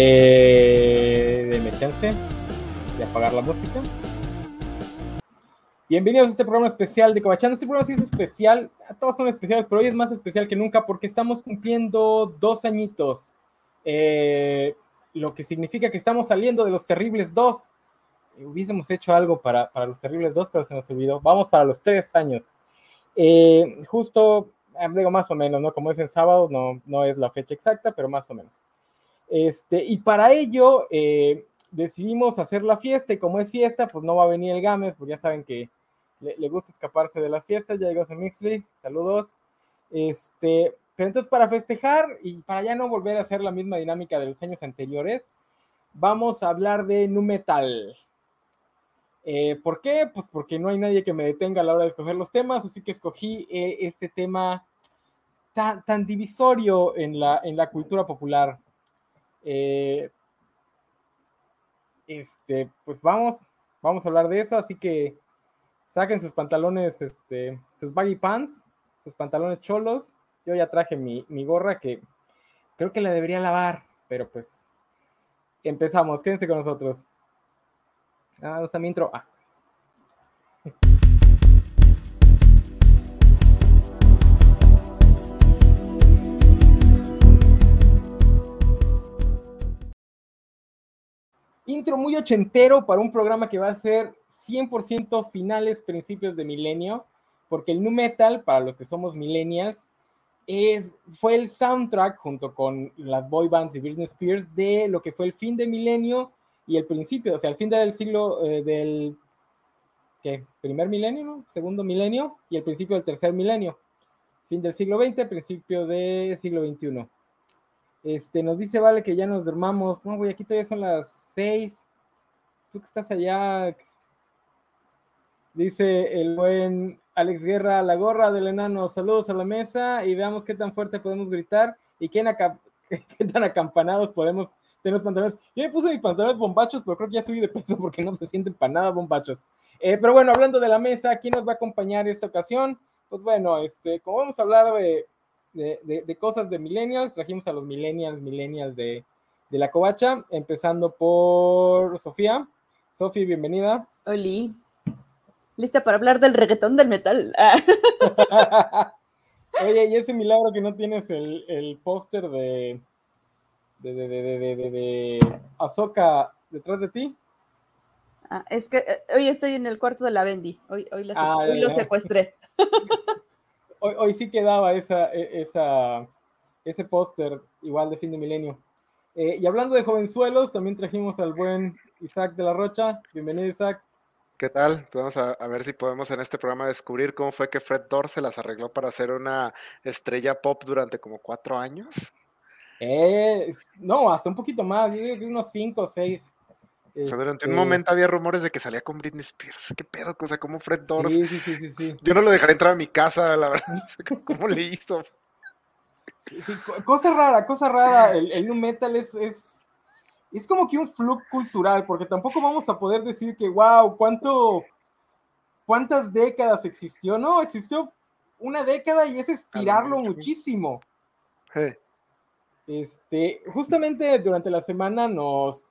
Eh, de chance de apagar la música. Bienvenidos a este programa especial de Cobachando. Este programa sí es especial, todos son especiales, pero hoy es más especial que nunca porque estamos cumpliendo dos añitos. Eh, lo que significa que estamos saliendo de los terribles dos. Hubiésemos hecho algo para, para los terribles dos, pero se nos olvidó. Vamos para los tres años. Eh, justo, eh, digo más o menos, ¿no? Como es en sábado, no, no es la fecha exacta, pero más o menos. Este, y para ello decidimos hacer la fiesta y como es fiesta, pues no va a venir el Games, porque ya saben que le, gusta escaparse de las fiestas, ya llegó a Mixley, saludos. Este, pero entonces para festejar y para ya no volver a hacer la misma dinámica de los años anteriores, vamos a hablar de nu metal. Eh, ¿Por qué? Pues porque no hay nadie que me detenga a la hora de escoger los temas, así que escogí eh, este tema tan, tan, divisorio en la, en la cultura popular. Eh, este, pues vamos, vamos a hablar de eso, así que saquen sus pantalones, este, sus baggy pants, sus pantalones cholos. Yo ya traje mi, gorra que creo que la debería lavar, pero pues empezamos. Quédense con nosotros. Ah, no mi intro. Ah. Intro muy ochentero para un programa que va a ser 100% finales, principios de milenio, porque el nu metal, para los que somos millennials, es, fue el soundtrack junto con las boy bands y Britney Spears de lo que fue el fin de milenio y el principio, o sea, el fin del siglo eh, del ¿qué? primer milenio, segundo milenio y el principio del tercer milenio, fin del siglo XX, principio del siglo XXI. Este, nos dice Vale que ya nos dormamos. No, güey, aquí todavía son las seis. Tú que estás allá. Dice el buen Alex Guerra, la gorra del enano. Saludos a la mesa y veamos qué tan fuerte podemos gritar y qué, tan acampanados podemos tener los pantalones. Yo me puse mis pantalones bombachos, pero creo que ya subí de peso porque no se sienten para nada bombachos. Eh, pero bueno, hablando de la mesa, ¿quién nos va a acompañar esta ocasión? Pues bueno, este, como vamos a hablar de de, cosas de millennials. Trajimos a los millennials, millennials de, la covacha, empezando por Sofía. Sofía, bienvenida. Oli. Lista para hablar del reggaetón del metal. Oye, y ese milagro que no tienes el, póster de de, de, de, de, Azoka detrás de ti. Ah, es que eh, hoy estoy en el cuarto de la Bendy. Hoy, hoy, ah, hoy lo secuestré. hoy, sí quedaba esa, e, esa, ese póster igual de fin de milenio. Eh, y hablando de jovenzuelos, también trajimos al buen Isaac de la Rocha. Bienvenido, Isaac. ¿Qué tal? Vamos a, ver si podemos en este programa descubrir cómo fue que Fred Dorr se las arregló para ser una estrella pop durante como cuatro años. Eh, no, hasta un poquito más, unos cinco o seis. O sea, durante un este momento había rumores de que salía con Britney Spears. ¿Qué pedo? O sea, como Fred Doors. Sí, sí, sí, sí, Yo no lo dejaré entrar a mi casa, la verdad. ¿Cómo le hizo? cosa rara, cosa rara. El, el nu metal es, es, es como que un flujo cultural, porque tampoco vamos a poder decir que, wow, cuánto, cuántas décadas existió. No, existió una década y es estirarlo muchísimo. Este, justamente durante la semana nos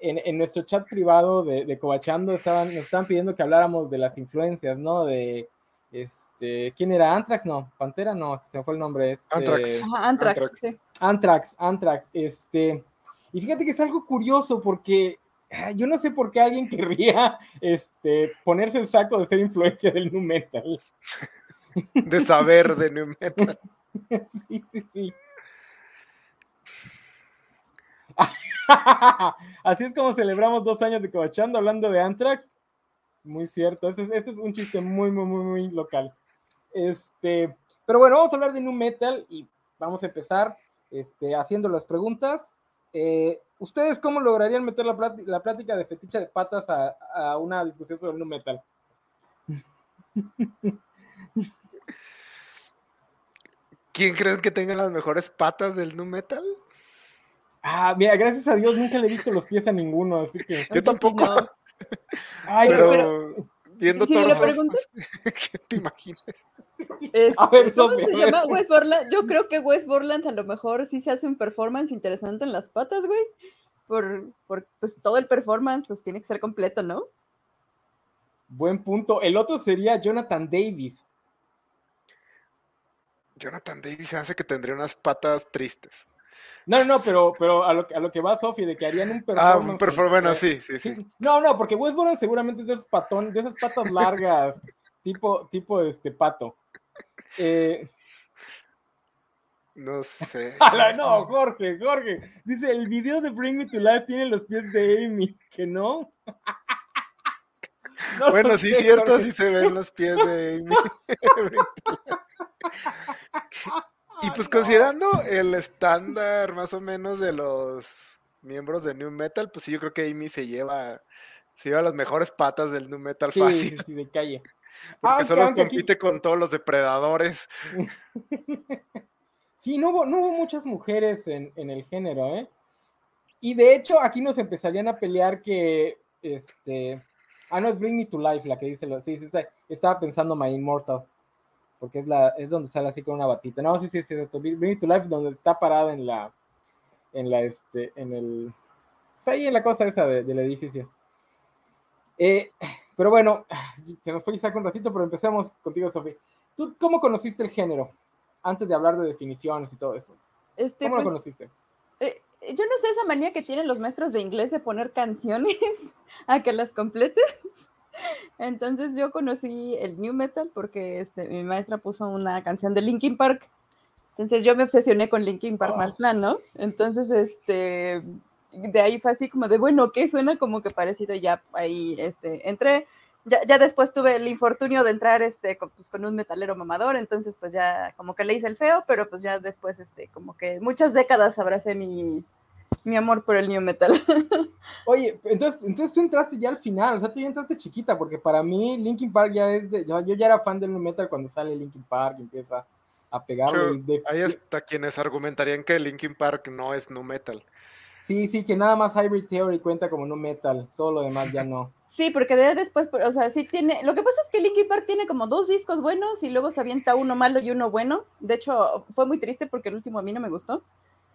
en, nuestro chat privado de, de Cobachando estaban, nos estaban pidiendo que habláramos de las influencias, ¿no? De, este, ¿quién era? ¿Antrax? No, Pantera, no, se me fue el nombre. Este, Antrax. Antrax, sí. Antrax, Antrax, este, y fíjate que es algo curioso porque yo no sé por qué alguien querría este, ponerse el saco de ser influencia del nu metal. De saber de nu metal. sí, sí, sí. Así es como celebramos dos años de Cobachando hablando de Anthrax. Muy cierto, este es, este es, un chiste muy, muy, muy, muy local. Este, pero bueno, vamos a hablar de Nu Metal y vamos a empezar este, haciendo las preguntas. Eh, ¿Ustedes cómo lograrían meter la, plática de feticha de patas a, una discusión sobre Nu Metal? ¿Quién creen que tenga las mejores patas del Nu Metal? Ah, mira, gracias a Dios nunca le he visto los pies a ninguno, así que. Yo tampoco. Ay, pero, viendo si ¿Qué te imaginas? a ver, ¿Cómo se llama Wes Borland? Yo creo que Wes Borland a lo mejor sí se hace un performance interesante en las patas, güey. Por, por pues todo el performance, pues tiene que ser completo, ¿no? Buen punto. El otro sería Jonathan Davis. Jonathan Davis se hace que tendría unas patas tristes. No, no, pero, pero a, lo, a lo que va Sofi, de que harían un performance. Ah, un performance, sí, sí, sí. No, no, porque Westbrook seguramente es de esos patón, de esas patas largas, tipo, tipo este pato. Eh, no sé. no, Jorge, Jorge. Dice, el video de Bring Me to Life tiene los pies de Amy, que no. bueno, sí, cierto, sí se ven los pies de Amy. Y pues considerando el estándar más o menos de los miembros de New Metal, pues sí, yo creo que Amy se lleva, se lleva las mejores patas del New Metal sí, fácil. Sí, sí, de calle. Porque solo compite con todos los depredadores. Sí, no hubo, no hubo muchas mujeres en, en, el género, ¿eh? Y de hecho, aquí nos empezarían a pelear que, este, ah, no, es Bring Me to Life la que dice, sí, sí, estaba pensando My Immortal porque es, la, es donde sale así con una batita. No, sí, sí, sí, Bring to Life, donde está parada en la, en la, este, en el, pues ahí en la cosa esa del edificio. Eh, pero bueno, se nos fue Isaac un ratito, pero empecemos contigo, Sofía. ¿Tú cómo conociste el género? Antes de hablar de definiciones y todo eso. Este, ¿Cómo lo pues, conociste? Eh, yo no sé esa manía que tienen los maestros de inglés de poner canciones a que las completes. Entonces yo conocí el new metal porque este, mi maestra puso una canción de Linkin Park. Entonces yo me obsesioné con Linkin Park oh. plan, ¿no? Entonces, este, de ahí fue así como de, bueno, ¿qué suena como que parecido? Ya ahí, este, entré. Ya, ya después tuve el infortunio de entrar, este, con, pues, con un metalero mamador, entonces pues ya como que le hice el feo, pero pues ya después, este, como que muchas décadas abracé mi, mi amor por el new metal. Oye, entonces, entonces tú entraste ya al final, o sea, tú ya entraste chiquita, porque para mí Linkin Park ya es de, yo, ya era fan del new metal cuando sale Linkin Park y empieza a pegarle. hay hasta quienes argumentarían que Linkin Park no es nu metal. Sí, sí, que nada más Hybrid Theory cuenta como nu metal, todo lo demás ya no. Sí, porque de después, o sea, sí tiene, lo que pasa es que Linkin Park tiene como dos discos buenos y luego se avienta uno malo y uno bueno. De hecho, fue muy triste porque el último a mí no me gustó.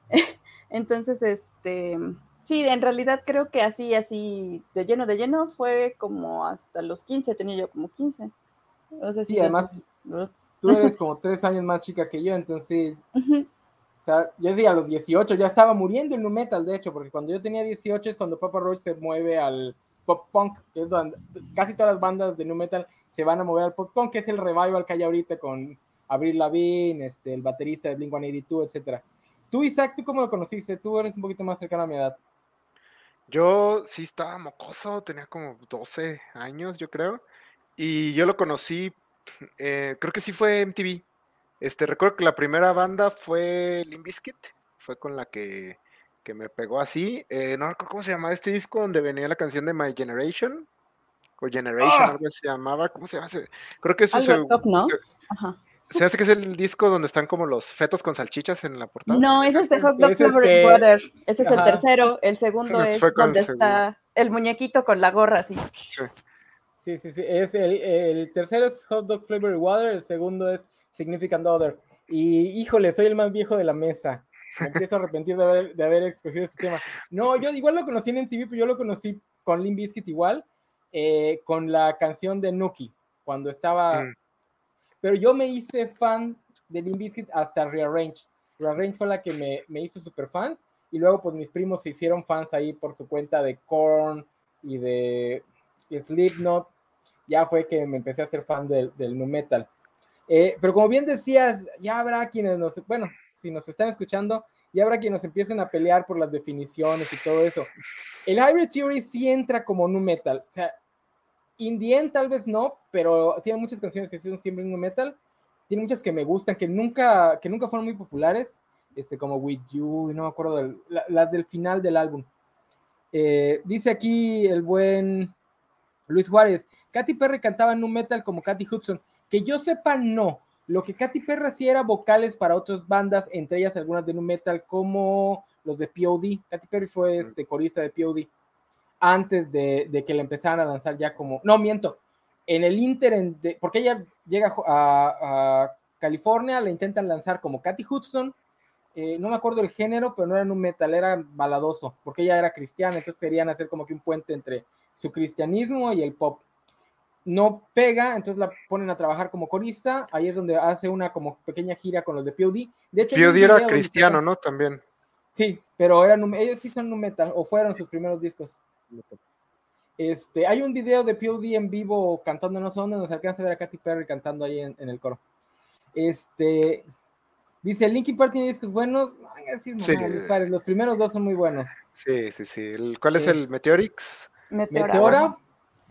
Entonces, este, sí, en realidad creo que así, así, de lleno, de lleno, fue como hasta los 15, tenía yo como 15. O sea, sí, además, tú eres como tres años más chica que yo, entonces, o sea, yo decía a los 18, ya estaba muriendo el nu metal, de hecho, porque cuando yo tenía 18 es cuando Papa Roach se mueve al pop punk, que es donde casi todas las bandas de nu metal se van a mover al pop punk, que es el revival que hay ahorita con Abril Lavigne, este, el baterista de Blink-182, etcétera. Tú, Isaac, ¿tú cómo lo conociste? Tú eres un poquito más cercano a mi edad. Yo sí estaba mocoso, tenía como 12 años, yo creo. Y yo lo conocí, eh, creo que sí fue MTV. Este, recuerdo que la primera banda fue Limbiskit, fue con la que, me pegó así. Eh, no recuerdo cómo se llamaba este disco donde venía la canción de My Generation. O Generation, ¡Ah! algo se llamaba. ¿Cómo se llama? Creo que es su. ¿no? Ajá. ¿Se hace que es el disco donde están como los fetos con salchichas en la portada? No, ese es de Hot Dog Flavored Water. Ese es el tercero. El segundo es donde está el muñequito con la gorra así. Sí. Sí, sí, Es el, tercero es Hot Dog Flavored Water, el segundo es Significant Other. Y híjole, soy el más viejo de la mesa. Me empiezo a arrepentir de haber, de haber escogido ese tema. No, yo igual lo conocí en TV, pero yo lo conocí con Limp Bizkit igual, eh, con la canción de Nuki, cuando estaba... Mm. Pero yo me hice fan de Limp hasta Rearrange. Rearrange fue la que me, me hizo super fan. Y luego, pues mis primos se hicieron fans ahí por su cuenta de Korn y de Slipknot. Ya fue que me empecé a ser fan del, del nu metal. Eh, pero como bien decías, ya habrá quienes nos, bueno, si nos están escuchando, ya habrá quienes nos empiecen a pelear por las definiciones y todo eso. El Hybrid Theory sí entra como nu metal. O sea, Indien tal vez no, pero tiene muchas canciones que son siempre en metal. Tiene muchas que me gustan, que nunca, que nunca fueron muy populares, este, como With You, no me acuerdo, las del final del álbum. Eh, dice aquí el buen Luis Juárez, Katy Perry cantaba en un metal como Katy Hudson. Que yo sepa, no. Lo que Katy Perry hacía era vocales para otras bandas, entre ellas algunas de nu metal, como los de POD. Katy Perry fue este, corista de POD antes de, que le empezaran a lanzar ya como, no, miento, en el Inter, porque ella llega a, California, la intentan lanzar como Katy Hudson, eh, no me acuerdo el género, pero no era un metal, era baladoso, porque ella era cristiana, entonces querían hacer como que un puente entre su cristianismo y el pop. No pega, entonces la ponen a trabajar como corista, ahí es donde hace una como pequeña gira con los de POD. De hecho, POD era cristiano, ¿no? También. Sí, pero eran, ellos sí son un metal, o fueron sus primeros discos. Este, hay un video de POD en vivo cantando, no sé dónde, nos alcanza a ver a Katy Perry cantando ahí en, el coro. Este, dice, Linkin Park tiene discos buenos. sí. los primeros dos son muy buenos. Sí, sí, sí. ¿Cuál es, el Meteorix? Meteora.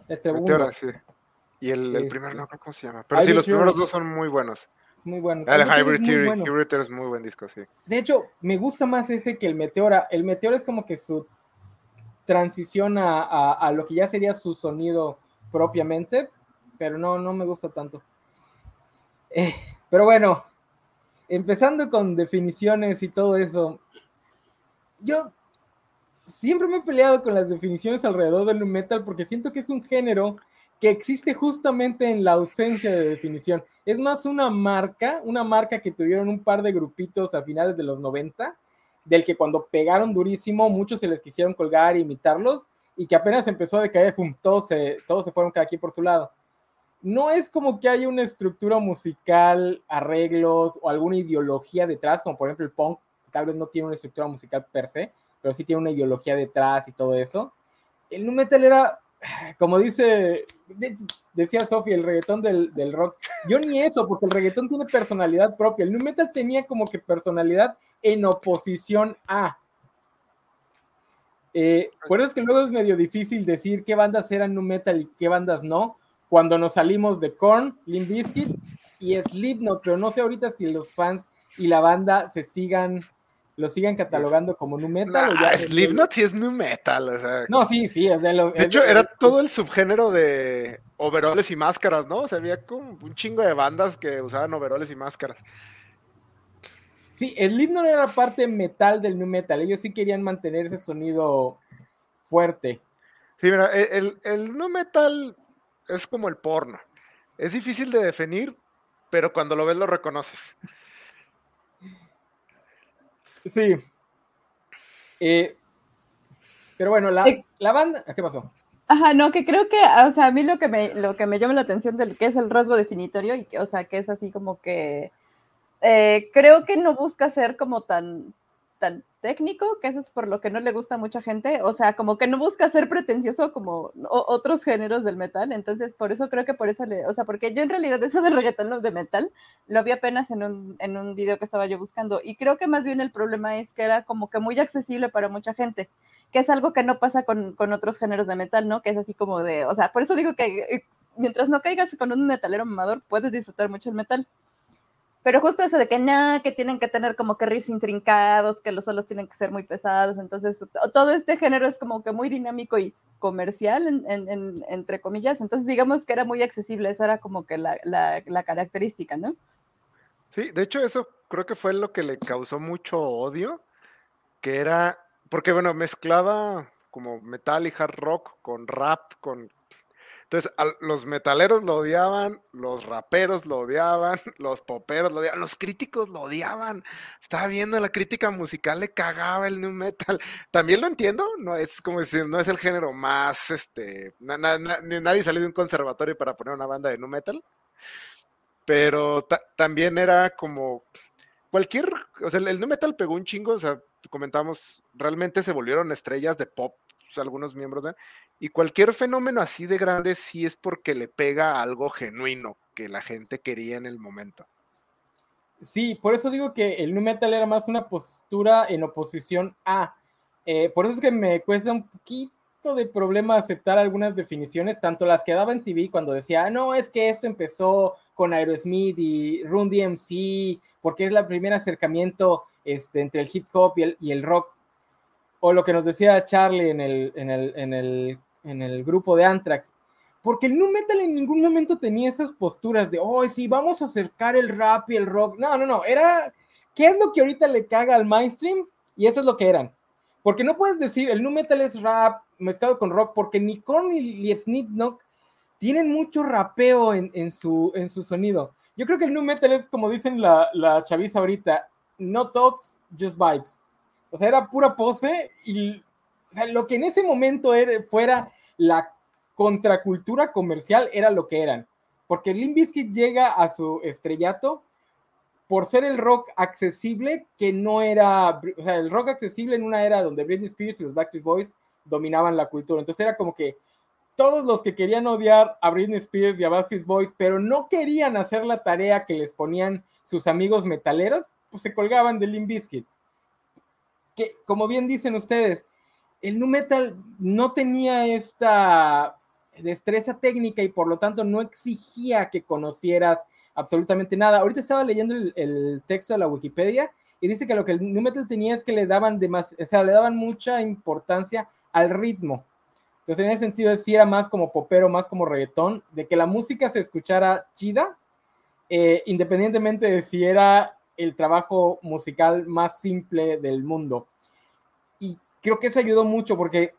Este Meteora, sí. Y el, el primero no cómo se llama. Pero sí, los primeros dos son muy buenos. Muy buenos. El Hybrid Theory, es muy buen disco, sí. De hecho, me gusta más ese que el Meteora. El Meteora es como que su transición a, lo que ya sería su sonido propiamente, pero no, no me gusta tanto. Eh, pero bueno, empezando con definiciones y todo eso, yo siempre me he peleado con las definiciones alrededor del metal porque siento que es un género que existe justamente en la ausencia de definición. Es más una marca, una marca que tuvieron un par de grupitos a finales de los 90 del que cuando pegaron durísimo, muchos se les quisieron colgar e imitarlos, y que apenas empezó a decaer, todos se, todos se fueron cada quien por su lado. No es como que haya una estructura musical, arreglos o alguna ideología detrás, como por ejemplo el punk, tal vez no tiene una estructura musical per se, pero sí tiene una ideología detrás y todo eso. El nu metal era como dice, decía Sofía, el reggaetón del, rock. Yo ni eso, porque el reggaetón tiene personalidad propia. El nu metal tenía como que personalidad en oposición a. Eh, por eso es que luego es medio difícil decir qué bandas eran nu metal y qué bandas no, cuando nos salimos de Korn, Limp Bizkit y Slipknot, pero no sé ahorita si los fans y la banda se sigan lo sigan catalogando como nu metal. Nah, Slipknot sí es nu metal, o sea. No, sí, sí, es de lo. De hecho, era todo el subgénero de overoles y máscaras, ¿no? O sea, había como un chingo de bandas que usaban overoles y máscaras. Sí, Slipknot era parte metal del nu metal. Ellos sí querían mantener ese sonido fuerte. Sí, mira, el, el nu metal es como el porno. Es difícil de definir, pero cuando lo ves lo reconoces. Sí. Eh, pero bueno, la, eh, la banda. ¿Qué pasó? Ajá, no, que creo que, o sea, a mí lo que me, lo que me llama la atención del que es el rasgo definitorio, y que, o sea, que es así como que eh, creo que no busca ser como tan, tan técnico, que eso es por lo que no le gusta a mucha gente, o sea, como que no busca ser pretencioso como otros géneros del metal, entonces por eso creo que por eso le, o sea, porque yo en realidad eso del reggaetón de metal lo vi apenas en un, en un video que estaba yo buscando y creo que más bien el problema es que era como que muy accesible para mucha gente, que es algo que no pasa con, con otros géneros de metal, ¿no? Que es así como de, o sea, por eso digo que eh, mientras no caigas con un metalero mamador, puedes disfrutar mucho el metal. Pero justo eso de que nada, que tienen que tener como que riffs intrincados, que los solos tienen que ser muy pesados. Entonces, todo este género es como que muy dinámico y comercial, entre comillas. Entonces, digamos que era muy accesible. Eso era como que la, la característica, ¿no? Sí, de hecho, eso creo que fue lo que le causó mucho odio, que era, porque bueno, mezclaba como metal y hard rock con rap, con entonces, los metaleros lo odiaban, los raperos lo odiaban, los poperos lo odiaban, los críticos lo odiaban. Estaba viendo la crítica musical, le cagaba el new metal. También lo entiendo, no es como decir, no es el género más, este, nadie salió de un conservatorio para poner una banda de new metal, pero también era como cualquier, o sea, el new metal pegó un chingo, o sea, comentamos, realmente se volvieron estrellas de pop algunos miembros de, y cualquier fenómeno así de grande sí es porque le pega algo genuino que la gente quería en el momento. Sí, por eso digo que el nu metal era más una postura en oposición a. Eh, por eso es que me cuesta un poquito de problema aceptar algunas definiciones, tanto las que daba en TV cuando decía, no, es que esto empezó con Aerosmith y Run DMC, porque es el primer acercamiento este, entre el hip hop y el rock o lo que nos decía Charlie en el, en el, en el, en el grupo de Anthrax, porque el nu metal en ningún momento tenía esas posturas de, oh, sí, vamos a acercar el rap y el rock. No, no, no, era, ¿qué es lo que ahorita le caga al mainstream? Y eso es lo que eran. Porque no puedes decir, el nu metal es rap mezclado con rock, porque ni Korn ni no tienen mucho rapeo en, su, en su sonido. Yo creo que el nu metal es como dicen la, la chaviza ahorita, no thoughts, just vibes. O sea, era pura pose y lo que en ese momento era, fuera la contracultura comercial era lo que eran. Porque Limp llega a su estrellato por ser el rock accesible que no era, o sea, el rock accesible en una era donde Britney Spears y los Backstreet Boys dominaban la cultura. Entonces era como que todos los que querían odiar a Britney Spears y a Backstreet Boys, pero no querían hacer la tarea que les ponían sus amigos metaleros, pues se colgaban de Limp Bizkit. Que, como bien dicen ustedes, el nu metal no tenía esta destreza técnica y por lo tanto no exigía que conocieras absolutamente nada. Ahorita estaba leyendo el, texto de la Wikipedia y dice que lo que el nu metal tenía es que le daban o sea, le daban mucha importancia al ritmo. Entonces, en ese sentido, sí era más como popero, más como reggaetón, de que la música se escuchara chida, eh, independientemente de si era el trabajo musical más simple del mundo. Y creo que eso ayudó mucho porque,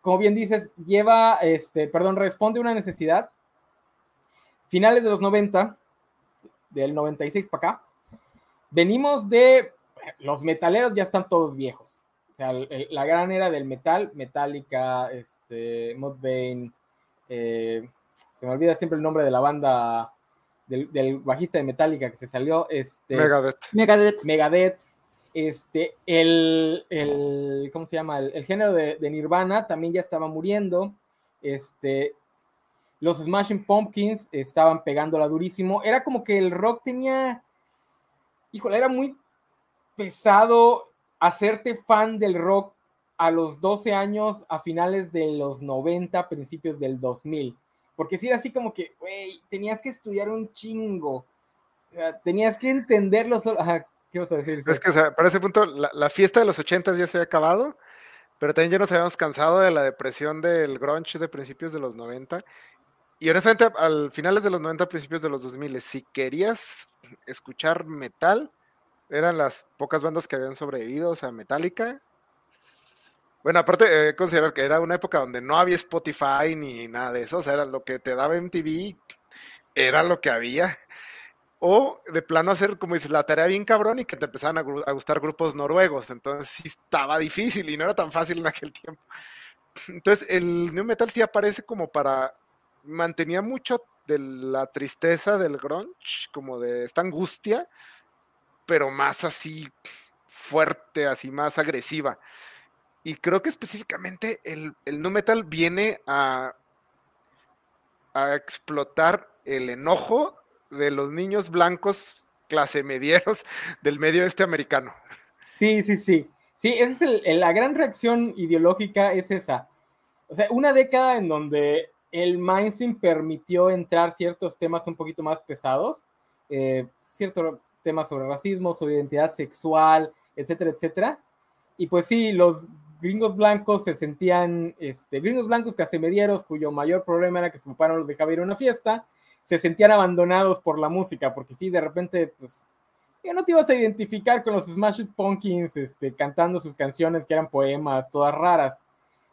como bien dices, lleva, este, perdón, responde a una necesidad. Finales de los 90, del 96 para acá, venimos de, los metaleros ya están todos viejos. O sea, la gran era del metal, Metallica, este, Mudvayne, eh, se me olvida siempre el nombre de la banda del, bajista de Metallica que se salió, este, Megadeth. Megadeth. Megadeth, este, el, el ¿cómo se llama? El, género de, de, Nirvana también ya estaba muriendo, este, los Smashing Pumpkins estaban pegándola durísimo. Era como que el rock tenía, híjole, era muy pesado hacerte fan del rock a los 12 años, a finales de los 90, principios del 2000. Porque si era así como que, güey, tenías que estudiar un chingo. tenías que entenderlo solo. ¿Qué vas a decir? Es que para ese punto, la, fiesta de los 80 ya se había acabado, pero también ya nos habíamos cansado de la depresión del grunge de principios de los 90 y honestamente, al finales de los 90, principios de los 2000, si querías escuchar metal, eran las pocas bandas que habían sobrevivido, o sea, Metallica. Bueno, aparte, eh, considerar que era una época donde no había Spotify ni nada de eso, o sea, era lo que te daba MTV, era lo que había. O de plano hacer, como dices, la tarea bien cabrón y que te empezaban a, gustar grupos noruegos. Entonces sí estaba difícil y no era tan fácil en aquel tiempo. Entonces el new metal sí aparece como para mantenía mucho de la tristeza del grunge, como de esta angustia, pero más así fuerte, así más agresiva. Y creo que específicamente el, el nu metal viene a, a explotar el enojo de los niños blancos clase medieros del medio este americano. Sí, sí, sí. Sí, esa es la gran reacción ideológica, es esa. O sea, una década en donde el mainstream permitió entrar ciertos temas un poquito más pesados, eh, ciertos temas sobre racismo, sobre identidad sexual, etcétera, etcétera. Y pues sí, los gringos blancos se sentían, este, gringos blancos casemedieros, cuyo mayor problema era que su papá no los dejaba ir a una fiesta, se sentían abandonados por la música, porque sí, de repente, pues, ya no te ibas a identificar con los Smash Pumpkins este, cantando sus canciones que eran poemas, todas raras.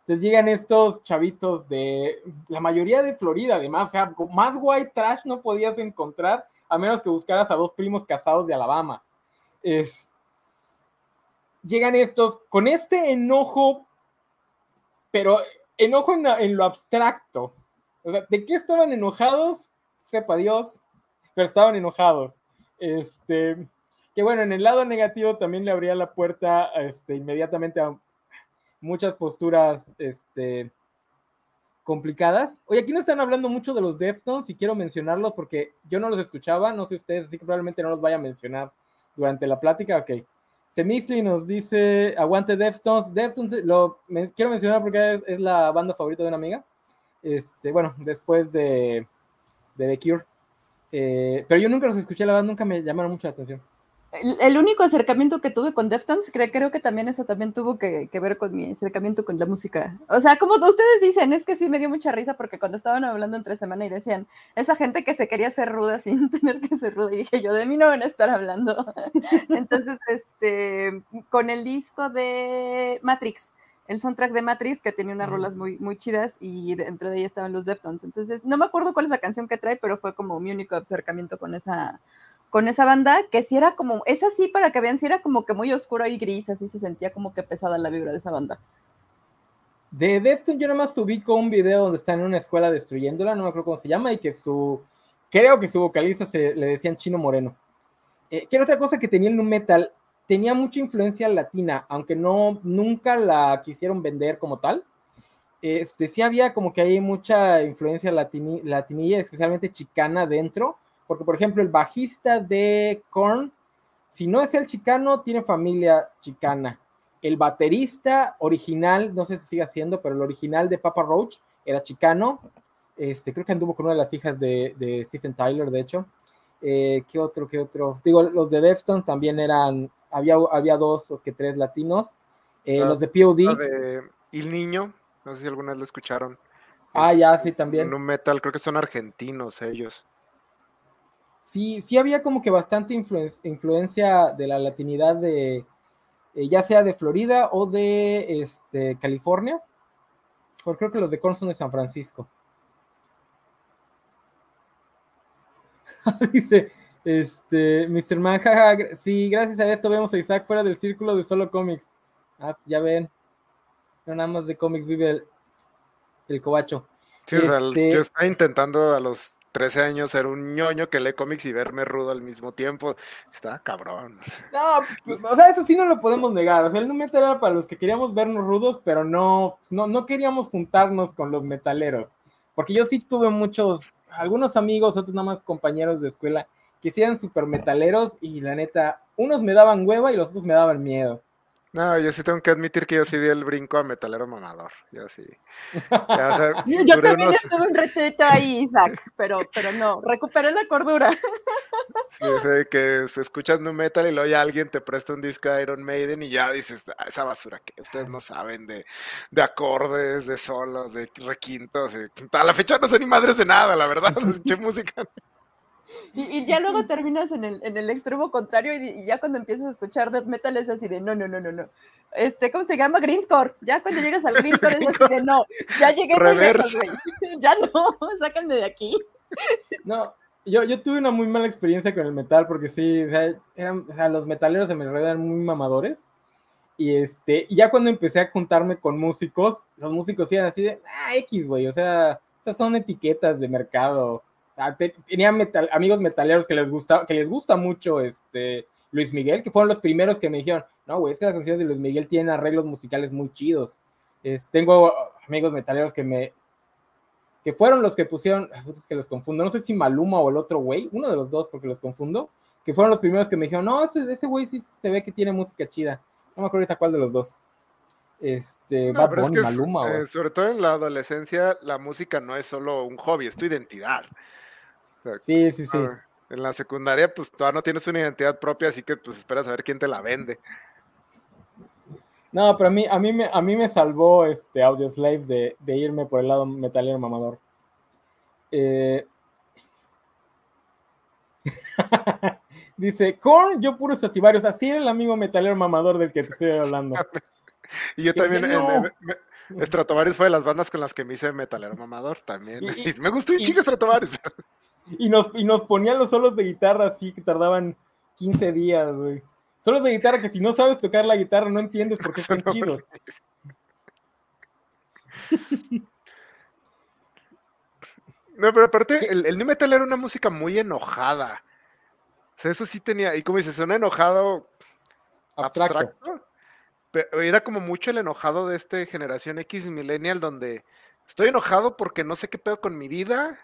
Entonces llegan estos chavitos de la mayoría de Florida, además, o sea, más white trash no podías encontrar a menos que buscaras a dos primos casados de Alabama. Es, llegan estos con este enojo, pero enojo en, lo abstracto. O sea, ¿de qué estaban enojados? Sepa Dios, pero estaban enojados. Este, que bueno, en el lado negativo también le abría la puerta este, inmediatamente a muchas posturas este, complicadas. Oye, aquí no están hablando mucho de los Deftones y quiero mencionarlos porque yo no los escuchaba, no sé ustedes, así que probablemente no los vaya a mencionar durante la plática. Ok. Semisli nos dice, aguante Deftones. Deftones lo quiero mencionar porque es, la banda favorita de una amiga. Este, bueno, después de, de The Cure. Eh, pero yo nunca los escuché, la verdad, nunca me llamaron mucho la atención el, único acercamiento que tuve con Deftones, creo, creo que también eso también tuvo que, ver con mi acercamiento con la música. O sea, como ustedes dicen, es que sí me dio mucha risa porque cuando estaban hablando entre semana y decían, esa gente que se quería ser ruda sin tener que ser ruda, y dije yo, de mí no van a estar hablando. Entonces, este, con el disco de Matrix, el soundtrack de Matrix, que tenía unas rolas muy, muy chidas y dentro de ella estaban los Deftones. Entonces, no me acuerdo cuál es la canción que trae, pero fue como mi único acercamiento con esa, con esa banda, que si era como, es así para que vean, si era como que muy oscuro y gris, así se sentía como que pesada la vibra de esa banda. De Deftones yo nada más ubico un video donde están en una escuela destruyéndola, no me acuerdo cómo se llama, y que su, creo que su vocalista se le decían Chino Moreno. Eh, que era otra cosa que tenía el nu metal, tenía mucha influencia latina, aunque no, nunca la quisieron vender como tal. Este, sí había como que hay mucha influencia latinilla, especialmente chicana dentro, porque por ejemplo el bajista de Korn, si no es el chicano, tiene familia chicana el baterista original, no sé si sigue haciendo, pero el original de Papa Roach era chicano. Este, creo que anduvo con una de las hijas de, Stephen Tyler, de hecho. Eh, ¿Qué otro? ¿Qué otro? Digo, los de Defton también eran, había, había dos o que tres latinos. Eh, ah, los de POD. de El Niño, no sé si alguna vez lo escucharon. Ah, ya, sí, también. En un metal, creo que son argentinos ellos. Sí, sí había como que bastante influencia de la latinidad de, eh, ya sea de Florida o de este, California, porque creo que los de Korn son de San Francisco. Dice, este, Mr. Man, sí, gracias a esto vemos a Isaac fuera del círculo de solo cómics. Ah, pues ya ven, no nada más de cómics vive el, el cobacho. Sí, o sea, este yo estaba intentando a los 13 años ser un ñoño que lee cómics y verme rudo al mismo tiempo. Estaba cabrón. No, pues, o sea, eso sí no lo podemos negar. O sea, el metal era para los que queríamos vernos rudos, pero no, no, no queríamos juntarnos con los metaleros. Porque yo sí tuve muchos, algunos amigos, otros nada más compañeros de escuela, que sí eran súper metaleros y la neta, unos me daban hueva y los otros me daban miedo. No, yo sí tengo que admitir que yo sí di el brinco a metalero mamador. Yo sí. yo, también estuve un retito ahí, Isaac, pero, pero no, recuperé la cordura. Sí, sé que escuchas nu metal y luego ya alguien te presta un disco de Iron Maiden y ya dices, ah, esa basura que ustedes no saben de, de acordes, de solos, de requintos. a la fecha no sé ni madres de nada, la verdad. ¿Qué música? Y, ya luego terminas en el, en el extremo contrario y, ya cuando empiezas a escuchar death metal es así de no, no, no, no, no. Este, ¿cómo se llama? Greencore. Ya cuando llegas al Greencore es así de no, ya llegué. Ya no, sácanme de aquí. No, yo, yo tuve una muy mala experiencia con el metal porque sí, o sea, eran, o sea, los metaleros de mi alrededor eran muy mamadores. Y este, y ya cuando empecé a juntarme con músicos, los músicos eran así de, ah, X, güey, o sea, esas son etiquetas de mercado Tenía amigos metaleros que les gusta, que les gusta mucho este Luis Miguel, que fueron los primeros que me dijeron, no, güey, es que las canciones de Luis Miguel tienen arreglos musicales muy chidos. tengo amigos metaleros que me, que fueron los que pusieron, es que los confundo, no sé si Maluma o el otro güey, uno de los dos porque los confundo, que fueron los primeros que me dijeron, no, ese, güey sí se ve que tiene música chida. No me acuerdo ahorita cuál de los dos. Este, Maluma. Eh, sobre todo en la adolescencia, la música no es solo un hobby, es tu identidad. Sí, sí, sí. En la secundaria, pues todavía no tienes una identidad propia, así que pues esperas a ver quién te la vende. No, pero a mí, a mí, me, a mí me salvó este Audioslave de, de irme por el lado metalero mamador. Eh, Dice, Korn, yo puro Strativarius, así el amigo metalero mamador del que te estoy hablando. y yo también, Stratovarius fue de las bandas con las que me hice metalero mamador también. Y, me gustó un chico Stratovarius. Y nos, y nos ponían los solos de guitarra así que tardaban 15 días, güey. Solos de guitarra que si no sabes tocar la guitarra no entiendes por qué son chidos. No, pero aparte, el, el metal era una música muy enojada. O sea, eso sí tenía, y como dices, un enojado abstracto. pero era como mucho el enojado de este generación X millennial donde estoy enojado porque no sé qué pedo con mi vida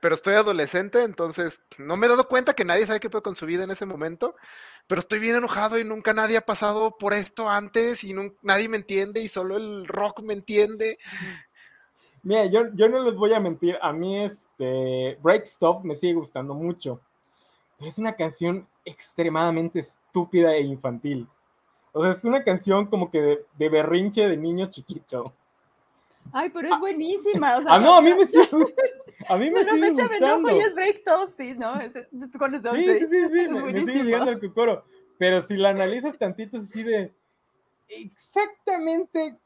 pero estoy adolescente, entonces no me he dado cuenta que nadie sabe qué puede con su vida en ese momento, pero estoy bien enojado y nunca nadie ha pasado por esto antes y nadie me entiende y solo el rock me entiende. Mira, yo, yo no les voy a mentir, a mí este Break Stop me sigue gustando mucho, pero es una canción extremadamente estúpida e infantil. O sea, es una canción como que de, de berrinche de niño chiquito. Ay, pero es ah, buenísima. ah, no, a mí me sigue, a mí me sigue gustando. y es break top, sí, ¿no? Es, es, sí, sí, sí, sí, me, sigue llegando el cocoro. Pero si la analizas tantito, así de... exactamente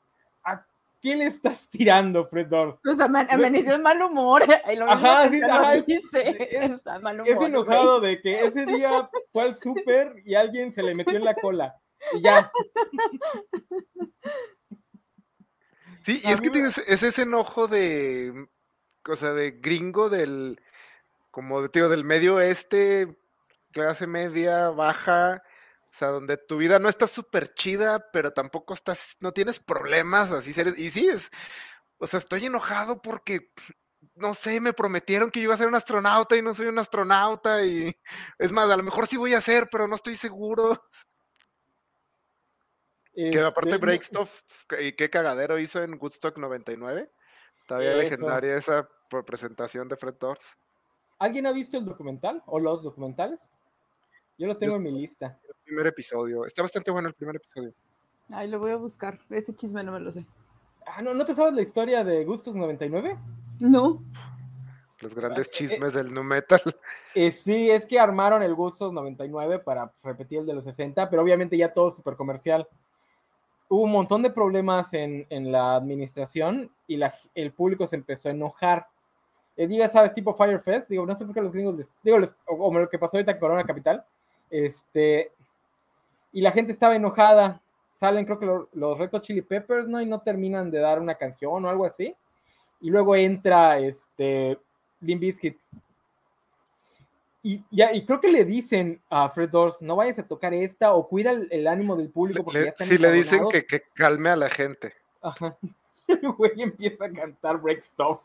a qué le estás tirando, Fred Durst. Pues amaneció en mal humor. Ajá, sí, ajá, es, es, mal humor, es enojado de que ese día fue al súper y alguien se le metió en la cola. Y ya. Sí, y es que tienes, es ese enojo de, o sea, de gringo del, como de, tío, del medio oeste, clase media, baja, o sea, donde tu vida no está súper chida, pero tampoco estás, no tienes problemas así serios. Y sí, es, o sea, estoy enojado porque, no sé, me prometieron que yo iba a ser un astronauta y no soy un astronauta. Y es más, a lo mejor sí voy a ser, pero no estoy seguro. Que aparte este, Breakstuff, y qué cagadero hizo en Woodstock 99. Todavía legendaria esa presentación de Fred Doors. ¿Alguien ha visto el documental o los documentales? Yo lo tengo en mi lista. El primer episodio. Está bastante bueno el primer episodio. Ay, lo voy a buscar. Ese chisme no me lo sé. Ah, ¿no, ¿no te sabes la historia de Gustos 99? No. Los grandes ah, eh, chismes del nu metal. Eh, sí, es que armaron el Gustos 99 para repetir el de los 60, pero obviamente ya todo súper comercial hubo un montón de problemas en, la administración y el público se empezó a enojar. Eh, sabes, tipo Firefest, digo, no sé por qué los gringos, digo, o, lo que pasó ahorita en Corona Capital, este, y la gente estaba enojada. Salen, creo que los Red Chili Peppers, ¿no? Y no terminan de dar una canción o algo así. Y luego entra este Limp Bizkit y, ya, y creo que le dicen a Fred Doors, no vayas a tocar esta o cuida el, ánimo del público. Porque sí, le dicen que, que, calme a la gente. Ajá. El güey empieza a cantar Break Stuff.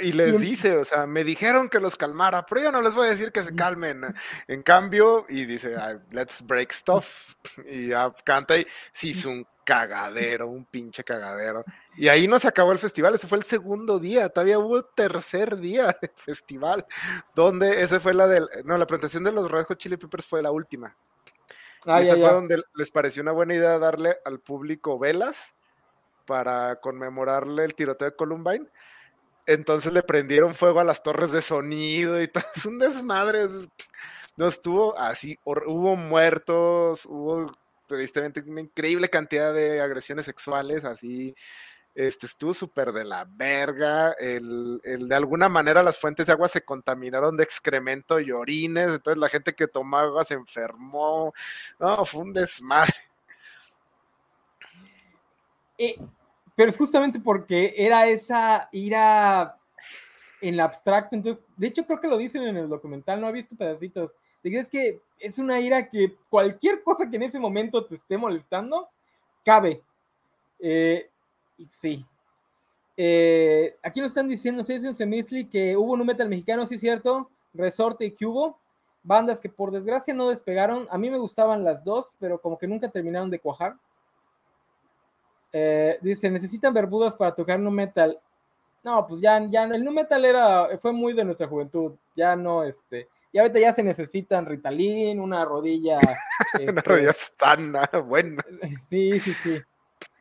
y les dice, o sea, me dijeron que los calmara, pero yo no les voy a decir que se calmen. En cambio, y dice, let's break stuff. Y ya canta y sí, es un cagadero, un pinche cagadero. Y ahí no se acabó el festival, ese fue el segundo día, todavía hubo tercer día de festival, donde ese fue la del, no, la presentación de los Red Hot Chili Peppers fue la última. Ah, y ese fue donde les pareció una buena idea darle al público velas para conmemorarle el tiroteo de Columbine. Entonces le prendieron fuego a las torres de sonido y todo. Es un desmadre. No estuvo así. Hubo muertos, hubo tristemente una increíble cantidad de agresiones sexuales, así este, estuvo súper de la verga. El, de alguna manera las fuentes de agua se contaminaron de excremento y orines. Entonces la gente que tomaba agua se enfermó. No, fue un desmadre. Eh, pero es justamente porque era esa ira en el abstracto. Entonces, de hecho, creo que lo dicen en el documental, no he visto pedacitos. De que es es una ira que cualquier cosa que en ese momento te esté molestando, cabe. Eh, sí. Eh, aquí nos están diciendo, Session Semisli, que hubo un metal mexicano, sí, cierto. Resorte y Cubo. Bandas que por desgracia no despegaron. A mí me gustaban las dos, pero como que nunca terminaron de cuajar. Eh, dice, necesitan verbudas para tocar nu metal. No, pues ya, ya el nu metal era, fue muy de nuestra juventud. Ya no, este. Y ahorita ya se necesitan Ritalin, una rodilla. una este, rodilla sana, buena. Sí, sí, sí.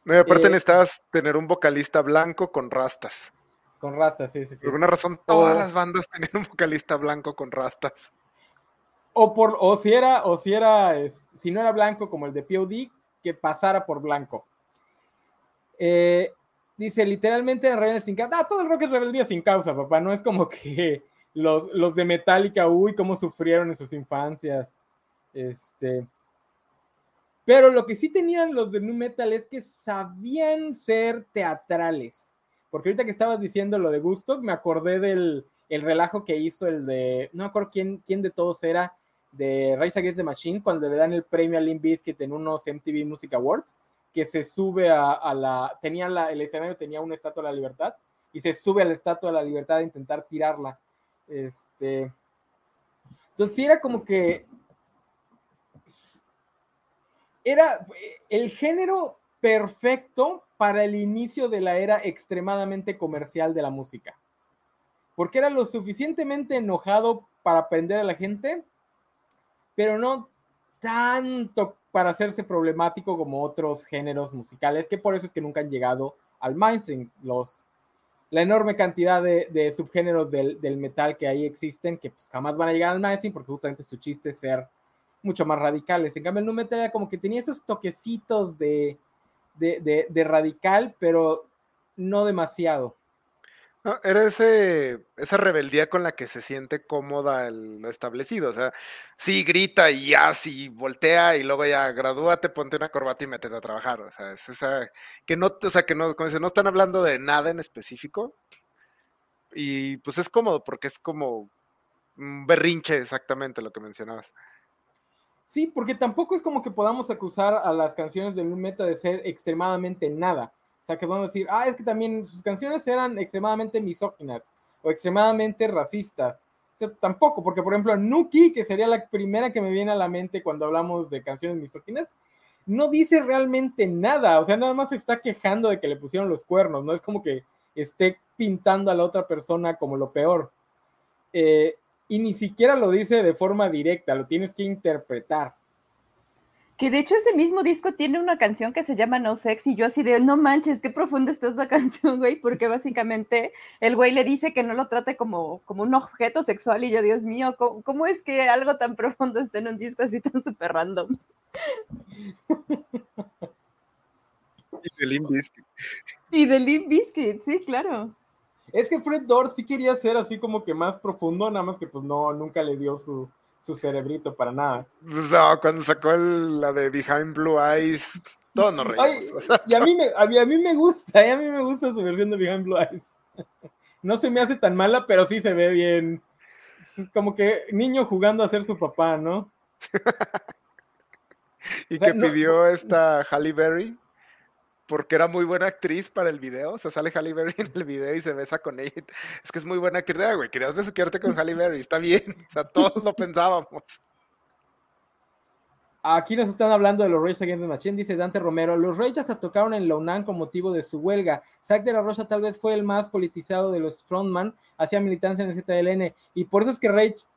No, aparte eh, necesitas tener un vocalista blanco con rastas. Con rastas, sí, sí, sí. Por alguna razón, todas las bandas tenían un vocalista blanco con rastas. O por, o si era, o si era, si no era blanco como el de POD, que pasara por blanco. Eh, dice, literalmente en sin causa. Ah, todo el rock es rebeldía sin causa, papá. No es como que los, los de Metallica, uy, cómo sufrieron en sus infancias. Este. Pero lo que sí tenían los de New Metal es que sabían ser teatrales. Porque ahorita que estabas diciendo lo de Gusto, me acordé del el relajo que hizo el de, no me acuerdo quién, quién de todos era, de Rise Against the Machine, cuando le dan el premio a Limp Bizkit en unos MTV Music Awards, que se sube a, la, tenía la, el escenario tenía una estatua de la libertad, y se sube a la estatua de la libertad a intentar tirarla. Este, entonces era como que era el género perfecto para el inicio de la era extremadamente comercial de la música. Porque era lo suficientemente enojado para aprender a la gente, pero no tanto para hacerse problemático como otros géneros musicales, que por eso es que nunca han llegado al mainstream. Los, la enorme cantidad de, subgéneros del, metal que ahí existen, que pues jamás van a llegar al mainstream, porque justamente su chiste es ser mucho más radicales. En cambio, el nu metal era como que tenía esos toquecitos de, de, de, radical, pero no demasiado. Era ese, esa rebeldía con la que se siente cómoda lo establecido. O sea, sí grita y ya, sí voltea y luego ya gradúate, ponte una corbata y métete a trabajar. O sea, es esa que no, o sea, que no, como dice, no están hablando de nada en específico. Y pues es cómodo porque es como un berrinche exactamente lo que mencionabas. Sí, porque tampoco es como que podamos acusar a las canciones de Meta de ser extremadamente nada. Sea, que vamos a decir, ah, es que también sus canciones eran extremadamente misóginas o extremadamente racistas. O sea, tampoco, porque por ejemplo, Nuki, que sería la primera que me viene a la mente cuando hablamos de canciones misóginas, no dice realmente nada. O sea, nada más se está quejando de que le pusieron los cuernos. No es como que esté pintando a la otra persona como lo peor. Eh, y ni siquiera lo dice de forma directa, lo tienes que interpretar. Que de hecho ese mismo disco tiene una canción que se llama No Sex y yo así de, no manches, qué profunda está esta canción, güey, porque básicamente el güey le dice que no lo trate como, como un objeto sexual y yo, Dios mío, ¿cómo, es que algo tan profundo está en un disco así tan súper random? y de Limp Bizkit. Y de Limp Bizkit, sí, claro. Es que Fred Dorr sí quería ser así como que más profundo, nada más que pues no, nunca le dio su, su cerebrito para nada. No, cuando sacó la de Behind Blue Eyes, todos nos reímos. y a mí, me, a, mí, me gusta, a mí me gusta su versión de Behind Blue Eyes. No se me hace tan mala, pero sí se ve bien. Como que niño jugando a ser su papá, ¿no? y que pidió esta Halle Berry porque era muy buena actriz para el video. O sea, sale Halle Berry en el video y se besa con ella. Es que es muy buena actriz, ah, güey. Querías besuquearte con Halle Berry. Está bien. O sea, todos lo pensábamos. Aquí nos están hablando de los Rage Against the Machine, dice Dante Romero. Los Rage hasta tocaron en Launan con motivo de su huelga. Zack de la Rocha tal vez fue el más politizado de los frontman, hacía militancia en el ZLN. Y por eso es que Rage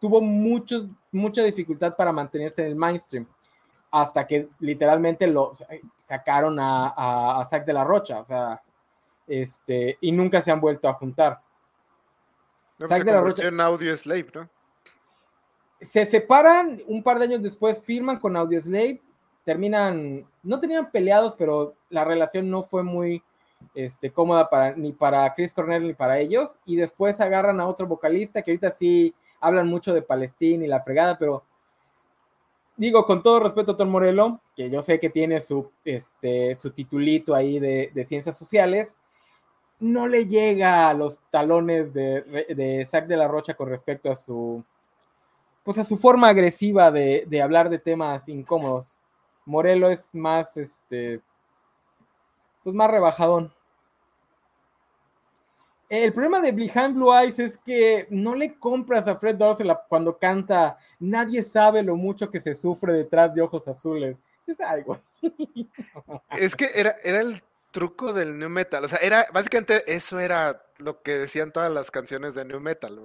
tuvo muchos, mucha dificultad para mantenerse en el mainstream hasta que literalmente lo sacaron a, a, Zack de la Rocha, o sea, este, y nunca se han vuelto a juntar. No, pues, Zack de la Rocha. En Audio Slave, ¿no? Se separan un par de años después, firman con Audio Slave, terminan, no tenían peleados, pero la relación no fue muy este, cómoda para, ni para Chris Cornell ni para ellos, y después agarran a otro vocalista que ahorita sí hablan mucho de Palestina y la fregada, pero digo, con todo respeto a Tom Morello, que yo sé que tiene su, este, su titulito ahí de, ciencias sociales, no le llega a los talones de, de de la Rocha con respecto a su, pues a su forma agresiva de, de hablar de temas incómodos. Morello es más, este, pues más rebajadón. El problema de Behind Blue Eyes es que no le compras a Fred Dorsey cuando canta Nadie sabe lo mucho que se sufre detrás de ojos azules. Es algo. Es que era, era el truco del new metal. O sea, era básicamente eso era lo que decían todas las canciones de new metal.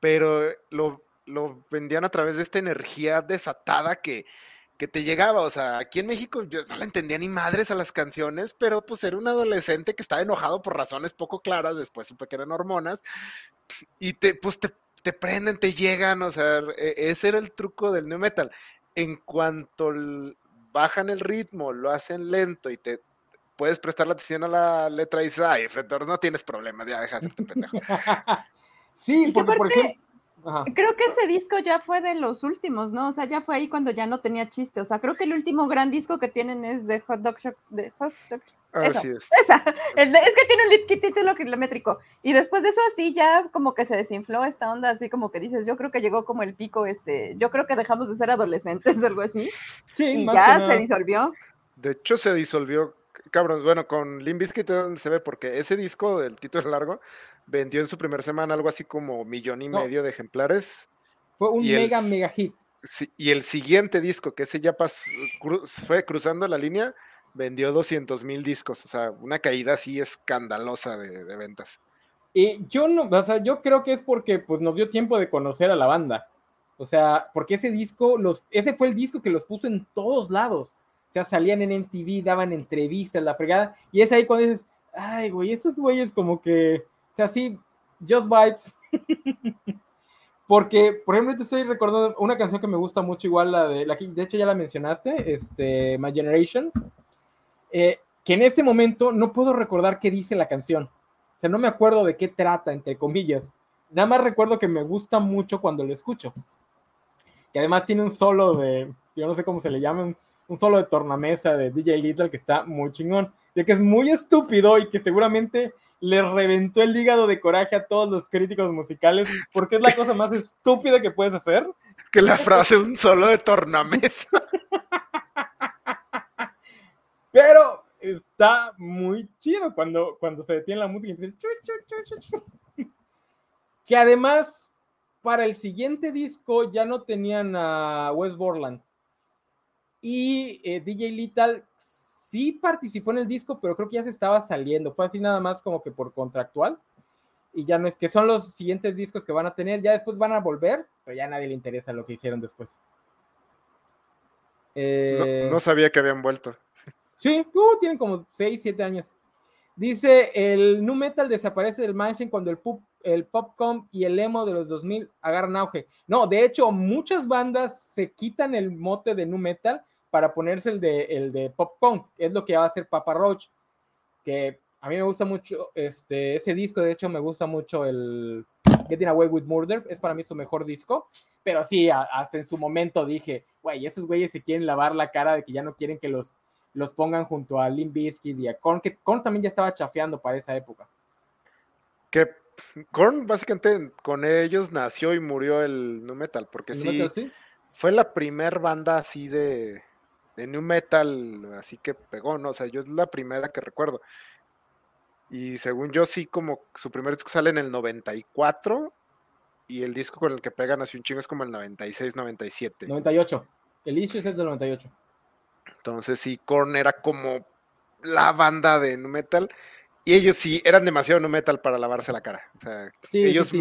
Pero lo, lo vendían a través de esta energía desatada que, que te llegaba, o sea, aquí en México yo no le entendía ni madres a las canciones, pero pues era un adolescente que estaba enojado por razones poco claras, después supe que eran hormonas, y te, pues te, te prenden, te llegan, o sea, e, ese era el truco del new metal. En cuanto bajan el ritmo, lo hacen lento y te puedes prestar la atención a la letra y dices, ay, Fredor, no tienes problemas, ya deja de hacerte pendejo. sí, porque por ejemplo Creo que ese disco ya fue de los últimos, ¿no? O sea, ya fue ahí cuando ya no tenía chiste. O sea, creo que el último gran disco que tienen es de Hot Dog Shock. De Hot Dog Así es. es que tiene un título kilométrico. Y después de eso, así ya como que se desinfló esta onda, así como que dices, yo creo que llegó como el pico, este, yo creo que dejamos de ser adolescentes o algo así. Sí, y ya se disolvió. De hecho, se disolvió cabrón, bueno, con Limp Bizkit se ve porque ese disco del título largo vendió en su primera semana algo así como millón y medio de ejemplares. Fue un mega, mega hit. y el siguiente disco, que ese ya fue cruzando la línea, vendió 200 mil discos, o sea, una caída así escandalosa de, ventas. Y yo no, o sea, yo creo que es porque pues nos dio tiempo de conocer a la banda. O sea, porque ese disco, los, ese fue el disco que los puso en todos lados. O sea, salían en MTV, daban entrevistas, la fregada, y es ahí cuando dices, ay, güey, esos güeyes como que, o sea, sí, just vibes. Porque, por ejemplo, te estoy recordando una canción que me gusta mucho, igual la de, la que de hecho ya la mencionaste, este, My Generation, eh, que en este momento no puedo recordar qué dice la canción. O sea, no me acuerdo de qué trata, entre comillas. Nada más recuerdo que me gusta mucho cuando lo escucho. Que además tiene un solo de, yo no sé cómo se le llama, un, solo de tornamesa de DJ Little que está muy chingón. De que es muy estúpido y que seguramente le reventó el hígado de coraje a todos los críticos musicales porque es la cosa más estúpida que puedes hacer. Que la frase un solo de tornamesa. Pero está muy chido cuando, cuando se detiene la música y empieza que además para el siguiente disco ya no tenían a Wes Borland y eh, DJ Little sí participó en el disco, pero creo que ya se estaba saliendo. Fue así nada más como que por contractual. Y ya no es que son los siguientes discos que van a tener. Ya después van a volver, pero ya a nadie le interesa lo que hicieron después. no, eh, sabía que habían vuelto. Sí, uh, tienen como 6, 7 años. Dice, el nu metal desaparece del mansion cuando el, pop, el popcom y el emo de los 2000 agarran auge. No, de hecho, muchas bandas se quitan el mote de nu metal para ponerse el de, el de pop punk, es lo que va a hacer Papa Roach, que a mí me gusta mucho este, ese disco, de hecho me gusta mucho el Getting Away with Murder, es para mí su mejor disco, pero sí, hasta en su momento dije, güey, esos güeyes se quieren lavar la cara de que ya no quieren que los, los pongan junto a Limp Bizkit y a Korn, que Korn también ya estaba chafeando para esa época. Que Korn básicamente con ellos nació y murió el nu metal, porque sí, sí, fue la primer banda así de de new metal, así que pegó, ¿no? O sea, yo es la primera que recuerdo. Y según yo, sí, como su primer disco sale en el 94 y el disco con el que pegan así un chingo es como el 96, 97. 98. El issue es el del 98. Entonces, sí, Korn era como la banda de nu metal y ellos sí eran demasiado nu metal para lavarse la cara. O sea, ellos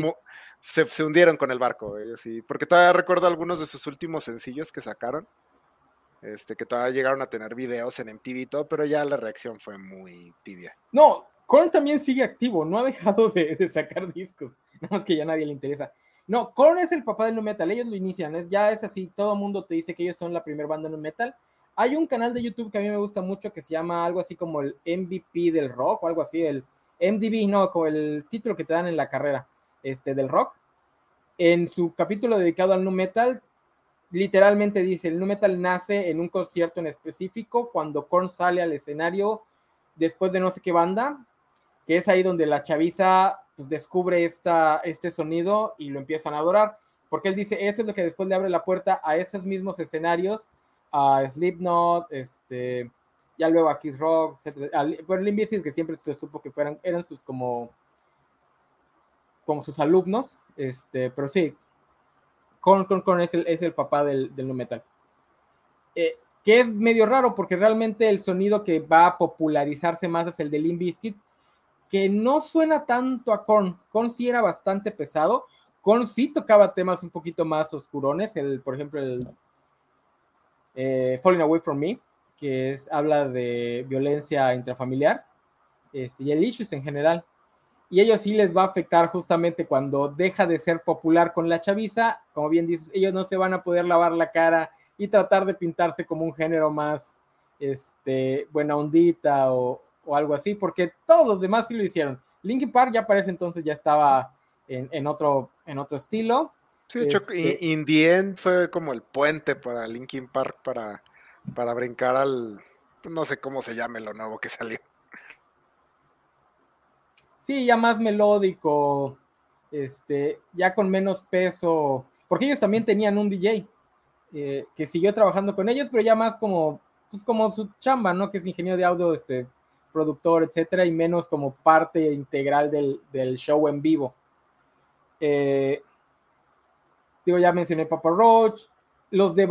Se, se, hundieron con el barco, ellos sí. Porque todavía recuerdo algunos de sus últimos sencillos que sacaron este, que todavía llegaron a tener videos en MTV y todo, pero ya la reacción fue muy tibia. No, Korn también sigue activo, no ha dejado de, sacar discos, nada más que ya nadie le interesa. No, Korn es el papá del nu metal, ellos lo inician, ya es así, todo el mundo te dice que ellos son la primera banda nu metal. Hay un canal de YouTube que a mí me gusta mucho que se llama algo así como el MVP del rock o algo así, el MDB, no, como el título que te dan en la carrera este, del rock. En su capítulo dedicado al nu metal, literalmente dice, el nu metal nace en un concierto en específico cuando Korn sale al escenario después de no sé qué banda, que es ahí donde la chaviza pues, descubre esta, este sonido y lo empiezan a adorar, porque él dice, eso es lo que después le abre la puerta a esos mismos escenarios, a Slipknot, este, ya luego a Kiss Rock, etc. Bueno, Limp que siempre se supo que fueran, eran sus como, como sus alumnos, este, pero sí, Korn, es, el, papá del, del nu metal. Eh, que es medio raro porque realmente el sonido que va a popularizarse más es el de Limp que no suena tanto a Korn. Korn sí era bastante pesado. Korn sí tocaba temas un poquito más oscurones, el, por ejemplo, el eh, Falling Away From Me, que es, habla de violencia intrafamiliar, este, y el Issues en general y ellos sí les va a afectar justamente cuando deja de ser popular con la chaviza, como bien dices, ellos no se van a poder lavar la cara y tratar de pintarse como un género más este, buena ondita o, algo así, porque todos los demás sí lo hicieron. Linkin Park ya parece entonces ya estaba en, otro, en otro estilo. Sí, de hecho, este fue como el puente para Linkin Park para, para brincar al, no sé cómo se llame lo nuevo que salió sí, ya más melódico, este, ya con menos peso, porque ellos también tenían un DJ eh, que siguió trabajando con ellos, pero ya más como, pues como su chamba, ¿no? Que es ingeniero de audio, este, productor, etcétera, y menos como parte integral del, show en vivo. Eh, digo, ya mencioné Papa Roach, los de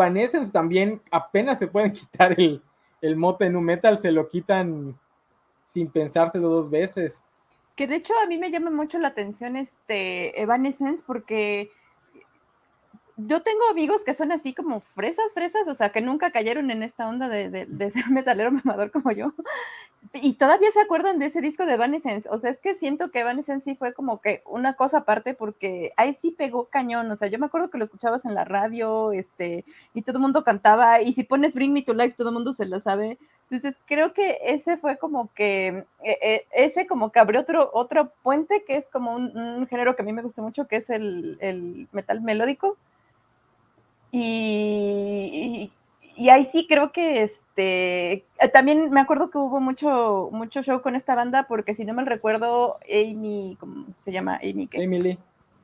también apenas se pueden quitar el, el mote en un metal, se lo quitan sin pensárselo dos veces. Que de hecho a mí me llama mucho la atención este Evanescence porque yo tengo amigos que son así como fresas, fresas, o sea, que nunca cayeron en esta onda de, ser metalero mamador como yo, y todavía se acuerdan de ese disco de Evanescence. O sea, es que siento que Evanescence sí fue como que una cosa aparte porque ahí sí pegó cañón. O sea, yo me acuerdo que lo escuchabas en la radio, este, y todo el mundo cantaba. Y si pones Bring Me to Life, todo el mundo se la sabe. Entonces, creo que ese fue como que, eh, ese como que abrió otro, otro puente que es como un, género que a mí me gusta mucho, que es el, el metal melódico. y, y ahí sí creo que este eh, también me acuerdo que hubo mucho mucho show con esta banda porque si no me recuerdo Amy ¿cómo se llama? Amy ¿qué? Amy Lee.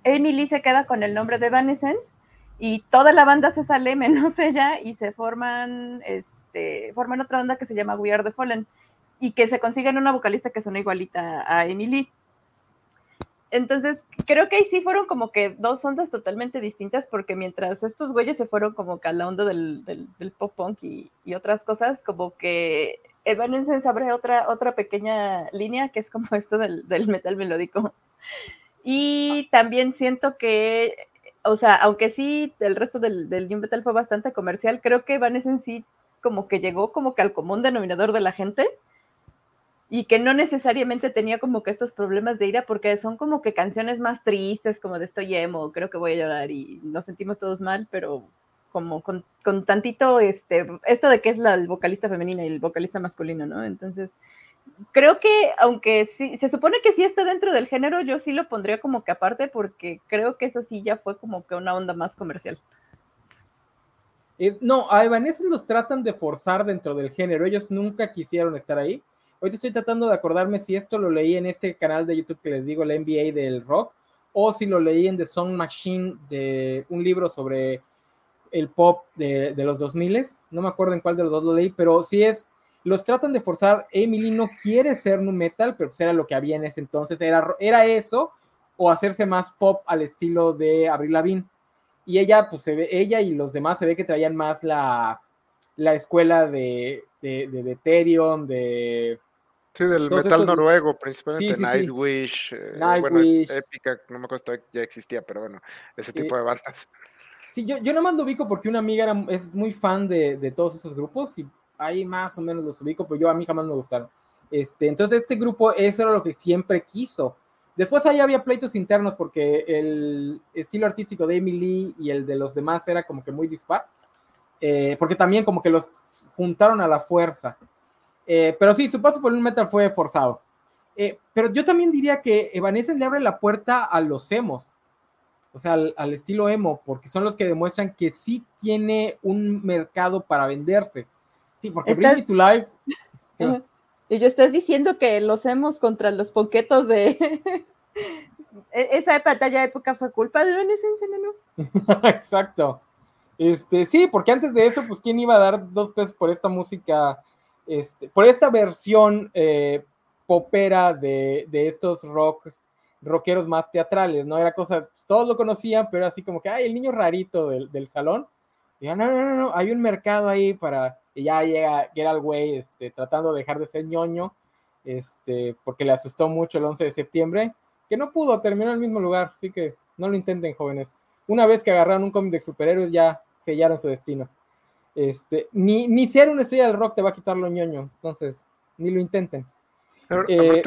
Amy Lee se queda con el nombre de Evanescence y toda la banda se sale menos ella y se forman este forman otra banda que se llama We Are the Fallen y que se consiguen una vocalista que suena igualita a Amy Lee. Entonces, creo que ahí sí fueron como que dos ondas totalmente distintas, porque mientras estos güeyes se fueron como que a la onda del, pop punk y, otras cosas, como que Evanescence abre otra, otra pequeña línea que es como esto del, metal melódico. Y también siento que, o sea, aunque sí el resto del, del new metal fue bastante comercial, creo que Evanescence sí como que llegó como que al común denominador de la gente y que no necesariamente tenía como que estos problemas de ira porque son como que canciones más tristes, como de estoy emo, creo que voy a llorar y nos sentimos todos mal, pero como con, con tantito, este, esto de que es la el vocalista femenina y el vocalista masculino, ¿no? Entonces, creo que aunque sí, se supone que sí está dentro del género, yo sí lo pondría como que aparte porque creo que eso sí ya fue como que una onda más comercial. Eh, no, a Evanescence los tratan de forzar dentro del género, ellos nunca quisieron estar ahí Ahorita estoy tratando de acordarme si esto lo leí en este canal de YouTube que les digo, el NBA del rock, o si lo leí en The Song Machine, de un libro sobre el pop de, los 2000 no me acuerdo en cuál de los dos lo leí, pero sí es, los tratan de forzar, Emily no quiere ser nu metal, pero pues era lo que había en ese entonces, era, era eso, o hacerse más pop al estilo de Avril Lavigne. Y ella, pues se ve, ella y los demás se ve que traían más la, la escuela de, de, de, de Ethereum, de Sí, del metal noruego, principalmente Nightwish, eh, Nightwish. Épica, no me acuerdo ya existía, pero bueno, ese tipo de bandas. Sí, yo, yo nomás lo ubico porque una amiga es muy fan de, de, todos esos grupos y ahí más o menos los ubico, pero yo a mí jamás me gustaron. Este, entonces este grupo, eso era lo que siempre quiso. Después ahí había pleitos internos porque el estilo artístico de Emily y el de los demás era como que muy dispar, eh, porque también como que los juntaron a la fuerza. Eh, pero sí, su paso por un metal fue forzado. Eh, pero yo también diría que Evanescence le abre la puerta a los emos, o sea, al, estilo emo, porque son los que demuestran que sí tiene un mercado para venderse. Sí, porque Bring Me to Life. Y yo estás diciendo que los emos contra los ponquetos de. E, esa batalla época fue culpa de Evanescence, ¿no? Exacto. Este, sí, porque antes de eso, pues, ¿quién iba a dar dos pesos por esta música este, por esta versión eh, popera de, estos rocks, rockeros más teatrales, ¿no? Era cosa, todos lo conocían, pero así como que, ay, el niño rarito del, salón. Y no, no, no, no, hay un mercado ahí para, y ya llega Gerald Way, este, tratando de dejar de ser ñoño, este, porque le asustó mucho el 11 de septiembre, que no pudo, terminó en el mismo lugar, así que no lo intenten, jóvenes. Una vez que agarraron un cómic de superhéroes, ya sellaron su destino. Este, ni, ni ser una estrella del rock te va a quitar lo ñoño, entonces, ni lo intenten. Eh,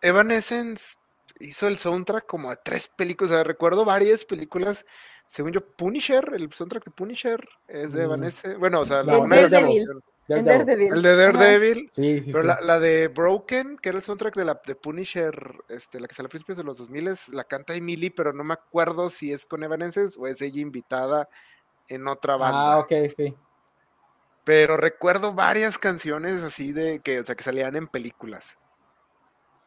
Evanescence hizo el soundtrack como a tres películas, recuerdo varias películas, según yo, Punisher, el soundtrack de Punisher es de mm. Evanescence, bueno, o sea, la el, Daredevil. El, Daredevil. el de Daredevil, pero La, de Broken, que era el soundtrack de la de Punisher, este, la que salió a principios de los 2000, la canta Emily, pero no me acuerdo si es con Evanescence o es ella invitada en otra banda. Ah, ok, sí. Pero recuerdo varias canciones así de que, o sea, que salían en películas.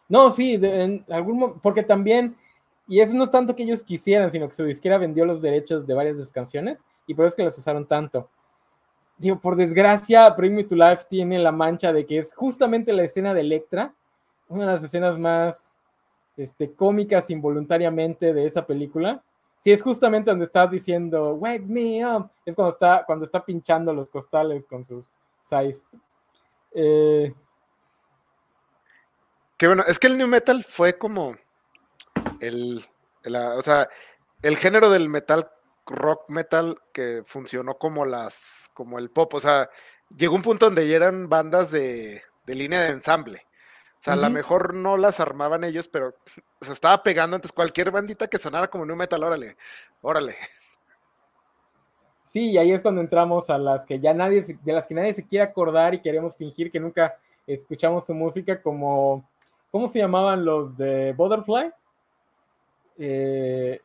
No, sí, en algún porque también, y eso no tanto que ellos quisieran, sino que su disquera vendió los derechos de varias de sus canciones y por eso es que las usaron tanto. Digo, por desgracia, Bring Me to Life tiene la mancha de que es justamente la escena de Electra, una de las escenas más este, cómicas involuntariamente de esa película Sí, es justamente donde está diciendo, wake me up. Es cuando está, cuando está pinchando los costales con sus size. Eh, Qué bueno, es que el new metal fue como el, o sea, el género del metal, rock metal, que funcionó como las, como el pop. O sea, llegó un punto donde ya eran bandas de, de línea de ensamble. Sea, a lo mejor no las armaban ellos, pero se estaba pegando. Entonces, cualquier bandita que sonara como new metal, órale, órale. Sí, y ahí es cuando entramos a las que ya nadie, de las que nadie se quiere acordar y queremos fingir que nunca escuchamos su música, como, ¿cómo se llamaban los de Butterfly? Eh,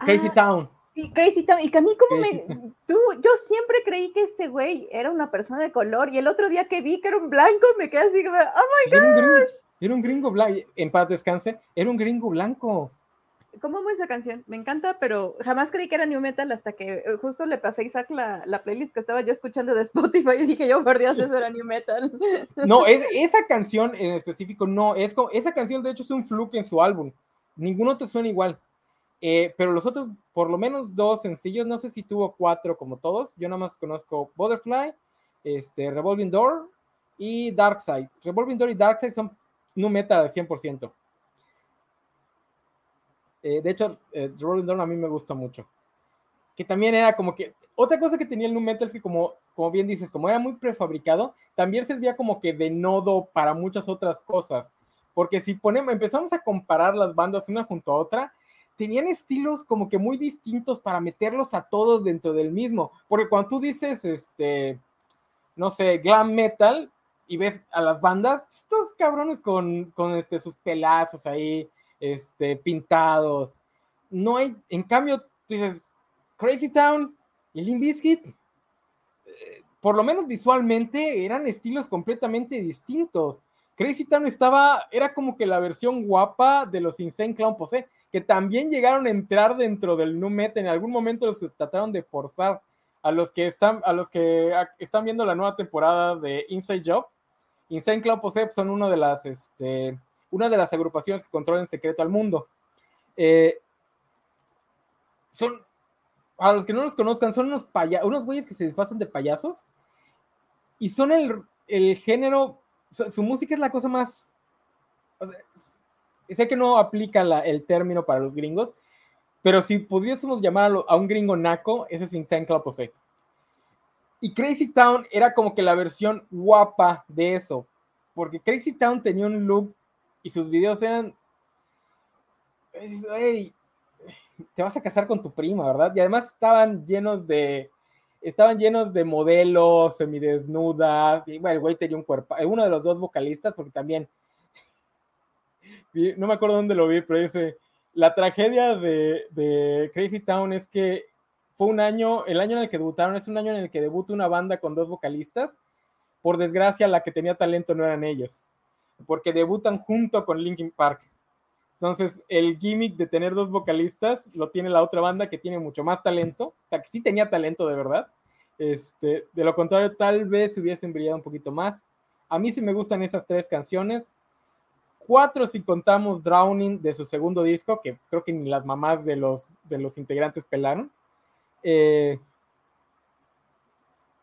Crazy ah, Town. Y Crazy Town, y que a mí como me, tú, yo siempre creí que ese güey era una persona de color, y el otro día que vi que era un blanco, me quedé así como, oh my gosh. Era un gringo, blanco, en paz descanse, era un gringo blanco. ¿Cómo es esa canción? Me encanta, pero jamás creí que era New Metal hasta que eh, justo le pasé a Isaac la, la playlist que estaba yo escuchando de Spotify y dije yo, por Dios, eso era New Metal. No, es, esa canción en específico no, es como, esa canción de hecho es un fluke en su álbum. Ninguno te suena igual. Eh, pero los otros, por lo menos dos sencillos, no sé si tuvo cuatro como todos. Yo nada más conozco Butterfly, este, Revolving Door y Darkseid. Revolving Door y Darkseid son New Metal al 100%. Eh, de hecho, eh, Rolling Down a mí me gusta mucho. Que también era como que. Otra cosa que tenía el Nu Metal es que, como, como bien dices, como era muy prefabricado, también servía como que de nodo para muchas otras cosas. Porque si ponemos, empezamos a comparar las bandas una junto a otra, tenían estilos como que muy distintos para meterlos a todos dentro del mismo. Porque cuando tú dices, este, no sé, glam metal y ves a las bandas, pues, estos cabrones con, con este, sus pelazos ahí, este, pintados. No hay, en cambio, tú dices, Crazy Town y Limp Bizkit, eh, por lo menos visualmente, eran estilos completamente distintos. Crazy Town estaba, era como que la versión guapa de los Insane Clown Pose, que también llegaron a entrar dentro del Nu Metal. En algún momento los trataron de forzar a los que están, a los que están viendo la nueva temporada de Inside Job. Insane Clown Pose son uno de las, este, una de las agrupaciones que controlan secreto al mundo. Eh, son, a los que no los conozcan, son unos, unos güeyes que se disfrazan de payasos y son el, género, su, música es la cosa más... sé que no aplica el término para los gringos, pero si pudiésemos llamar a, un gringo naco, ese es Insane Club Jose. Y Crazy Town era como que la versión guapa de eso, porque Crazy Town tenía un look y sus videos eran, hey, te vas a casar con tu prima, ¿verdad? Y además estaban llenos de, estaban llenos de modelos semidesnudas, y bueno, el güey tenía un cuerpo, eh, uno de los dos vocalistas, porque también, no me acuerdo dónde lo vi, pero dice, la tragedia de, de Crazy Town es que fue un año, el año en el que debutaron, es un año en el que debuta una banda con dos vocalistas, por desgracia la que tenía talento no eran ellos porque debutan junto con Linkin Park. Entonces, el gimmick de tener dos vocalistas lo tiene la otra banda que tiene mucho más talento, o sea, que sí tenía talento de verdad. Este, de lo contrario, tal vez hubiesen brillado un poquito más. A mí sí me gustan esas tres canciones. Cuatro si contamos Drowning de su segundo disco, que creo que ni las mamás de los, de los integrantes pelaron. Eh,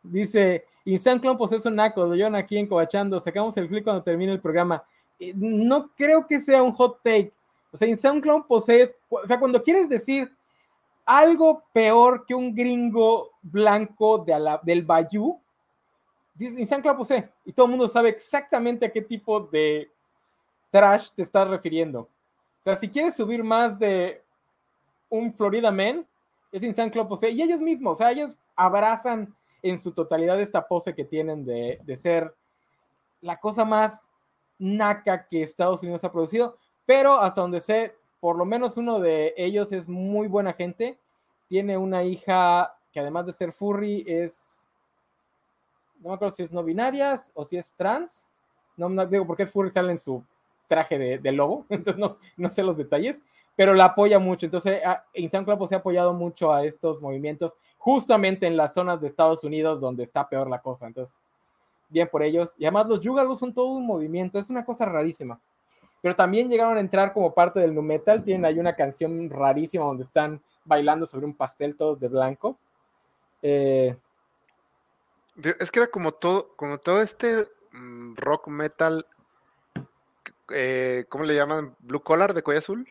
dice, Insane Clown Poseso Naco, llevan aquí encobachando, sacamos el clip cuando termine el programa. Eh, no creo que sea un hot take. O sea, Insane Clown Pose o sea, cuando quieres decir algo peor que un gringo blanco de del Bayou, dices Insane Clown Pose, y todo el mundo sabe exactamente a qué tipo de trash te estás refiriendo. O sea, si quieres subir más de un Florida Man, es Insane Clown Pose, y ellos mismos, o sea, ellos abrazan en su totalidad esta pose que tienen de, ser la cosa más naca que Estados Unidos ha producido, pero hasta donde sé, por lo menos uno de ellos es muy buena gente, tiene una hija que además de ser furry es, no me acuerdo si es no binarias o si es trans, no, no digo porque es furry, sale en su traje de, lobo, entonces no, no sé los detalles, pero la apoya mucho. Entonces, Insane Club se ha apoyado mucho a estos movimientos, justamente en las zonas de Estados Unidos donde está peor la cosa. Entonces, bien por ellos. Y además, los Yugalos son todo un movimiento, es una cosa rarísima. Pero también llegaron a entrar como parte del nu metal. Tienen ahí una canción rarísima donde están bailando sobre un pastel todos de blanco. Eh, es que era como todo, como todo este mm, rock metal, eh, ¿cómo le llaman? Blue collar de cuello azul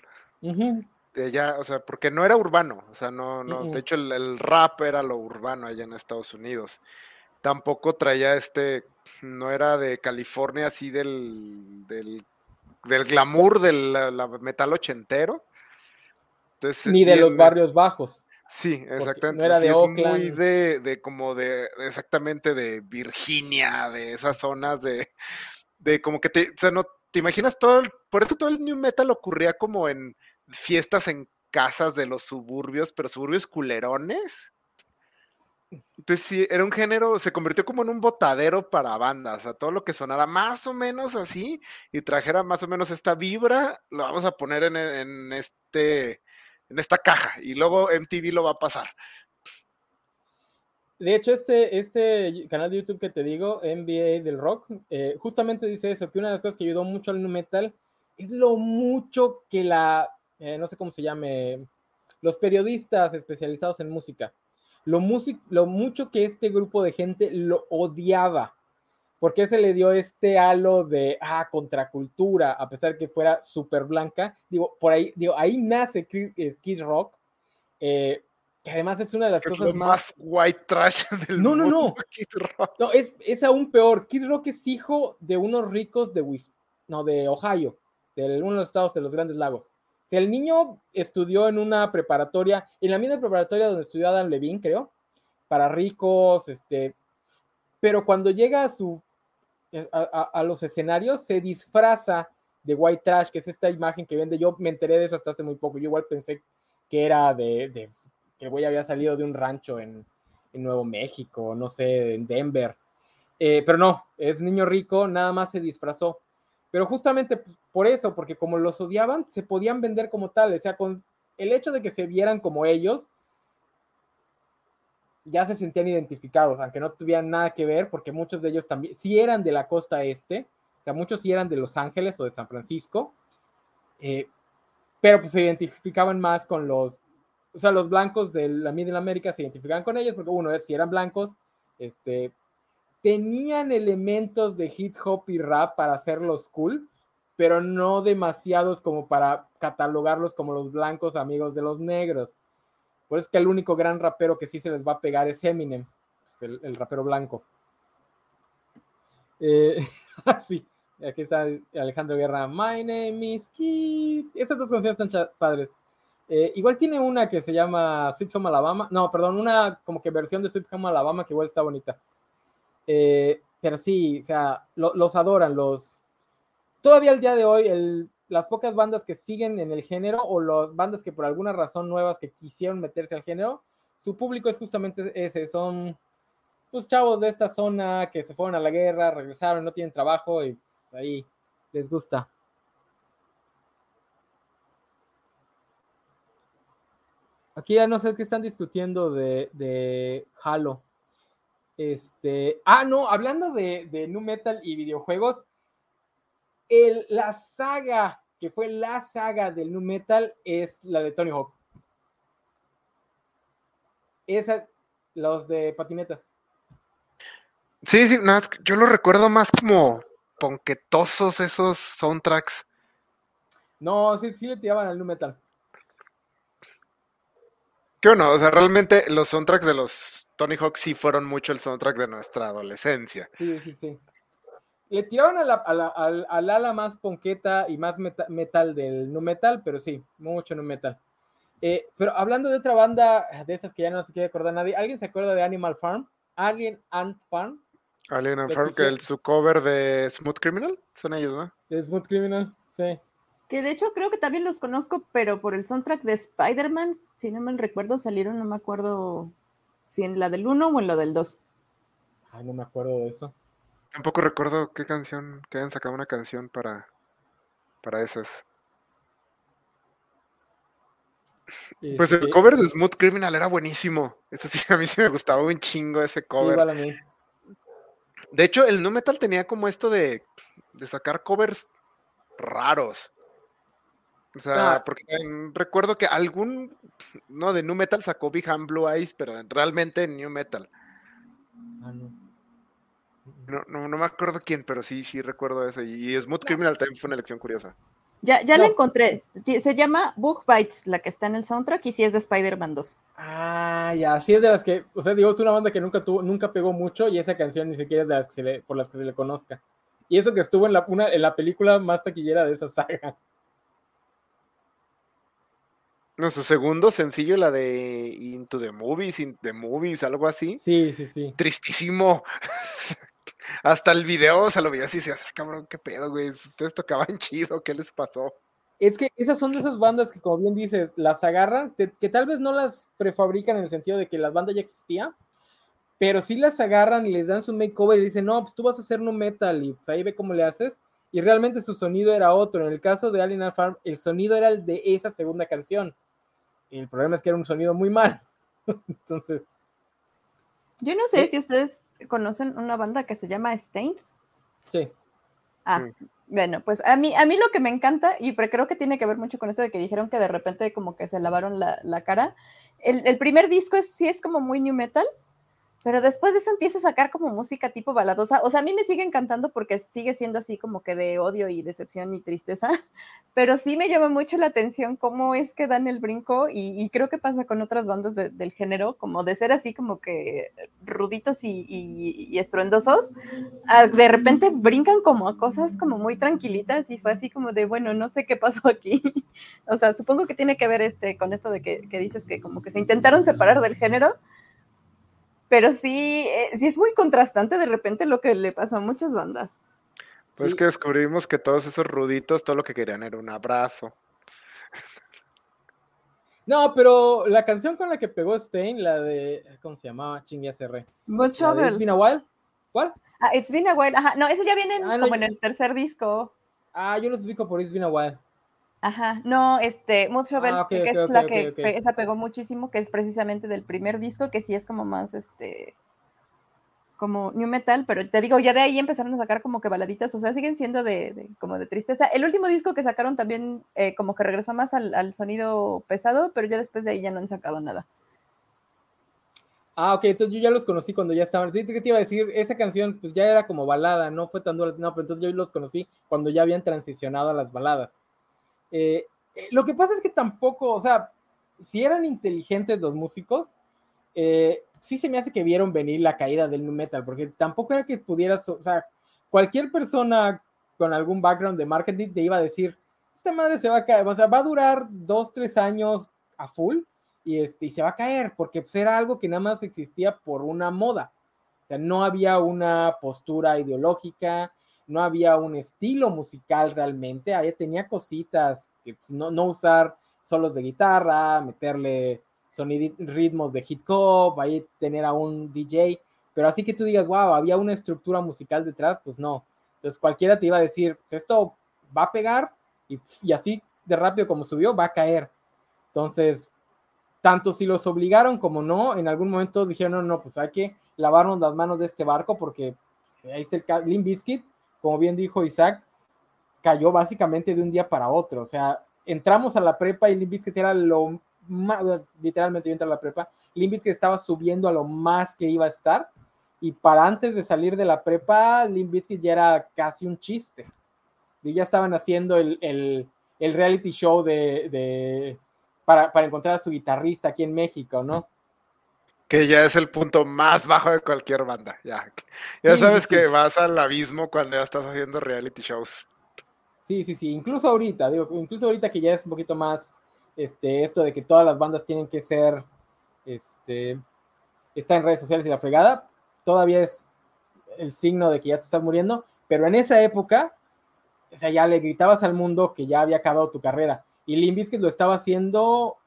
de allá, o sea, porque no era urbano, o sea, no, no, de hecho el, rap era lo urbano allá en Estados Unidos. Tampoco traía este no era de California, así del, del, del glamour del la metal ochentero. Entonces, Ni de los barrios bajos. Sí, exactamente. No era de Muy de, de, como de, exactamente de Virginia, de esas zonas de, de como que te, o sea, no, te imaginas todo, por eso todo el new metal ocurría como en fiestas en casas de los suburbios, pero suburbios culerones. Entonces sí, era un género, se convirtió como en un botadero para bandas, sea, todo lo que sonara más o menos así y trajera más o menos esta vibra, lo vamos a poner en, en este, en esta caja y luego MTV lo va a pasar. De hecho, este, este canal de YouTube que te digo, NBA del Rock, eh, justamente dice eso, que una de las cosas que ayudó mucho al nu metal es lo mucho que la, eh, no sé cómo se llame, los periodistas especializados en música, lo, lo mucho que este grupo de gente lo odiaba, porque se le dio este halo de, ah, contracultura, a pesar que fuera súper blanca, digo, por ahí, digo, ahí nace Kid Rock, eh, que además es una de las cosas más... white trash del no, no, no. Kid Rock. No, es, es aún peor. Kid Rock es hijo de unos ricos de no, de Ohio, de uno de los estados de los Grandes Lagos. Si el niño estudió en una preparatoria, en la misma preparatoria donde estudió Adam Levine, creo, para ricos, este, pero cuando llega a su eh, a, los escenarios se disfraza de white trash, que es esta imagen que vende. Yo me enteré de eso hasta hace muy poco. Yo igual pensé que era de que el güey había salido de un rancho en, Nuevo México, no sé, en Denver. Eh, pero no, es niño rico, nada más se disfrazó. Pero justamente por eso, porque como los odiaban, se podían vender como tal. O sea, con el hecho de que se vieran como ellos, ya se sentían identificados, aunque no tuvieran nada que ver, porque muchos de ellos también, sí eran de la costa este, o sea, muchos sí eran de Los Ángeles o de San Francisco, eh, pero pues se identificaban más con los o sea, los blancos de la Middle América se identificaban con ellos porque uno si eran blancos, este, tenían elementos de hip hop y rap para hacerlos cool, pero no demasiados como para catalogarlos como los blancos amigos de los negros. Por eso es que el único gran rapero que sí se les va a pegar es Eminem, pues, el, rapero blanco. Eh, sí, aquí está Alejandro Guerra. My name is Kid. Estas dos canciones están padres. Eh, igual tiene una que se llama Sweet Home Alabama. No, perdón, una como que versión de Sweet Home Alabama que igual está bonita. Eh, pero sí, o sea, los adoran, los... Todavía al día de hoy, las pocas bandas que siguen en el género o las bandas que por alguna razón nuevas que quisieron meterse al género, su público es justamente ese, son pues chavos de esta zona que se fueron a la guerra, regresaron, no tienen trabajo y pues, ahí les gusta. Aquí ya no sé qué están discutiendo de, Halo. Este, ah, no, hablando de, de Nu Metal y videojuegos, el, la saga que fue la saga del Nu Metal es la de Tony Hawk. Esa, los de patinetas. Sí, sí, más, yo lo recuerdo más como ponquetosos esos soundtracks. No, sí, sí le tiraban al Nu Metal. ¿Qué no? O sea, realmente los soundtracks de los Tony Hawk sí fueron mucho el soundtrack de nuestra adolescencia. Sí, sí, sí. Le tiraron a la, al, ala más ponqueta y más metal del nu metal, pero sí, mucho nu metal. Eh, pero hablando de otra banda de esas que ya no se quiere acordar nadie, ¿alguien se acuerda de Animal Farm? Alien Ant Farm. Alien Ant Farm, que el, su cover de Smooth Criminal, son ellos, ¿no? De Smooth Criminal, sí. Que de hecho creo que también los conozco, pero por el soundtrack de Spider-Man, si no me recuerdo, salieron, no me acuerdo si en la del 1 o en la del 2. Ay, no me acuerdo de eso. Tampoco recuerdo qué canción, que hayan sacado una canción para, para esas. Pues el cover de Smooth Criminal era buenísimo. Eso sí, a mí sí me gustaba un chingo ese cover. De hecho, el nu metal tenía como esto de, de sacar covers raros. O sea, ah. porque recuerdo que algún, no, de New Metal sacó Big Hand Blue Eyes, pero realmente en New Metal. Ah, no. No, no. me acuerdo quién, pero sí, sí recuerdo eso. Y Smooth Criminal también fue una elección curiosa. Ya, ya la encontré. Se llama Bug Bites, la que está en el soundtrack, y sí es de Spider-Man 2. Ah, ya, sí es de las que, o sea, digo, es una banda que nunca tuvo, nunca pegó mucho, y esa canción ni siquiera es de las que se le, por las que se le conozca. Y eso que estuvo en la, una, en la película más taquillera de esa saga. No, su segundo sencillo, la de Into the Movies, Into the Movies, algo así. Sí, sí, sí. Tristísimo. Hasta el video se lo veía así y decía, ah, cabrón, qué pedo, güey. Ustedes tocaban chido, ¿qué les pasó? Es que esas son de esas bandas que, como bien dices, las agarran, que, tal vez no las prefabrican en el sentido de que las bandas ya existían, pero sí las agarran y les dan su makeover y dicen, no, pues tú vas a hacer no metal y pues ahí ve cómo le haces. Y realmente su sonido era otro. En el caso de Alien Farm, el sonido era el de esa segunda canción. Y el problema es que era un sonido muy mal. Entonces, yo no sé si ustedes conocen una banda que se llama Stain. Sí. Ah, bueno, pues a mí, a mí lo que me encanta, y creo que tiene que ver mucho con eso de que dijeron que de repente como que se lavaron la, la cara. El, el, primer disco es, sí es como muy new metal, pero después de eso empieza a sacar como música tipo baladosa. O sea, a mí me sigue encantando porque sigue siendo así como que de odio y decepción y tristeza, pero sí me llama mucho la atención cómo es que dan el brinco y, creo que pasa con otras bandas del género, como de ser así como que ruditos y, estruendosos, de repente brincan como a cosas como muy tranquilitas y fue así como de, bueno, no sé qué pasó aquí. o sea, supongo que tiene que ver este, con esto de que, que dices que como que se intentaron separar del género pero sí, eh, sí es muy contrastante de repente lo que le pasó a muchas bandas. Pues que descubrimos que todos esos ruditos, todo lo que querían era un abrazo. No, pero la canción con la que pegó Stein, la de, ¿cómo se llamaba? Chingue cerré. It's Been a While. ¿Cuál? Ah, It's Been a While. Ajá, no, ese ya viene ah, como en el tercer disco. Ah, yo los ubico por It's Been a While. Ajá, no, este, Mood ah, que es la que esa pegó muchísimo, que es precisamente del primer disco, que sí es como más, este, como new metal, pero te digo, ya de ahí empezaron a sacar como que baladitas, o sea, siguen siendo de, como de tristeza. El último disco que sacaron también eh, como que regresó más al, sonido pesado, pero ya después de ahí ya no han sacado nada. Ah, ok, entonces yo ya los conocí cuando ya estaban. Sí, ¿qué te iba a decir? Esa canción pues ya era como balada, no fue tan dura, no, pero entonces yo los conocí cuando ya habían transicionado a las baladas. Eh, eh, lo que pasa es que tampoco, o sea, si eran inteligentes los músicos, eh, sí se me hace que vieron venir la caída del nu metal, porque tampoco era que pudieras, o sea, cualquier persona con algún background de marketing te iba a decir, esta madre se va a caer, o sea, va a durar dos, tres años a full y, este, y se va a caer, porque pues, era algo que nada más existía por una moda. O sea, no había una postura ideológica, no había un estilo musical realmente, ahí tenía cositas, pues, no, no usar solos de guitarra, meterle ritmos de hip hop, ahí tener a un DJ, pero así que tú digas, wow, había una estructura musical detrás, pues no. Entonces cualquiera te iba a decir, pues, esto va a pegar y, y así de rápido como subió, va a caer. Entonces, tanto si los obligaron como no, en algún momento dijeron, no, no, pues hay que lavarnos las manos de este barco porque ahí está el Limp Bizkit, como bien dijo Isaac, cayó básicamente de un día para otro. O sea, entramos a la prepa y Limp que era lo más, literalmente yo entré a la prepa, Limp que estaba subiendo a lo más que iba a estar. Y para antes de salir de la prepa, Limp Bizkit ya era casi un chiste. Y ya estaban haciendo el, el, reality show de, de para, para encontrar a su guitarrista aquí en México, ¿no? Que ya es el punto más bajo de cualquier banda. Ya, ya sabes que vas al abismo cuando ya estás haciendo reality shows. Sí, sí, sí. Incluso ahorita, digo, incluso ahorita que ya es un poquito más este, esto de que todas las bandas tienen que ser, este, está en redes sociales y la fregada, todavía es el signo de que ya te estás muriendo, pero en esa época, o sea, ya le gritabas al mundo que ya había acabado tu carrera. Y Limbiskit lo estaba haciendo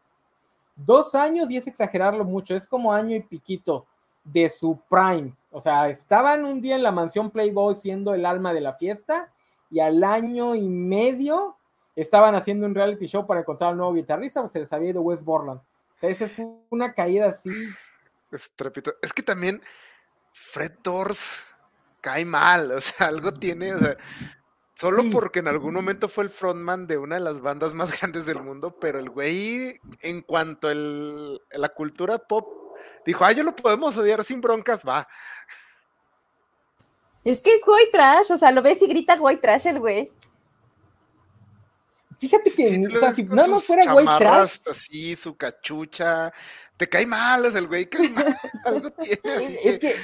dos años y es exagerarlo mucho, es como año y piquito de su prime. O sea, estaban un día en la mansión Playboy siendo el alma de la fiesta y al año y medio estaban haciendo un reality show para encontrar al nuevo guitarrista, pues se les había ido West Borland. O sea, esa es una caída así. Es, que también Fred Doors cae mal, o sea, algo tiene, o sea, Solo porque en algún momento fue el frontman de una de las bandas más grandes del mundo, pero el güey, en cuanto a la cultura pop, dijo, ah, yo lo podemos odiar sin broncas, va. Es que es white trash, o sea, lo ves y grita white trash el güey. Fíjate que Sí, o sea, si nada más fuera white trash, así, su cachucha. Te cae mal, es el güey cae mal. Algo tiene así es que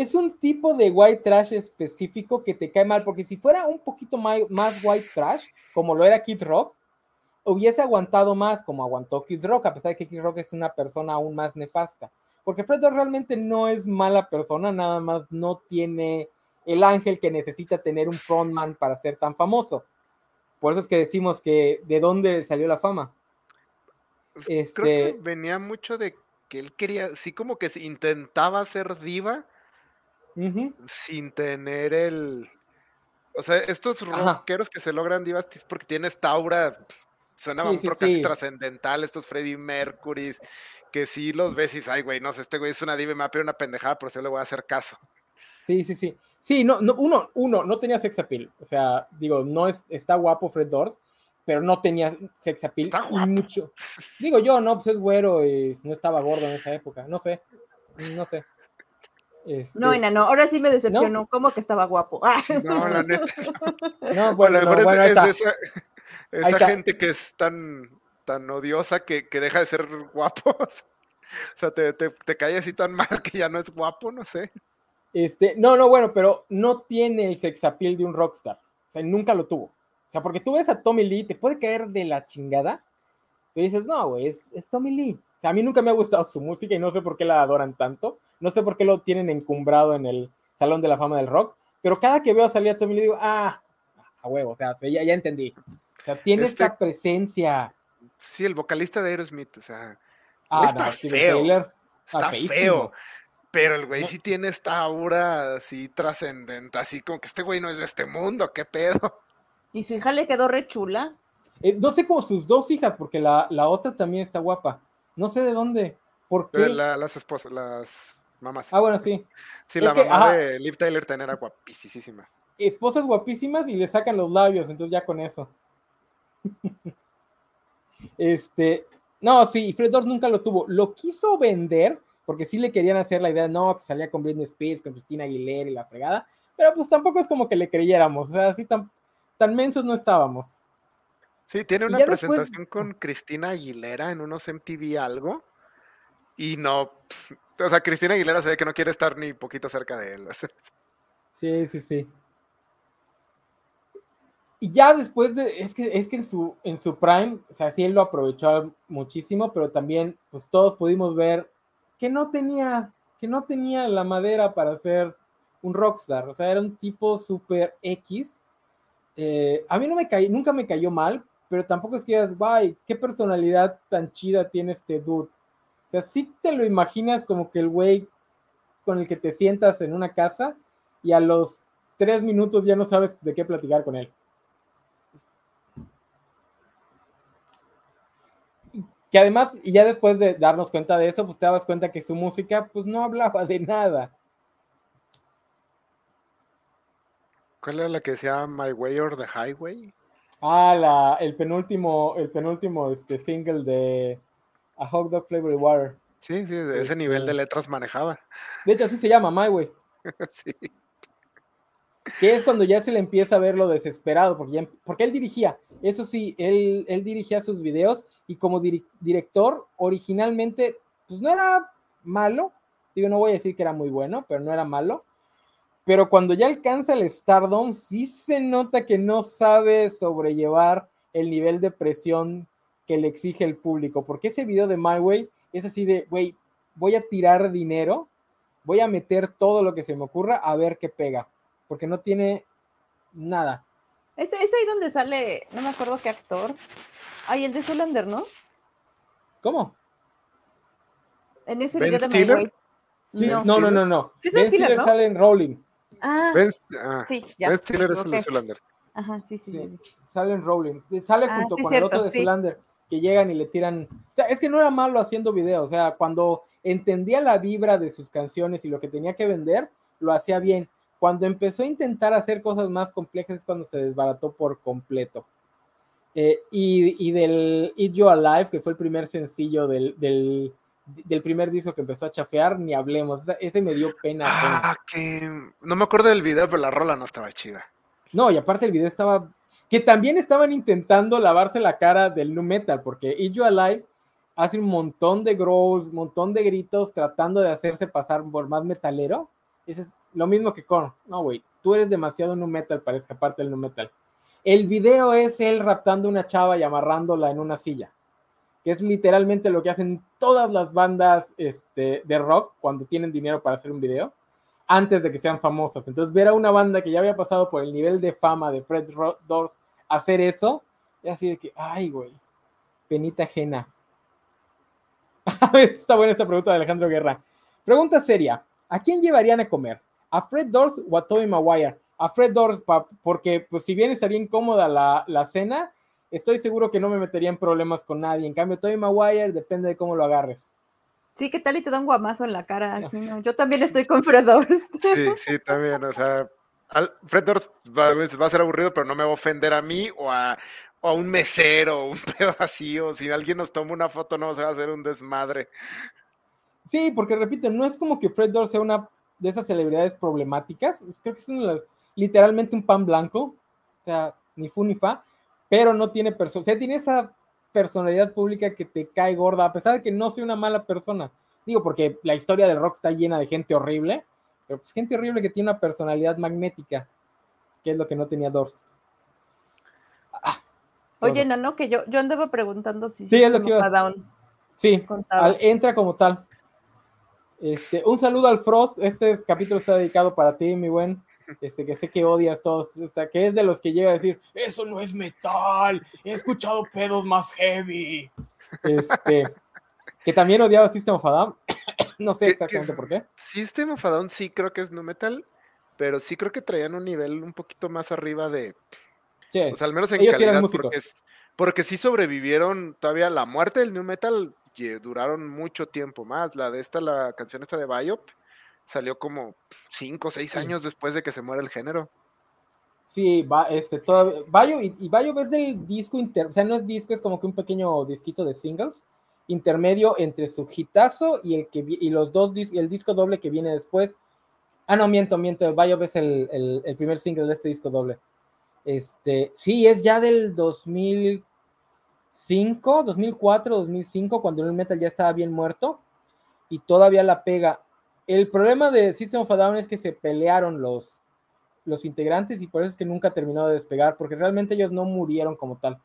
es un tipo de white trash específico que te cae mal, porque si fuera un poquito más, white trash, como lo era Kid Rock, hubiese aguantado más como aguantó Kid Rock, a pesar de que Kid Rock es una persona aún más nefasta. Porque Fred Durst realmente no es mala persona, nada más no tiene el ángel que necesita tener un frontman para ser tan famoso. Por eso es que decimos que de dónde salió la fama. Creo que Este, venía mucho de que él quería, sí, como que intentaba ser diva sin tener el. O sea, estos Ajá. rockeros que se logran divas porque tiene esta aura. Suena Sí, un sí, casi sí. trascendental, estos Freddie Mercury, que sí los ves y ay, güey, no sé, este güey es una diva y me va a pedir una pendejada, pero sí le voy a hacer caso. Sí, sí, sí. Sí, no, no, uno, uno, no tenía sex appeal. O sea, digo, no es, está guapo Fred Durst, pero no tenía sex appeal. Está guapo. mucho. Digo yo, no, pues es güero y no estaba gordo en esa época. No sé, no sé. Este, No, enano, ahora sí me decepcionó. ¿Cómo que estaba guapo? Ah. No, la neta. no, Bueno, bueno, a lo no, mejor es, bueno, ahí es de esa, gente que es tan, tan odiosa que, que deja de ser guapo. O sea, te, te, te cae así tan mal que ya no es guapo, no sé. Este, no, no, bueno, pero no tiene el sex appeal de un rockstar. O sea, nunca lo tuvo. O sea, porque tú ves a Tommy Lee, te puede caer de la chingada, pero dices, no, güey, es, es Tommy Lee. O sea, a mí nunca me ha gustado su música y no sé por qué la adoran tanto. No sé por qué lo tienen encumbrado en el Salón de la Fama del Rock. Pero cada que veo salir a Tommy Lee, digo, ah, a huevo, o sea, ya, ya entendí. O sea, tiene Este- esta presencia. Sí, el vocalista de Aerosmith, o sea, Ah, está no, feo, está feísimo. feo. Pero el güey No. sí tiene esta aura así trascendente, así como que este güey no es de este mundo, qué pedo. Y su hija le quedó re chula. Eh, no sé cómo sus dos hijas, porque la, la otra también está guapa. No sé de dónde. ¿Por qué? La- las esposas, las mamás. Ah, bueno, sí. sí, es la que, mamá ajá. de Liv Tyler también era guapísima. Esposas guapísimas y le sacan los labios, entonces ya con eso. este, no, sí, Fred Durst nunca lo tuvo. Lo quiso vender porque sí le querían hacer la idea, no, que salía con Britney Spears, con Christina Aguilera y la fregada, pero pues tampoco es como que le creyéramos, o sea, así tan, tan mensos no estábamos. Sí, tiene una después- presentación con Cristina Aguilera en unos MTV algo. Y no, o sea, Cristina Aguilera se ve que no quiere estar ni poquito cerca de él. Sí, sí, sí. Y ya después de, es que, es que en su, en su prime, o sea, sí él lo aprovechó muchísimo, pero también, pues todos pudimos ver que no tenía, que no tenía la madera para ser un rockstar, o sea, era un tipo súper X. Eh, a mí no me cayó, nunca me cayó mal, pero tampoco es que digas, guay, qué personalidad tan chida tiene este dude. O sea, sí te lo imaginas como que el güey con el que te sientas en una casa y a los tres minutos ya no sabes de qué platicar con él. Que además, y ya después de darnos cuenta de eso, pues te dabas cuenta que su música pues no hablaba de nada. ¿Cuál era la que decía My Way or the Highway? Ah, la, el penúltimo, el penúltimo este, single de A Hot Dog Flavored Water. Sí, sí, de ese nivel de Este- letras manejaba. De hecho, así se llama, My Way. sí. que es cuando ya se le empieza a ver lo desesperado, porque, ya- porque él dirigía, eso sí, él, él dirigía sus videos y como director, originalmente, pues no era malo, digo, no voy a decir que era muy bueno, pero no era malo, pero cuando ya alcanza el Stardom, sí se nota que no sabe sobrellevar el nivel de presión que le exige el público, porque ese video de My Way es así de, güey, voy a tirar dinero, voy a meter todo lo que se me ocurra a ver qué pega porque no tiene nada. Es, es ahí donde sale, no me acuerdo qué actor. Ay, el de Zulander, ¿no? ¿Cómo? En ese ¿Ben video de My? Way. Sí, No. no, no, no, no. Sí Ben Ben Stiller, Stiller ¿no? sale en Rolling. Ah, Ben, ah, sí, ya. Ben Stiller es el de ok. Zoolander. Ajá, sí, sí, Sí, sí. sí. sale en Rolling. Sale Ah, junto sí, con cierto, el otro de sí. Zulander, que llegan y le tiran. O sea, es que no era malo haciendo videos. O sea, cuando entendía la vibra de sus canciones y lo que tenía que vender, lo hacía bien. Cuando empezó a intentar hacer cosas más complejas es cuando se desbarató por completo. Eh, y, y del Eat You Alive, que fue el primer sencillo del, del, del primer disco que empezó a chafear, ni hablemos. Ese, me dio pena. Ah, que no me acuerdo del video, pero la rola no estaba chida. No, y aparte el video estaba. que también estaban intentando lavarse la cara del nu metal, porque Ijo Alive hace un montón de growls, un montón de gritos tratando de hacerse pasar por más metalero. Ese es lo mismo que con, no, güey, tú eres demasiado nu metal para escaparte del nu metal. El video es él raptando una chava y amarrándola en una silla, que es literalmente lo que hacen todas las bandas este, de rock cuando tienen dinero para hacer un video, antes de que sean famosas. Entonces, ver a una banda que ya había pasado por el nivel de fama de Fred Doors hacer eso, es así de que, ay, güey, penita ajena. Está buena esta pregunta de Alejandro Guerra. Pregunta seria: ¿a quién llevarían a comer? ¿A Fred Doors o a Tobey Maguire? A Fred Doors, porque pues si bien estaría incómoda la, la cena, estoy seguro que no me metería en problemas con nadie. En cambio, Tobey Maguire depende de cómo lo agarres. Sí, ¿qué tal y te da un guamazo en la cara? Yo también estoy con Fred Doors. Sí, sí, también, o sea, Fred Doors va, a ser aburrido, pero no me va a ofender a mí o a, o a un mesero, o un pedo así, o si alguien nos toma una foto no se va a hacer un desmadre. Sí, porque repito, no es como que Fred Doors sea una de esas celebridades problemáticas, creo que es una de las literalmente un pan blanco, o sea, ni fu ni fa, pero no tiene persona, o sea, tiene esa personalidad pública que te cae gorda, a pesar de que no sea una mala persona. Digo, porque la historia del rock está llena de gente horrible, pero pues gente horrible que tiene una personalidad magnética, que es lo que no tenía Dors. Ah, Oye, no, que yo, yo andaba preguntando si sí, es lo que iba. Sí, entra como tal. Este, un saludo al Frost. Este capítulo está dedicado para ti, mi buen. Este, que sé que odias todos, que es de los que llega a decir, eso no es metal, he escuchado pedos más heavy. Este, que también odiaba System of a Down. no sé exactamente por qué. System of a Down sí creo que es no metal, pero sí creo que traían un nivel un poquito más arriba de. o sea, al menos en calidad, porque, porque sí sobrevivieron todavía la muerte del new metal duraron mucho tiempo más. La de esta, la canción esta de Biop, salió como 5 o 6 años después de que se muera el género. Sí, va, este, todavía, Bayo, y, y Bayo es del disco, inter, o sea, no es disco, es como que un pequeño disquito de singles, intermedio entre su hitazo y el que y los dos y el disco doble que viene después. Ah, no, miento, miento, Bayo es el, el, el, primer single de este disco doble. Este, sí, es ya del 2000, 2005, 2004, 2005, cuando el metal ya estaba bien muerto y todavía la pega. El problema de System of a Down es que se pelearon los, los integrantes y por eso es que nunca terminó de despegar, porque realmente ellos no murieron como tal.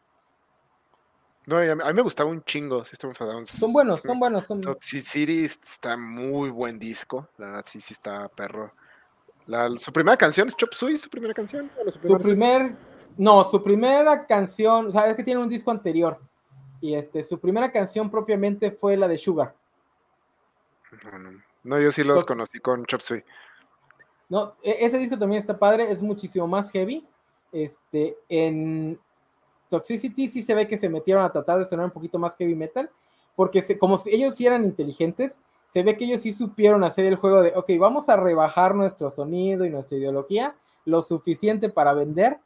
No, a mí me gustaba un chingo System of a Down. Son buenos, son buenos. Son... Toxic City está muy buen disco, la verdad sí, sí está perro. su primera canción es Chop Suey, su primera canción. Su, primer, no, su primera canción, o sea, es que tiene un disco anterior. Y este, su primera canción propiamente fue la de Sugar. No, yo sí los conocí con Chop Suey. No, e, ese disco también está padre, es muchísimo más heavy. Este, en Toxicity sí se ve que se metieron a tratar de sonar un poquito más heavy metal, porque como ellos sí eran inteligentes, se ve que ellos sí supieron hacer el juego de, ok, vamos a rebajar nuestro sonido y nuestra ideología lo suficiente para vender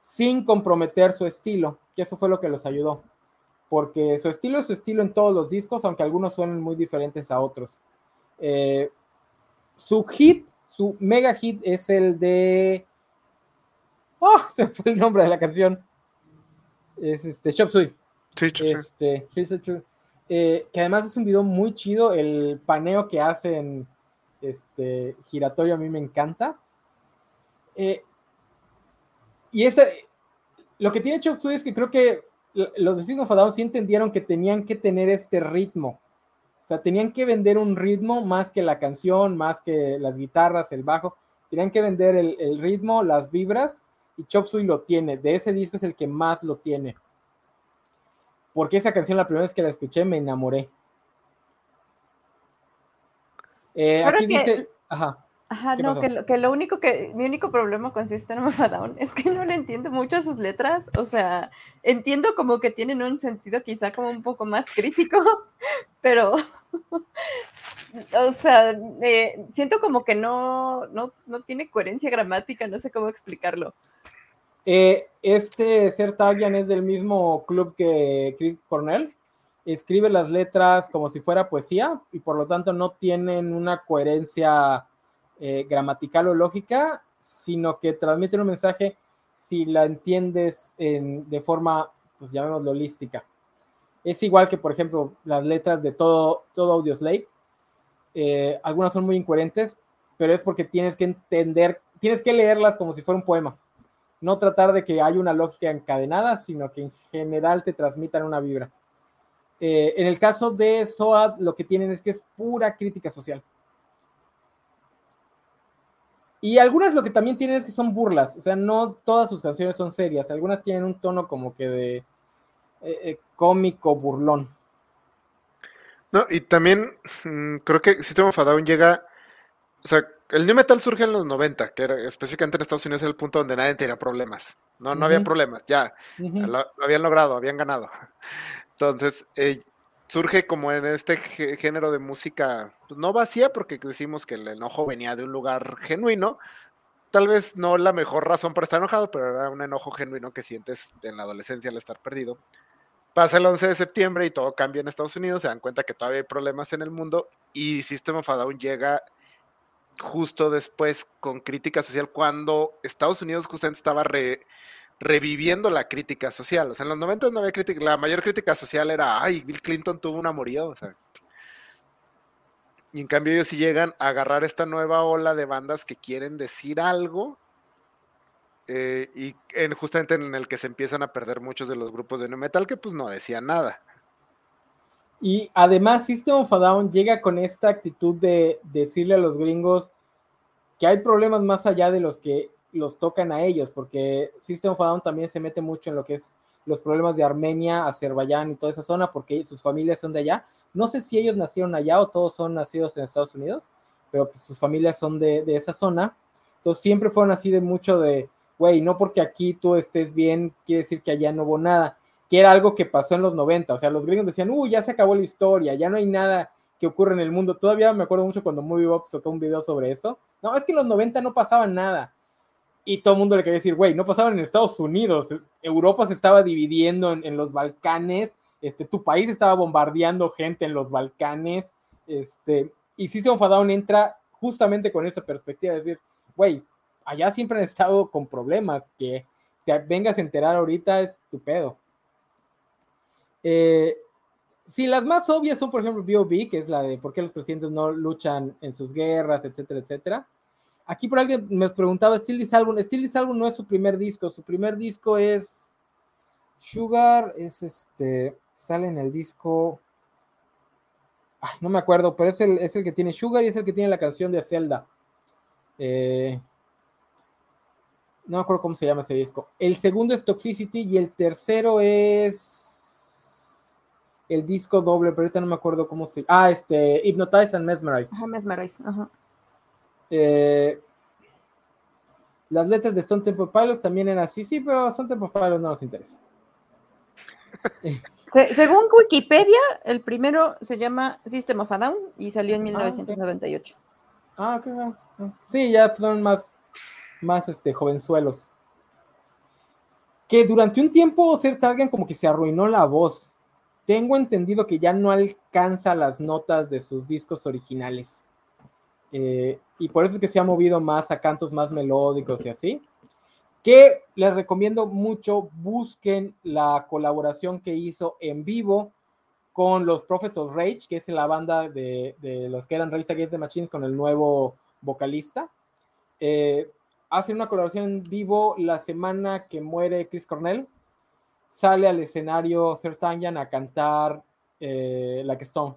sin comprometer su estilo, que eso fue lo que los ayudó, porque su estilo es su estilo en todos los discos, aunque algunos suenen muy diferentes a otros. Eh, su hit, su mega hit es el de... ¡Oh! Se fue el nombre de la canción. Es este, Shop Suey. Sí, este, sí, sí, eh, que además es un video muy chido, el paneo que hacen este, giratorio a mí me encanta. Eh, y ese, lo que tiene Chop Suey es que creo que los de System of sí entendieron que tenían que tener este ritmo. O sea, tenían que vender un ritmo más que la canción, más que las guitarras, el bajo. Tenían que vender el, el ritmo, las vibras, y Chop Suey lo tiene. De ese disco es el que más lo tiene porque esa canción la primera vez que la escuché me enamoré. Eh, aquí dice, ajá. Ajá, no, que lo, que lo, único que, mi único problema con System of a Down es que no le entiendo mucho sus letras, o sea, entiendo como que tienen un sentido quizá como un poco más crítico, pero, o sea, eh, siento como que no, no, no tiene coherencia gramática, no sé cómo explicarlo. Eh, este Ser Tagian es del mismo club que Chris Cornell. Escribe las letras como si fuera poesía y por lo tanto no tienen una coherencia eh, gramatical o lógica, sino que transmiten un mensaje si la entiendes en, de forma, pues llamémoslo holística. Es igual que, por ejemplo, las letras de todo, todo Audio Slave. Eh, algunas son muy incoherentes, pero es porque tienes que entender, tienes que leerlas como si fuera un poema. No tratar de que haya una lógica encadenada, sino que en general te transmitan una vibra. Eh, en el caso de SOAD, lo que tienen es que es pura crítica social. Y algunas lo que también tienen es que son burlas, o sea, no todas sus canciones son serias, algunas tienen un tono como que de eh, eh, cómico, burlón. No, y también mm, creo que System of a Down llega, o sea, el new metal surge en los 90, que era específicamente en Estados Unidos era el punto donde nadie tenía problemas. No, no había problemas, ya, lo, habían logrado, habían ganado. Entonces, eh, surge como en este género de música, pues, no vacía, porque decimos que el enojo venía de un lugar genuino. Tal vez no la mejor razón para estar enojado, pero era un enojo genuino que sientes en la adolescencia al estar perdido. Pasa el 11 de septiembre y todo cambia en Estados Unidos, se dan cuenta que todavía hay problemas en el mundo y System of a llega justo después con crítica social cuando Estados Unidos justamente estaba re, reviviendo la crítica social. O sea, en los 90 no había crítica, la mayor crítica social era, ay, Bill Clinton tuvo un amorío, o sea. Y en cambio ellos sí llegan a agarrar esta nueva ola de bandas que quieren decir algo eh, y en, justamente en el que se empiezan a perder muchos de los grupos de nu metal que pues no decían nada. Y además System of a Down llega con esta actitud de decirle a los gringos que hay problemas más allá de los que los tocan a ellos, porque System of a Down también se mete mucho en lo que es los problemas de Armenia, Azerbaiyán y toda esa zona, porque sus familias son de allá. No sé si ellos nacieron allá o todos son nacidos en Estados Unidos, pero pues sus familias son de, esa zona. Entonces siempre fueron así de mucho de, güey, no porque aquí tú estés bien, quiere decir que allá no hubo nada, que era algo que pasó en los 90. O sea, los gringos decían, uy, ya se acabó la historia, ya no hay nada que ocurre en el mundo. Todavía me acuerdo mucho cuando Movie Box tocó un video sobre eso. No, es que en los 90 no pasaba nada y todo el mundo le quería decir, güey, no pasaban en Estados Unidos, Europa se estaba dividiendo en, los Balcanes, este, tu país estaba bombardeando gente en los Balcanes, este, y System of a Down entra justamente con esa perspectiva, de decir, güey, allá siempre han estado con problemas, que te vengas a enterar ahorita es tu pedo. Eh, si las más obvias son, por ejemplo, B.O.B., que es la de por qué los presidentes no luchan en sus guerras, etcétera, etcétera. Aquí por alguien me preguntaba, Still This Album, Still This Album no es su primer disco, su primer disco es Sugar, es este, sale en el disco, ay, no me acuerdo, pero es el, es el que tiene Sugar y es el que tiene la canción de Zelda. Eh, no me acuerdo cómo se llama ese disco. El segundo es Toxicity y el tercero es el disco doble, pero ahorita no me acuerdo cómo se Ah, este, Hypnotize and Mesmerize. Ajá, Mesmerize, ajá. Eh, las letras de Stone Temple Pilots también eran así, sí, pero Stone Temple Pilots no nos interesa. según Wikipedia, el primero se llama System of a Down y salió en 1998. Ah, ok, ah, ah. Sí, ya son más, más este, jovenzuelos. Que durante un tiempo Ser Targan como que se arruinó la voz. Tengo entendido que ya no alcanza las notas de sus discos originales. Eh, y por eso es que se ha movido más a cantos más melódicos y así. Que les recomiendo mucho, busquen la colaboración que hizo en vivo con los Prophets of Rage, que es la banda de, los que eran Race Against the Machines con el nuevo vocalista. Eh, hacen una colaboración en vivo la semana que muere Chris Cornell. Sale al escenario Sertanyan a cantar eh, Like Stone.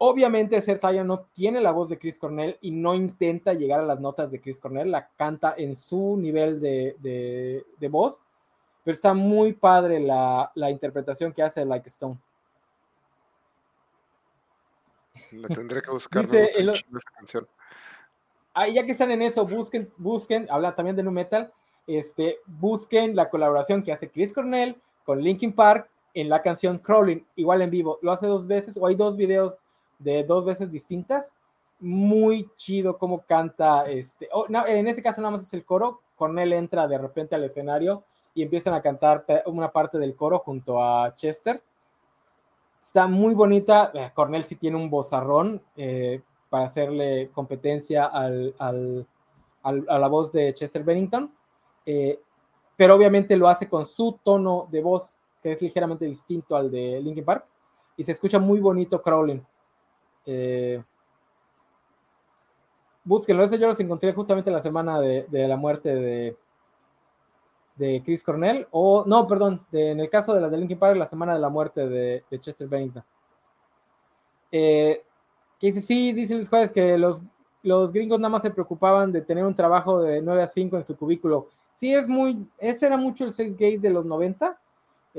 Obviamente Sertaya no tiene la voz de Chris Cornell y no intenta llegar a las notas de Chris Cornell, la canta en su nivel de, voz, pero está muy padre la, interpretación que hace Like Stone. La tendré que buscar. Dice, canción. Ah, ya que están en eso, busquen, busquen, habla también de Nu Metal, este, busquen la colaboración que hace Chris Cornell con Linkin Park en la canción Crawling, igual en vivo. Lo hace dos veces, o hay dos videos de dos veces distintas. Muy chido cómo canta este. Oh, no, en ese caso nada más es el coro. Cornell entra de repente al escenario y empiezan a cantar una parte del coro junto a Chester. Está muy bonita. Eh, Cornell sí tiene un bozarrón eh, para hacerle competencia al, al, a la voz de Chester Bennington. Eh, pero obviamente lo hace con su tono de voz, que es ligeramente distinto al de Linkin Park, y se escucha muy bonito Crawling. Eh, búsquenlo, ese yo los encontré justamente la semana de, la muerte de, de Chris Cornell, o no, perdón, en el caso de la de Linkin Park, la semana de la muerte de, Chester Bennington. Eh, que dice, sí, dicen los jueves que los, los gringos nada más se preocupaban de tener un trabajo de 9 a 5 en su cubículo. Sí, es muy, ese era mucho el sex gay de los 90.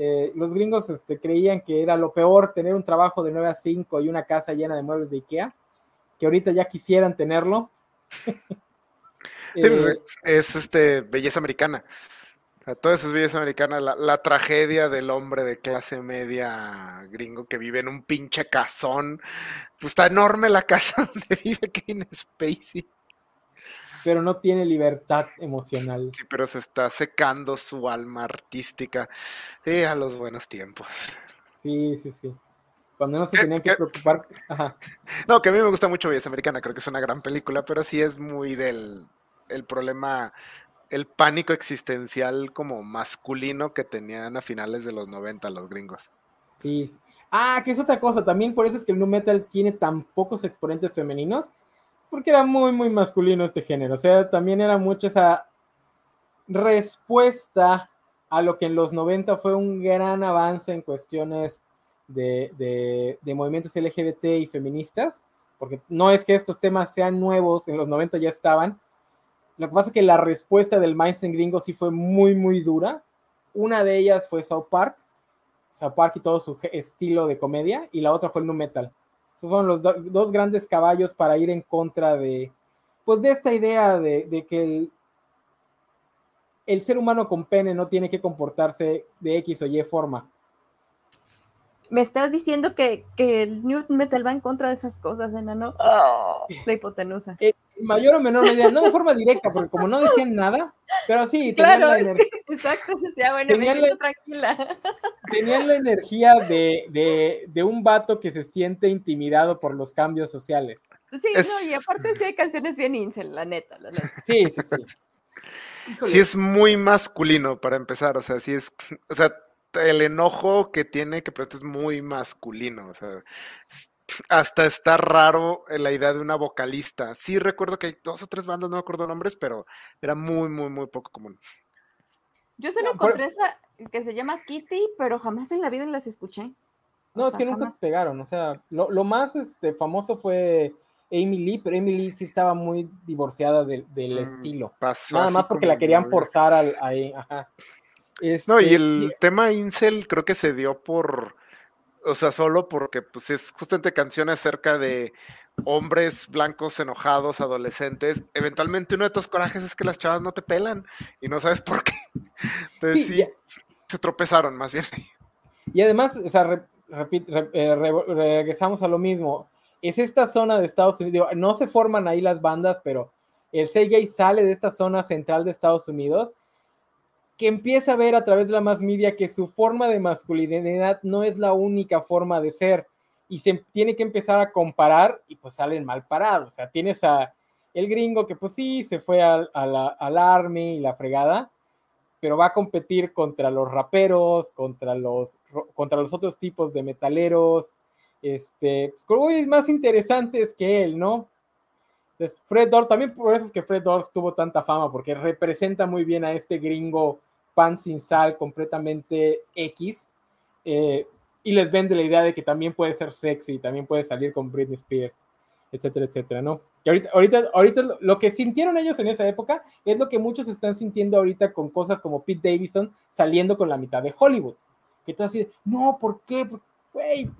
Eh, los gringos este, creían que era lo peor tener un trabajo de 9 a 5 y una casa llena de muebles de Ikea, que ahorita ya quisieran tenerlo. Pues, eh, es este belleza americana. Toda esa es belleza americana, la, tragedia del hombre de clase media gringo que vive en un pinche casón. Pues está enorme la casa donde vive Kevin Spacey. Pero no tiene libertad emocional. Sí, pero se está secando su alma artística. Sí, a los buenos tiempos. Sí, sí, sí. Cuando no se tenían que preocupar. No, que a mí me gusta mucho Belleza Americana, creo que es una gran película, pero sí es muy del el problema el pánico existencial como masculino que tenían a finales de los 90 los gringos. Sí. Ah, que es otra cosa, también por eso es que el nu metal tiene tan pocos exponentes femeninos, porque era muy, muy masculino este género. O sea, también era mucho esa respuesta a lo que en los 90 fue un gran avance en cuestiones de, de, de, movimientos LGBT y feministas, porque no es que estos temas sean nuevos, en los 90 ya estaban, lo que pasa es que la respuesta del mainstream gringo sí fue muy, muy dura. Una de ellas fue South Park, South Park y todo su estilo de comedia, y la otra fue el nu metal. Fueron los dos grandes caballos para ir en contra de, pues, de esta idea de, que el, el ser humano con pene no tiene que comportarse de X o Y forma me estás diciendo que, el New Metal va en contra de esas cosas, enano. Oh, la hipotenusa. En mayor o menor medida, no de forma directa, porque como no decían nada, pero sí, claro, la exacto, decía, bueno, tenían la, tranquila. Tenían la energía de, un vato que se siente intimidado por los cambios sociales. Sí, no, y aparte sí hay canciones bien incel, la neta, la neta. Sí, sí, sí. Sí es muy masculino para empezar, o sea, sí es, o sea, el enojo que tiene que es muy masculino, o sea, hasta está raro la idea de una vocalista. Sí recuerdo que hay dos o tres bandas, no me acuerdo nombres, pero era muy, muy, muy poco común. Yo solo encontré esa que se llama Kitty, pero jamás en la vida las escuché. No, es que nunca se pegaron, o sea, lo, más este, famoso fue Amy Lee, pero Amy Lee sí estaba muy divorciada del mm, estilo. Nada más porque la querían forzar al, ahí, ajá no, y este, el tema Incel creo que se dio por, o sea, solo porque pues es justamente canciones acerca de hombres blancos enojados, adolescentes. Eventualmente uno de tus corajes es que las chavas no te pelan y no sabes por qué. Entonces sí, se tropezaron más bien. Y además, o sea, eh, regresamos a lo mismo. Es esta zona de Estados Unidos, no se forman ahí las bandas, pero el gay sale de esta zona central de Estados Unidos que empieza a ver a través de la más media que su forma de masculinidad no es la única forma de ser y se tiene que empezar a comparar y pues salen mal parados. O sea, tienes a el gringo que pues sí, se fue al, al army y la fregada, pero va a competir contra los raperos, contra los, contra los otros tipos de metaleros, este, pues, más interesantes que él, ¿no? Entonces, Fred Dorr, también por eso es que Fred Dorr tuvo tanta fama, porque representa muy bien a este gringo pan sin sal, completamente X, eh, y les vende la idea de que también puede ser sexy, también puede salir con Britney Spears, etcétera, etcétera, ¿no? Ahorita, ahorita, ahorita lo que sintieron ellos en esa época es lo que muchos están sintiendo ahorita con cosas como Pete Davidson saliendo con la mitad de Hollywood. Que tú así, no, ¿por qué? Güey,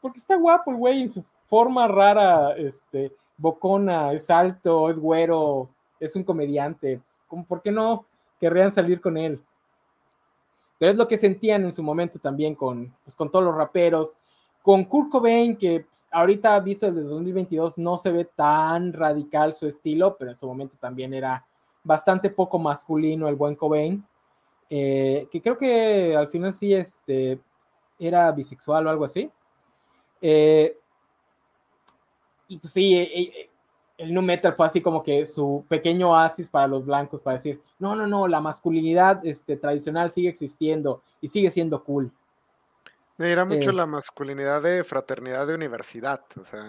porque está guapo el güey en su forma rara, este, bocona, es alto, es güero, es un comediante. ¿Por qué no querrían salir con él? Pero es lo que sentían en su momento también con, pues, con todos los raperos. Con Kurt Cobain, que pues, ahorita visto desde 2022 no se ve tan radical su estilo, pero en su momento también era bastante poco masculino el buen Cobain. Eh, que creo que al final sí este, era bisexual o algo así. Eh, y pues sí, eh, el nu metal fue así como que su pequeño oasis para los blancos para decir, no, no, no, la masculinidad este, tradicional sigue existiendo y sigue siendo cool. Era mucho eh. la masculinidad de fraternidad de universidad, o sea,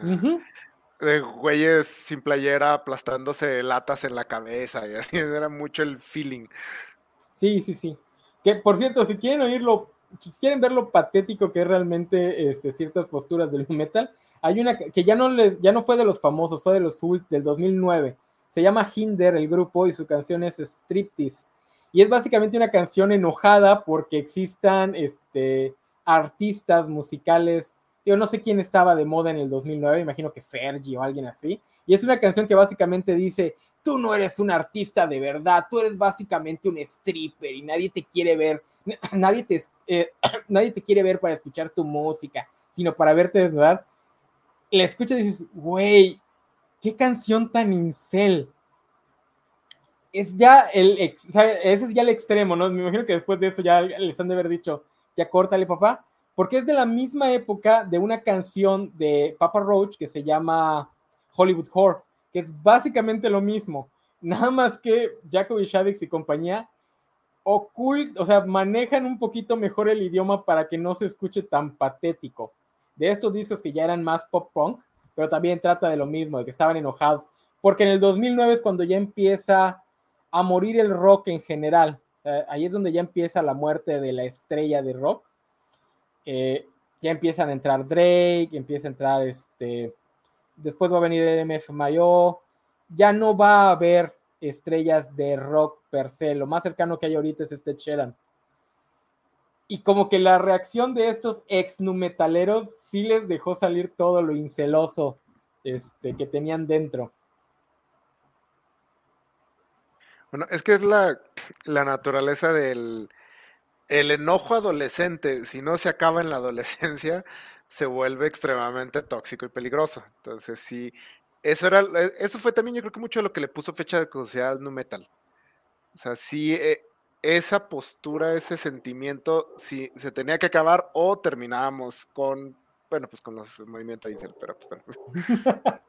de güeyes sin playera aplastándose latas en la cabeza y así, era mucho el feeling. Sí, sí, sí. Que por cierto, si quieren oírlo, quieren ver lo patético que es realmente este, ciertas posturas del metal, hay una que ya no, les, ya no fue de los famosos, fue de los del 2009. Se llama Hinder el grupo y su canción es Striptease. Y es básicamente una canción enojada porque existan este, artistas musicales. Yo no sé quién estaba de moda en el 2009, imagino que Fergie o alguien así. Y es una canción que básicamente dice, tú no eres un artista de verdad, tú eres básicamente un stripper y nadie te quiere ver, nadie te, eh, nadie te quiere ver para escuchar tu música, sino para verte desnudar la escuchas y dices, güey, qué canción tan incel. Es ya el, ese es ya el extremo, ¿no? Me imagino que después de eso ya les han de haber dicho, ya córtale, papá, porque es de la misma época de una canción de Papa Roach que se llama Hollywood Horror, que es básicamente lo mismo, nada más que Jacoby Shaddix y compañía o sea, manejan un poquito mejor el idioma para que no se escuche tan patético de estos discos que ya eran más pop punk, pero también trata de lo mismo, de que estaban enojados, porque en el 2009 es cuando ya empieza a morir el rock en general. ahí es donde ya empieza la muerte de la estrella de rock. Eh, ya empiezan a entrar Drake, empieza a entrar este. Después va a venir el MF Mayo. Ya no va a haber estrellas de rock per se. Lo más cercano que hay ahorita es este Sheeran y como que la reacción de estos ex numetaleros sí les dejó salir todo lo inceloso este, que tenían dentro. Bueno, es que es la, naturaleza del el enojo adolescente. Si no se acaba en la adolescencia, se vuelve extremadamente tóxico y peligroso. Entonces, sí, eso era, eso fue también yo creo que mucho lo que le puso fecha de caducidad al nu metal. O sea, sí, eh, esa postura, ese sentimiento, si se tenía que acabar o terminábamos con, bueno, pues con los movimientos Incel, pero pues,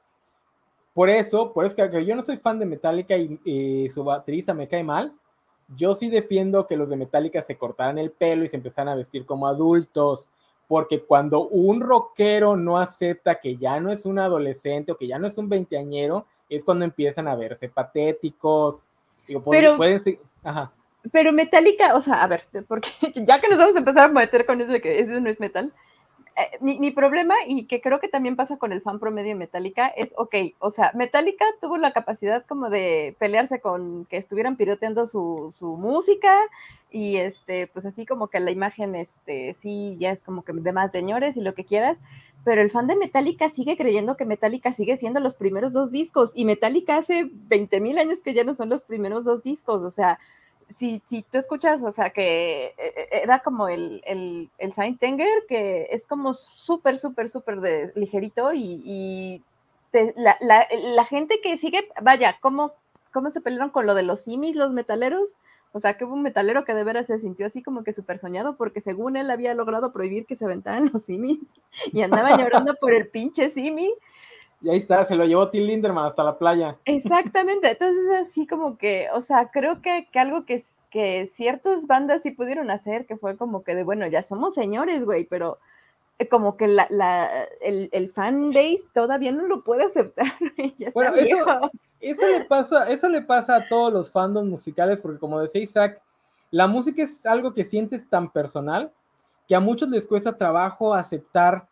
Por eso, por eso que, yo no soy fan de Metallica y, su baterista me cae mal. Yo sí defiendo que los de Metallica se cortaran el pelo y se empezaran a vestir como adultos, porque cuando un rockero no acepta que ya no es un adolescente o que ya no es un veinteañero, es cuando empiezan a verse patéticos. Digo, pero, pueden Ajá pero Metallica, o sea, a ver, porque ya que nos vamos a empezar a meter con eso de que eso no es metal, eh, mi, problema, y que creo que también pasa con el fan promedio de Metallica, es, ok, o sea, Metallica tuvo la capacidad como de pelearse con que estuvieran piroteando su, su, música, y este, pues así como que la imagen, este, sí, ya es como que de más señores y lo que quieras, pero el fan de Metallica sigue creyendo que Metallica sigue siendo los primeros dos discos, y Metallica hace 20 mil años que ya no son los primeros dos discos, o sea, si, si tú escuchas, o sea, que eh, eh, era como el, el, el Saint Tenger, que es como súper, súper, súper ligerito y, la, la, la, gente que sigue, vaya, ¿cómo, ¿cómo se pelearon con lo de los simis, los metaleros? O sea, que hubo un metalero que de veras se sintió así como que súper soñado porque según él había logrado prohibir que se aventaran los simis y andaba llorando por el pinche simi y ahí está, se lo llevó Till Linderman hasta la playa. Exactamente, entonces así como que, o sea, creo que, que algo que, que ciertas bandas sí pudieron hacer, que fue como que de, bueno, ya somos señores, güey, pero eh, como que la, la, el, el fan base todavía no lo puede aceptar. bueno, eso, eso, le pasa, eso le pasa a todos los fandoms musicales, porque como decía Isaac, la música es algo que sientes tan personal que a muchos les cuesta trabajo aceptar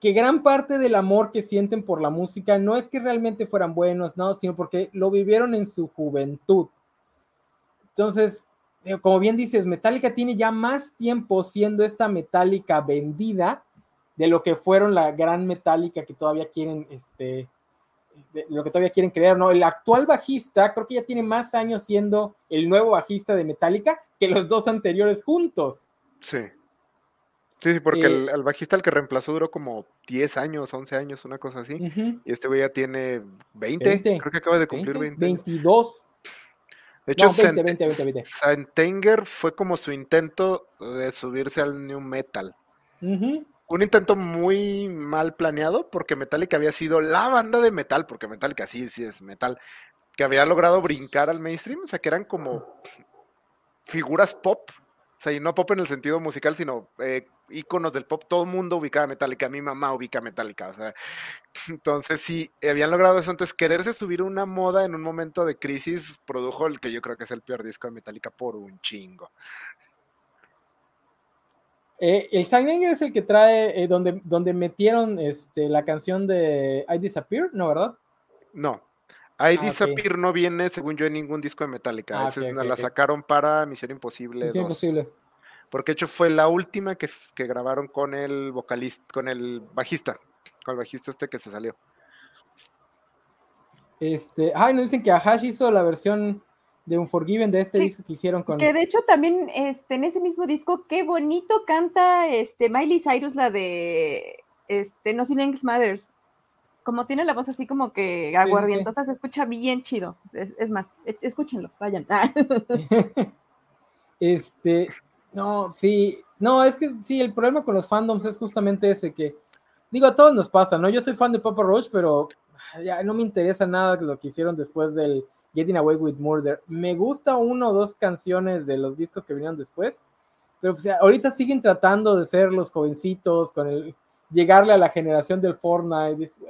que gran parte del amor que sienten por la música no es que realmente fueran buenos, no, sino porque lo vivieron en su juventud. Entonces, eh, como bien dices, Metallica tiene ya más tiempo siendo esta Metallica vendida de lo que fueron la gran Metallica que todavía quieren, este, lo que todavía quieren crear, ¿no? El actual bajista creo que ya tiene más años siendo el nuevo bajista de Metallica que los dos anteriores juntos. Sí. Sí, sí, porque el, eh, bajista el que reemplazó duró como 10 años, 11 años, una cosa así. Y este güey ya tiene 20, creo que acaba de cumplir 20. 22. De hecho, no, Santenger fue como su intento de subirse al new metal. un intento muy mal planeado porque Metallica había sido la banda de metal, porque Metallica sí, sí es metal, que había logrado brincar al mainstream, o sea, que eran como figuras pop, o sea, y no pop en el sentido musical, sino eh, íconos del pop, todo el mundo ubicaba Metallica, mi mamá ubica Metallica, o sea, entonces sí, habían logrado eso, entonces quererse subir una moda en un momento de crisis produjo el que yo creo que es el peor disco de Metallica por un chingo. Eh, el Sign es el que trae, eh, donde, donde metieron este, la canción de I Disappear, ¿no, verdad? No. I ah, Disappear no viene, según yo, en ningún disco de Metallica. Ah, la sacaron para Misión Imposible Misión Imposible. Porque de hecho fue la última que, que, grabaron con el vocalista, con el bajista, con el bajista este que se salió. Este, ay, nos dicen que Ahash hizo la versión de un Forgiven de este disco que hicieron con. Que de hecho también este, en ese mismo disco, qué bonito canta este Miley Cyrus, la de este, Nothing Else Matters. Como tiene la voz así como que aguardientosa, se escucha bien chido. Es, más, e, escúchenlo, vayan. este, no, sí, no, es que sí, el problema con los fandoms es justamente ese que, digo, a todos nos pasa, ¿no? Yo soy fan de Papa Roach, pero ya no me interesa nada lo que hicieron después del Getting Away with Murder. Me gusta uno o dos canciones de los discos que vinieron después, pero pues, ahorita siguen tratando de ser los jovencitos, con el llegarle a la generación del Fortnite. Dices,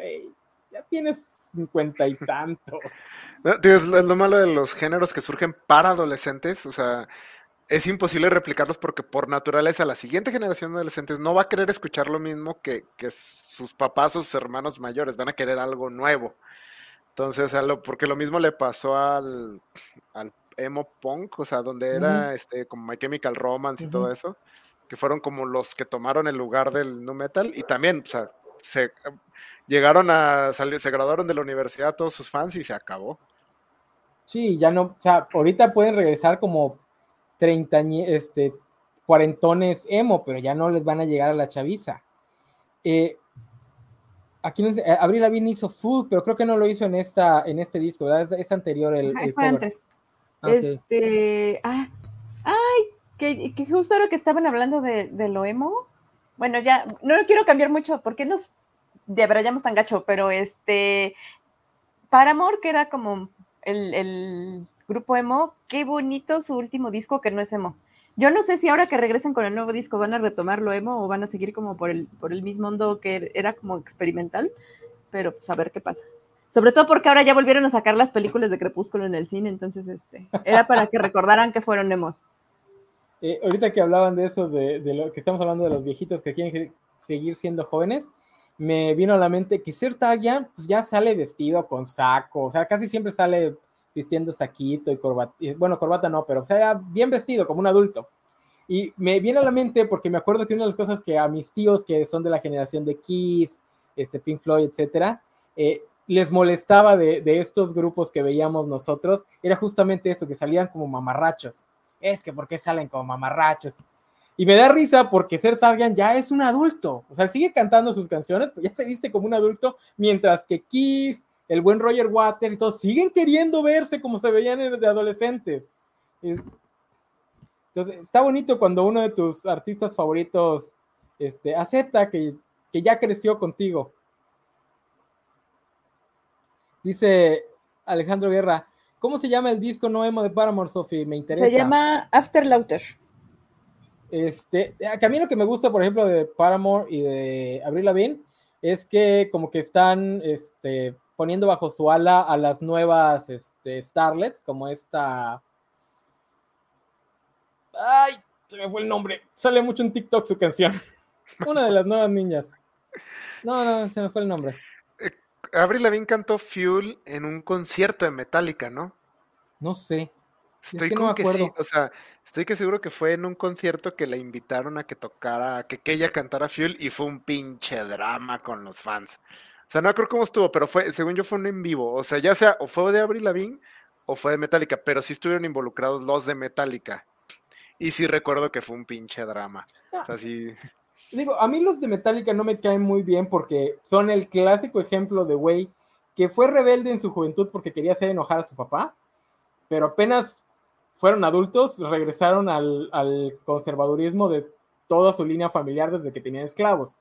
ya tienes cincuenta y tantos. es lo malo de los géneros que surgen para adolescentes, o sea, es imposible replicarlos porque por naturaleza la siguiente generación de adolescentes no va a querer escuchar lo mismo que, que sus papás o sus hermanos mayores, van a querer algo nuevo. Entonces, porque lo mismo le pasó al, al emo punk, o sea, donde era este como My Chemical Romance y todo eso, que fueron como los que tomaron el lugar del nu metal y también, o sea, se llegaron a salir, se graduaron de la universidad todos sus fans y se acabó. Sí, ya no, o sea, ahorita pueden regresar como 30, este, cuarentones emo, pero ya no les van a llegar a la chaviza. Eh, aquí eh, Abril Lavigne hizo Food, pero creo que no lo hizo en esta, en este disco, ¿verdad? Es, anterior el. es antes. Ah, este, ah, ay, que, justo ahora que estaban hablando de, lo emo, bueno, ya, no lo quiero cambiar mucho, porque nos debrayamos tan gacho, pero este, Paramore, que era como el, el grupo emo, qué bonito su último disco que no es emo. Yo no sé si ahora que regresen con el nuevo disco van a retomar lo emo o van a seguir como por el, por el mismo mundo que era como experimental, pero pues a ver qué pasa. Sobre todo porque ahora ya volvieron a sacar las películas de Crepúsculo en el cine, entonces este, era para que recordaran que fueron emos. Eh, ahorita que hablaban de eso, de, lo que estamos hablando de los viejitos que quieren seguir siendo jóvenes, me vino a la mente que ya, pues ya sale vestido con saco, o sea, casi siempre sale vistiendo saquito y corbata, bueno, corbata no, pero o sea, bien vestido como un adulto. Y me viene a la mente porque me acuerdo que una de las cosas que a mis tíos que son de la generación de Kiss, este Pink Floyd, etcétera, eh, les molestaba de, estos grupos que veíamos nosotros, era justamente eso, que salían como mamarrachos. Es que, ¿por qué salen como mamarrachos? Y me da risa porque Ser Targan ya es un adulto. O sea, sigue cantando sus canciones, pero ya se viste como un adulto, mientras que Kiss, el buen Roger Waters y todos siguen queriendo verse como se veían de adolescentes. entonces, está bonito cuando uno de tus artistas favoritos este, acepta que, ya creció contigo. Dice Alejandro Guerra, ¿cómo se llama el disco no emo de Paramore, Sophie? Me interesa. Se llama After Lauter. Este, a mí lo que me gusta, por ejemplo, de Paramore y de Avril Lavigne es que como que están este, poniendo bajo su ala a las nuevas este, Starlets, como esta. Ay, se me fue el nombre. Sale mucho en TikTok su canción. Una de las nuevas niñas. No, no, se me fue el nombre. Eh, Avril Lavigne cantó Fuel en un concierto de Metallica, ¿no? No sé. Estoy como que sí, o sea, estoy que seguro que fue en un concierto que la invitaron a que tocara, que, que ella cantara Fuel y fue un pinche drama con los fans. O sea, no creo cómo estuvo, pero fue, según yo, fue un en vivo. O sea, ya sea o fue de Avril Lavigne o fue de Metallica, pero sí estuvieron involucrados los de Metallica. Y sí recuerdo que fue un pinche drama. O sea, sí. Digo, a mí los de Metallica no me caen muy bien porque son el clásico ejemplo de güey que fue rebelde en su juventud porque quería hacer enojar a su papá, pero apenas fueron adultos, regresaron al, al conservadurismo de toda su línea familiar desde que tenían esclavos.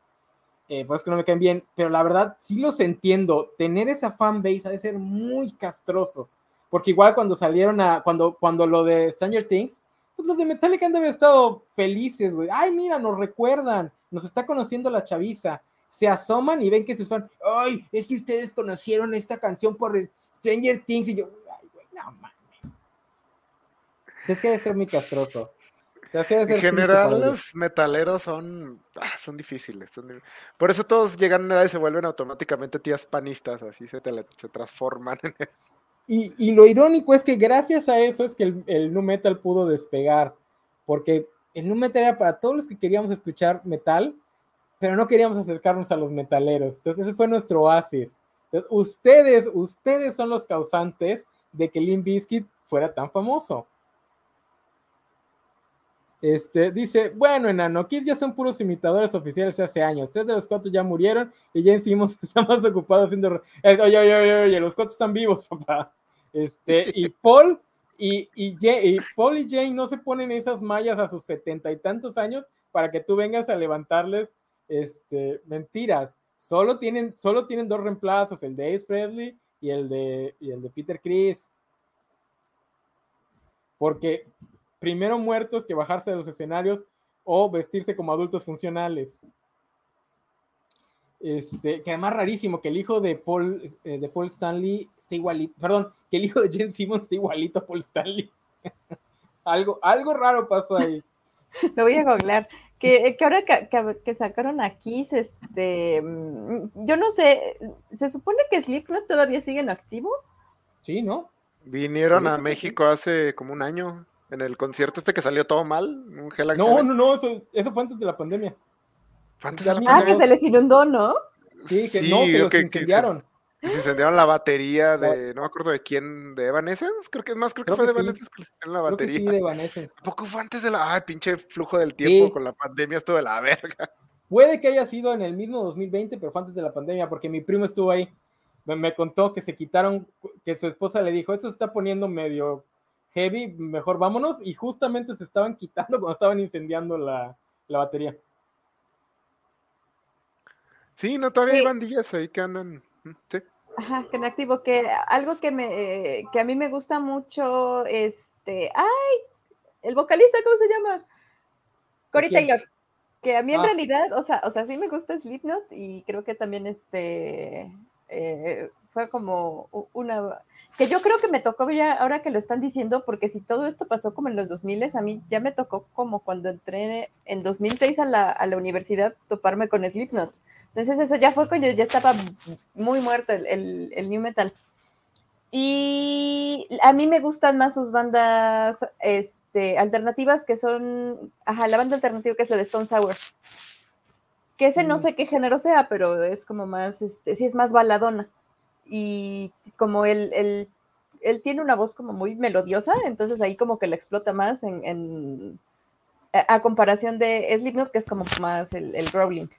Eh, por eso que no me caen bien, pero la verdad sí los entiendo. Tener esa fanbase ha de ser muy castroso, porque igual cuando salieron a, cuando, cuando lo de Stranger Things, pues los de Metallica han de haber estado felices, güey. Ay, mira, nos recuerdan, nos está conociendo la chaviza. Se asoman y ven que sus fans, ay, es que ustedes conocieron esta canción por Stranger Things y yo, ay, güey, no mames. Entonces debe ser muy castroso. En general, los metaleros son, ah, son difíciles. Por eso todos llegan a una edad y se vuelven automáticamente tías panistas, así se, se transforman en eso. Y, y, lo irónico es que gracias a eso es que el, el nu metal pudo despegar, porque el nu metal era para todos los que queríamos escuchar metal, pero no queríamos acercarnos a los metaleros. Entonces ese fue nuestro oasis. Entonces, ustedes, ustedes son los causantes de que Limp Bizkit fuera tan famoso. Este, dice, bueno, enano, Kids ya son puros imitadores oficiales hace años. Tres de los cuatro ya murieron y ya encima está más ocupado haciendo. Eh, oye, oye, oye, oye, los cuatro están vivos, papá. Este, y Paul y, y, y, Paul y Jane no se ponen esas mallas a sus setenta y tantos años para que tú vengas a levantarles este, mentiras. Solo tienen, solo tienen dos reemplazos, el de Ace Presley y el de, y el de Peter Chris. Porque primero muertos que bajarse de los escenarios o vestirse como adultos funcionales. Este, que además rarísimo que el hijo de Paul, eh, de Paul Stanley esté igualito, perdón, que el hijo de Jen Simmons esté igualito a Paul Stanley. algo, algo raro pasó ahí. Lo voy a googlear. Que, que ahora que, que, sacaron aquí, este, mm, yo no sé, ¿se supone que Slipknot todavía sigue en activo? Sí, ¿no? Vinieron a México hace como un año. En el concierto este que salió todo mal. Un no, no, no, eso, eso, fue antes de la pandemia. antes de la pandemia? Ah, que se les inundó, ¿no? Sí, que no, que los que, incendiaron. Que se, incendiaron la batería de, no me acuerdo de quién, de Evanescence, creo que es más, creo, que fue de Evanescence que les incendiaron la batería. sí, de Evanescence. Poco fue antes de la, ay, pinche flujo del tiempo con la pandemia, esto de la verga. Puede que haya sido en el mismo 2020, pero fue antes de la pandemia, porque mi primo estuvo ahí. Me, me contó que se quitaron, que su esposa le dijo, esto se está poniendo medio heavy, mejor vámonos. Y justamente se estaban quitando cuando estaban incendiando la, batería. Sí, no, todavía hay bandillas ahí que andan. Sí. Ajá, que en activo, que algo que me que a mí me gusta mucho, este, ay, el vocalista, ¿cómo se llama? Cory Taylor. Que a mí en ah. realidad, o sea, o sea, sí me gusta Slipknot y creo que también este eh, fue como una que yo creo que me tocó ya ahora que lo están diciendo, porque si todo esto pasó como en los 2000, a mí ya me tocó como cuando entré en 2006 a la, a la universidad toparme con Slipknot. Entonces eso ya fue cuando ya estaba muy muerto el, el, new metal. Y a mí me gustan más sus bandas este, alternativas que son, ajá, la banda alternativa que es la de Stone Sour. Que ese no mm. sé qué género sea, pero es como más, este, sí es más baladona y como él, él, tiene una voz como muy melodiosa, entonces ahí como que la explota más en, a, comparación de Slipknot, que es como más el, el growling.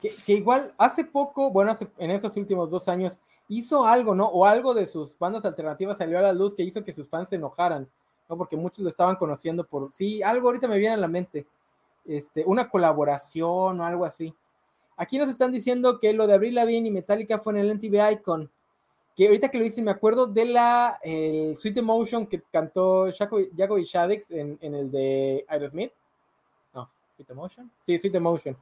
Que, igual hace poco, bueno, en esos últimos dos años, hizo algo, ¿no? O algo de sus bandas alternativas salió a la luz que hizo que sus fans se enojaran, ¿no? Porque muchos lo estaban conociendo por, sí, algo ahorita me viene a la mente, este, una colaboración o algo así. Aquí nos están diciendo que lo de Abril Lavigne y Metallica fue en el MTV Icon. Que ahorita que lo hice me acuerdo de la el Sweet Emotion que cantó Jaco y Shaddix en, el de Aerosmith. No, Sweet Emotion. Sí, Sweet Emotion.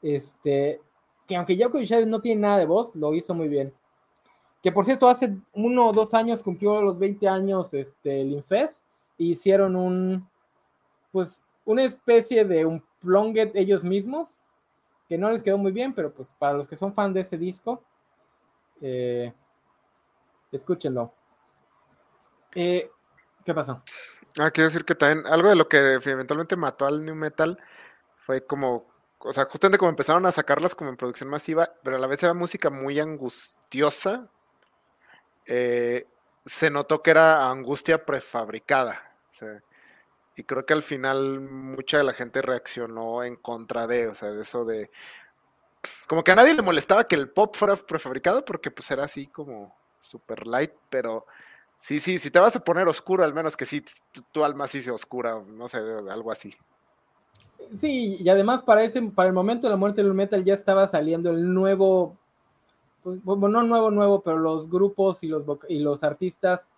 Este, que aunque Jaco y Shaddix no tiene nada de voz, lo hizo muy bien. Que por cierto, hace uno o dos años cumplió los 20 años este, el Infest e hicieron un, pues, una especie de un plonget ellos mismos que no les quedó muy bien, pero pues para los que son fan de ese disco, eh, escúchenlo. Eh, ¿Qué pasó? Ah, quiero decir que también algo de lo que eventualmente mató al New Metal fue como, o sea, justamente como empezaron a sacarlas como en producción masiva, pero a la vez era música muy angustiosa. Eh, se notó que era angustia prefabricada. O sea, y creo que al final mucha de la gente reaccionó en contra de, o sea, de eso de... Como que a nadie le molestaba que el pop fuera prefabricado porque pues era así como super light, pero sí, sí, si te vas a poner oscuro, al menos que sí, tu, alma sí se oscura, no sé, algo así. Sí, y además para ese, para el momento de la muerte del metal ya estaba saliendo el nuevo, pues, bueno, no nuevo, nuevo, pero los grupos y los, y los artistas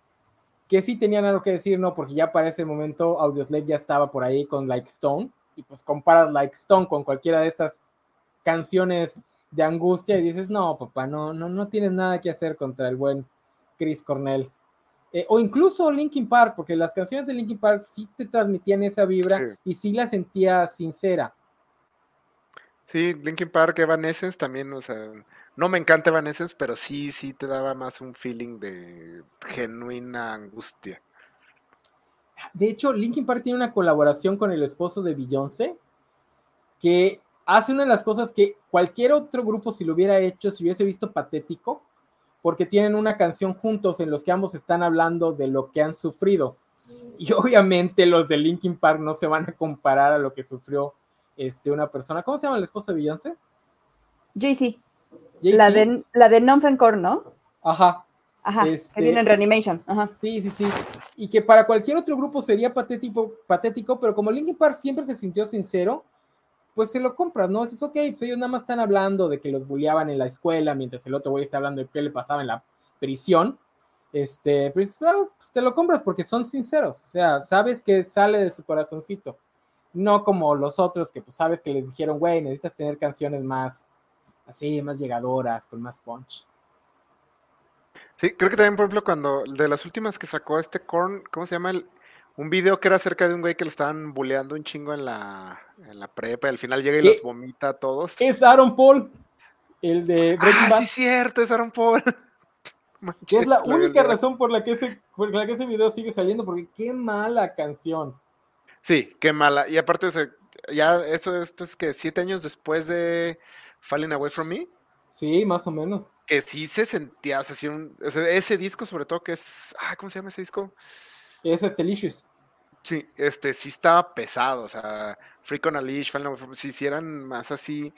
que sí tenían algo que decir, ¿no? Porque ya para ese momento Audioslave ya estaba por ahí con Like Stone, y pues comparas Like Stone con cualquiera de estas canciones de angustia y dices, no, papá, no, no, no tienes nada que hacer contra el buen Chris Cornell. Eh, o incluso Linkin Park, porque las canciones de Linkin Park sí te transmitían esa vibra y sí la sentía sincera. Sí, Linkin Park, Evanescence también, o sea, no me encanta Evanescence, pero sí, sí te daba más un feeling de genuina angustia. De hecho, Linkin Park tiene una colaboración con el esposo de Beyoncé, que hace una de las cosas que cualquier otro grupo, si lo hubiera hecho, si hubiese visto patético, porque tienen una canción juntos en los que ambos están hablando de lo que han sufrido. Y obviamente los de Linkin Park no se van a comparar a lo que sufrió este, una persona. ¿Cómo se llama el esposo de Beyoncé? JC. La de, la de non ¿no? Ajá. Ajá, que este, viene en Reanimation. Ajá. Sí, sí, sí. Y que para cualquier otro grupo sería patético, patético, pero como Linkin Park siempre se sintió sincero, pues se lo compras, ¿no? Es ok, pues ellos nada más están hablando de que los bulleaban en la escuela, mientras el otro güey está hablando de qué le pasaba en la prisión. Este, pues, pues, te lo compras porque son sinceros, o sea, sabes que sale de su corazoncito. No como los otros que pues sabes que les dijeron, güey, necesitas tener canciones más así, más llegadoras, con más punch. Sí, creo que también, por ejemplo, cuando de las últimas que sacó este Korn, ¿cómo se llama? El, un video que era acerca de un güey que le estaban bulleando un chingo en la, en la prepa y al final llega y los vomita a todos. Es Aaron Paul, el de Breaking ah, sí, cierto, es Aaron Paul. es la única razón por la, que ese, por la que ese video sigue saliendo, porque qué mala canción. Sí, qué mala. Y aparte, ya eso esto es que siete años después de Falling Away From Me. Sí, más o menos. Que sí se sentía, o sea, ese disco sobre todo que es, ah, ¿cómo se llama ese disco? Ese es Delicious. Sí, este sí estaba pesado, o sea, Freak on a Leash, si hicieran más así.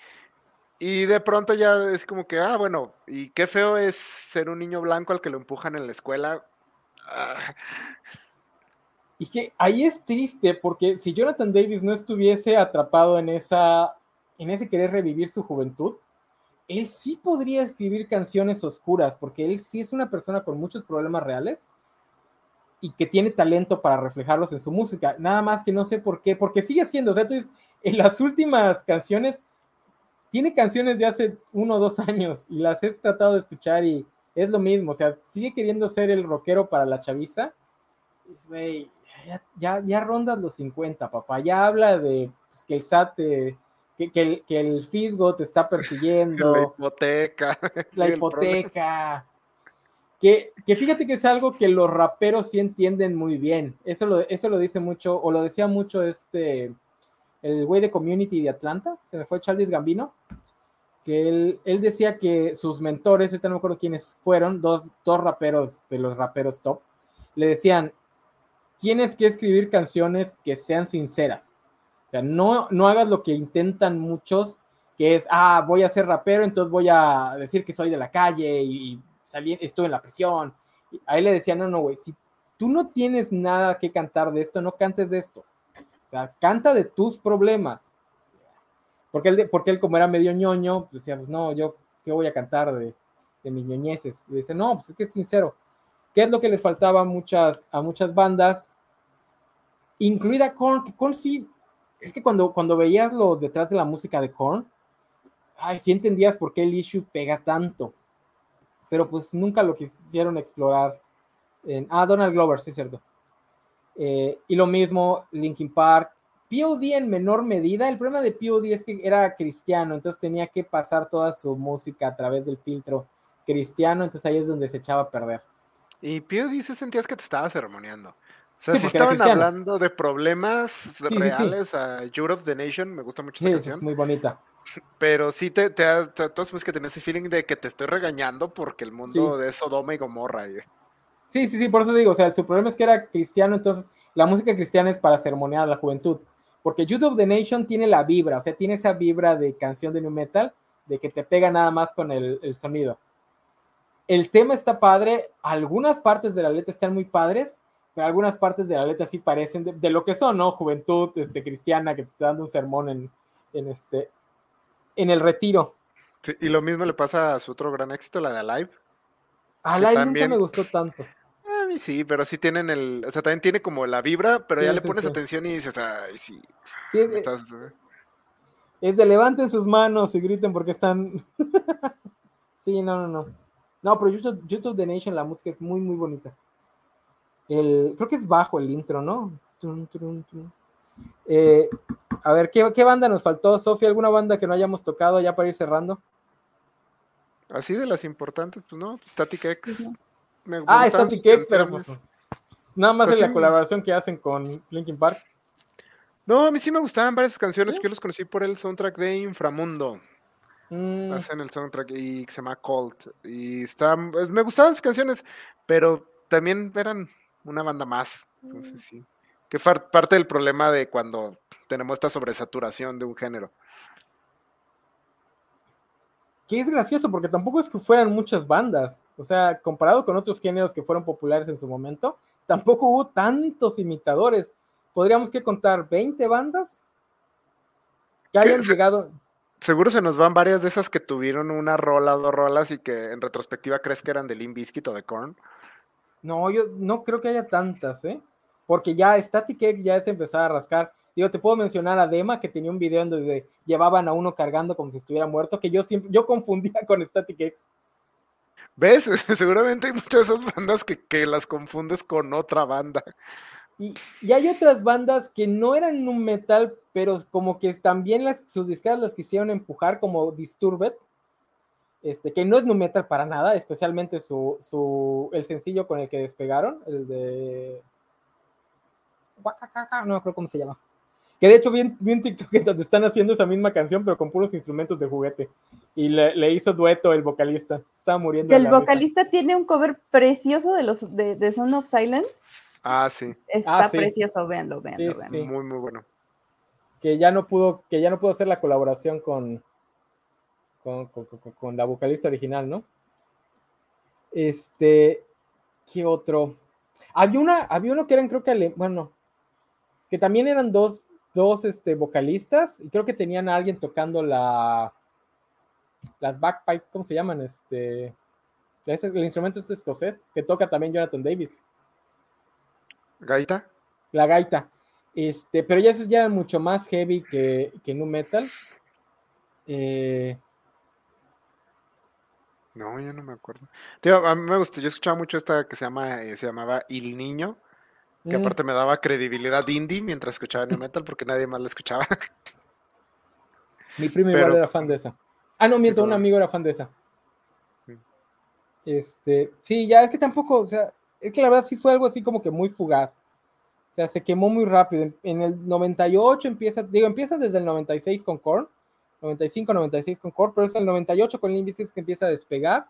Y de pronto ya es como que, ah, bueno, y qué feo es ser un niño blanco al que lo empujan en la escuela. Ah. Y que ahí es triste, porque si Jonathan Davis no estuviese atrapado en esa, en ese querer revivir su juventud, él sí podría escribir canciones oscuras, porque él sí es una persona con muchos problemas reales y que tiene talento para reflejarlos en su música. Nada más que no sé por qué, porque sigue siendo, o sea, entonces, en las últimas canciones, tiene canciones de hace uno o dos años y las he tratado de escuchar y es lo mismo, o sea, sigue queriendo ser el rockero para la chaviza. Ya, ya, ya, rondas los 50, papá, ya habla de pues, que el SAT que, el, que el fisgo te está persiguiendo. La hipoteca. La hipoteca. Que, fíjate que es algo que los raperos sí entienden muy bien. Eso lo, eso lo dice mucho, o lo decía mucho este, el güey de Community de Atlanta, se me fue Charles Gambino, que él, él decía que sus mentores, ahorita no me acuerdo quiénes fueron, dos, dos raperos de los raperos top, le decían, tienes que escribir canciones que sean sinceras. O sea, no, no hagas lo que intentan muchos, que es, ah, voy a ser rapero, entonces voy a decir que soy de la calle y salí, estuve en la prisión. A él le decían, no, no, güey, si tú no tienes nada que cantar de esto, no cantes de esto. O sea, canta de tus problemas. Porque él, porque él como era medio ñoño, pues decía, pues no, yo, ¿qué voy a cantar de, de mis ñoñeces? Y dice, no, pues es que es sincero. ¿Qué es lo que les faltaba a muchas, a muchas bandas? Incluida Korn, que Korn sí, es que cuando, cuando veías los detrás de la música de Korn, ay, sí entendías por qué el issue pega tanto pero pues nunca lo quisieron explorar. En, ah, Donald Glover, sí cierto. Eh, y lo mismo, Linkin Park. POD en menor medida, el problema de POD es que era cristiano, entonces tenía que pasar toda su música a través del filtro cristiano, entonces ahí es donde se echaba a perder. Y POD se sentías que te estaba ceremoniando. O sea, si estaban hablando de problemas reales a Europe the Nation, me gusta mucho esa canción. Es muy bonita. Pero sí te, te, te, pues que tener ese feeling de que te estoy regañando porque el mundo de Sodoma y Gomorra. Sí, sí, sí, por eso digo, o sea, su problema es que era cristiano, entonces la música cristiana es para ceremoniar a la juventud. Porque YouTube the Nation tiene la vibra, o sea, tiene esa vibra de canción de new metal, de que te pega nada más con el, el sonido. El tema está padre, algunas partes de la letra están muy padres, pero algunas partes de la letra sí parecen de, lo que son, ¿no? Juventud este, cristiana que te está dando un sermón en, en, este, en el retiro. y lo mismo le pasa a su otro gran éxito, la de Alive. Alive también... nunca me gustó tanto. A mí sí, pero sí tienen el, o sea, también tiene como la vibra, pero ya le pones atención y dices, ay, sí. sí es, es de levanten sus manos y griten porque están. sí, no, no, no. No, pero YouTube, YouTube The Nation, la música es muy, muy bonita. El, creo que es bajo el intro, ¿no? Eh, a ver, ¿qué, ¿qué, banda nos faltó, Sofía? ¿Alguna banda que no hayamos tocado ya para ir cerrando? Así de las importantes, pues no, Static X. ah, Static X, pero pues, nada más de la colaboración que hacen con Linkin Park. No, a mí sí me gustaban varias canciones. Yo los conocí por el soundtrack de Inframundo. Mm. Hacen el soundtrack y se llama Colt. Y está, pues, me gustaban las canciones, pero también eran una banda más. Entonces mm. sí. Que parte del problema de cuando tenemos esta sobresaturación de un género. Que es gracioso porque tampoco es que fueran muchas bandas. O sea, comparado con otros géneros que fueron populares en su momento, tampoco hubo tantos imitadores podríamos que contar 20 bandas que hayan llegado. Seguro se nos van varias de esas que tuvieron una rola, dos rolas y que en retrospectiva crees que eran de Limp Bizkit o de Korn. No, yo no creo que haya tantas, ¿eh? Porque ya Static X ya se empezaba a rascar. Digo, te puedo mencionar a Dema que tenía un video en donde llevaban a uno cargando como si estuviera muerto, que yo siempre, yo confundía con Static X. ¿Ves? Seguramente hay muchas de esas bandas que, que las confundes con otra banda. Y, hay otras bandas que no eran un metal, pero como que también las, sus discas las quisieron empujar, como Disturbed, este, que no es nu metal para nada, especialmente su, su, el sencillo con el que despegaron, el de... No me acuerdo cómo se llama. Que de hecho vi, un TikTok donde están haciendo esa misma canción, pero con puros instrumentos de juguete. Y le, hizo dueto el vocalista. Estaba muriendo. El vocalista tiene un cover precioso de los de, de Son of Silence Ah, sí. Está ah, precioso, véanlo, véanlo, Muy, muy bueno. Que ya no pudo, que ya no pudo hacer la colaboración con, con, la vocalista original, ¿no? Este, ¿qué otro? Había una, había uno que eran, creo que, bueno, que también eran dos, dos este, vocalistas, y creo que tenían a alguien tocando la, las backpipes, ¿cómo se llaman? Este, el instrumento es escocés, que toca también Jonathan Davis. ¿Gaita? La gaita. Este, pero ya es ya mucho más heavy que, que nu metal. Eh, no, ya no me acuerdo. Tío, a mí me gusta, yo escuchaba mucho esta que se llama, eh, se llamaba Il Niño, que mm. aparte me daba credibilidad indie mientras escuchaba nu metal porque nadie más la escuchaba. Mi primo igual era fan de esa. Ah, no, miento, un amigo era fan de esa. Mm. Este, sí, ya es que tampoco, o sea, es que la verdad sí fue algo así como que muy fugaz. O sea, se quemó muy rápido. En el 98 empieza, digo, empieza desde el 96 con Korn, 95, 96 con Korn, pero es el 98 con índices que empieza a despegar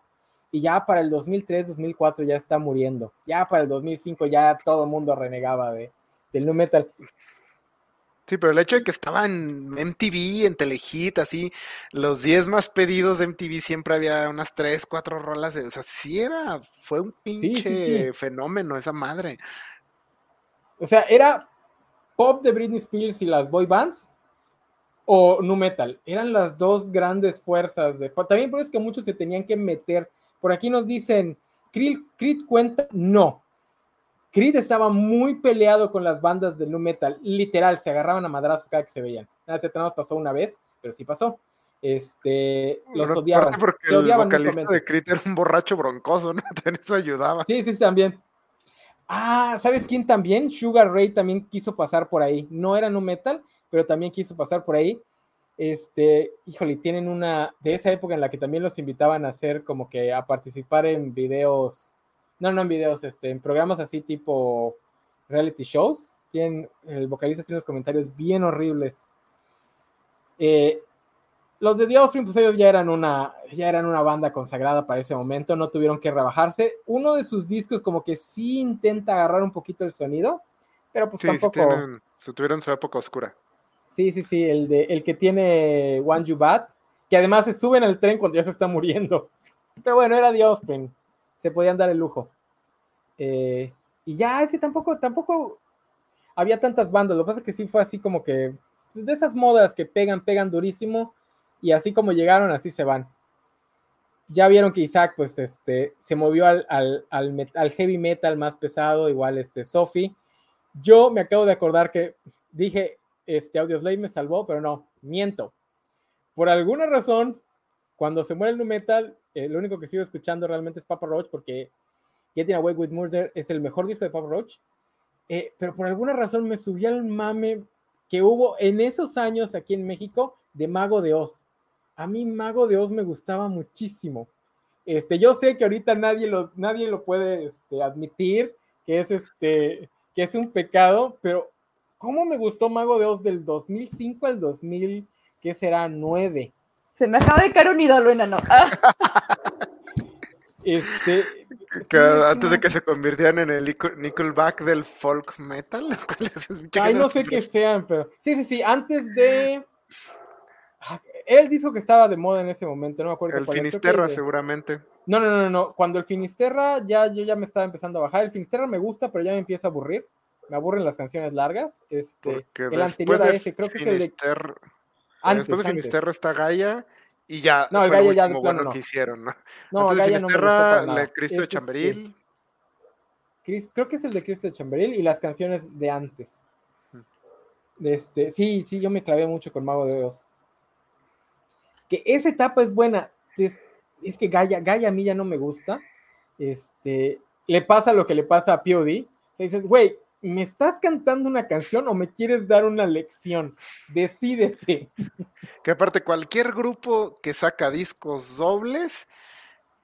y ya para el 2003, 2004 ya está muriendo. Ya para el 2005 ya todo el mundo renegaba de, del nu metal. Sí, pero el hecho de que estaba en MTV, en Telehit, así, los 10 más pedidos de MTV siempre había unas 3, 4 rolas. De, o sea, sí era, fue un pinche fenómeno esa madre. O sea, era pop de Britney Spears y las boy bands o nu metal. Eran las dos grandes fuerzas. De, también por eso es que muchos se tenían que meter. Por aquí nos dicen, Creed cuenta, no. Creed estaba muy peleado con las bandas de nu metal, literal, se agarraban a madrazos cada que se veían. Nada, se pasó una vez, pero sí pasó. Este, los odiaban. Porque el vocalista de Creed era un borracho broncoso, ¿no? eso ayudaba. Sí, sí, también. Ah, ¿sabes quién también? Sugar Ray también quiso pasar por ahí. No era nu metal, pero también quiso pasar por ahí. Este, híjole, tienen una de esa época en la que también los invitaban a hacer como que a participar en videos no, no en videos, este, en programas así tipo reality shows. Tienen, el vocalista tiene unos comentarios bien horribles. Eh, los de The Offspring, pues ellos ya eran una, ya eran una banda consagrada para ese momento, no tuvieron que rebajarse. Uno de sus discos como que sí intenta agarrar un poquito el sonido, pero pues tampoco. se tuvieron su época oscura. Sí, sí, sí, el, de, el que tiene One You Bad, que además se suben al tren cuando ya se está muriendo. Pero bueno, era The Offspring se podían dar el lujo. Eh, Y ya, ese tampoco, tampoco había tantas bandas. Lo que pasa es que sí fue así como que de esas modas que pegan, pegan durísimo. Y así como llegaron, así se van. Ya vieron que Isaac, pues, este, se movió al, al, al, heavy metal más pesado, igual este Sophie. Yo me acabo de acordar que dije, este Audioslave me salvó, pero no, miento. Por alguna razón, cuando se muere el nu metal, eh, lo único que sigo escuchando realmente es Papa Roach, porque Getting Away with Murder es el mejor disco de Papa Roach. Eh, pero por alguna razón me subí al mame que hubo en esos años aquí en México de Mago de Oz. A mí Mago de Oz me gustaba muchísimo. Este, yo sé que ahorita nadie lo, nadie lo puede este, admitir, que es, este, que es un pecado, pero ¿cómo me gustó Mago de Oz del 2005 al 2000, que será 9? Se me acaba de caer un ídolo enano. Ah. Este, antes de que se convirtieran en el Nickelback del folk metal. Ay, no sé qué sean, pero. Sí, sí, sí. Antes de. Ah, él dijo que estaba de moda en ese momento, no me acuerdo. El Finisterra, seguramente. No, no, no, no. Cuando el Finisterra ya yo ya me estaba empezando a bajar. El Finisterra me gusta, pero ya me empieza a aburrir. Me aburren las canciones largas. Este, el anterior a ese, creo que es el de. Antes, después de Finisterra está Gaia y ya no, fue Gaia ya bueno no. que hicieron, ¿no? no Antes de Finisterra, no el Cristo de Chamberil. creo que es el de Cristo de Chamberil y las canciones de antes. Este, sí, sí, yo me clavé mucho con Mago de Dios. Que esa etapa es buena. Es, es que Gaia, Gaia a mí ya no me gusta. Este, le pasa lo que le pasa a POD. O sea, dices, güey, ¿me estás cantando una canción o me quieres dar una lección? Decídete. Que aparte, cualquier grupo que saca discos dobles,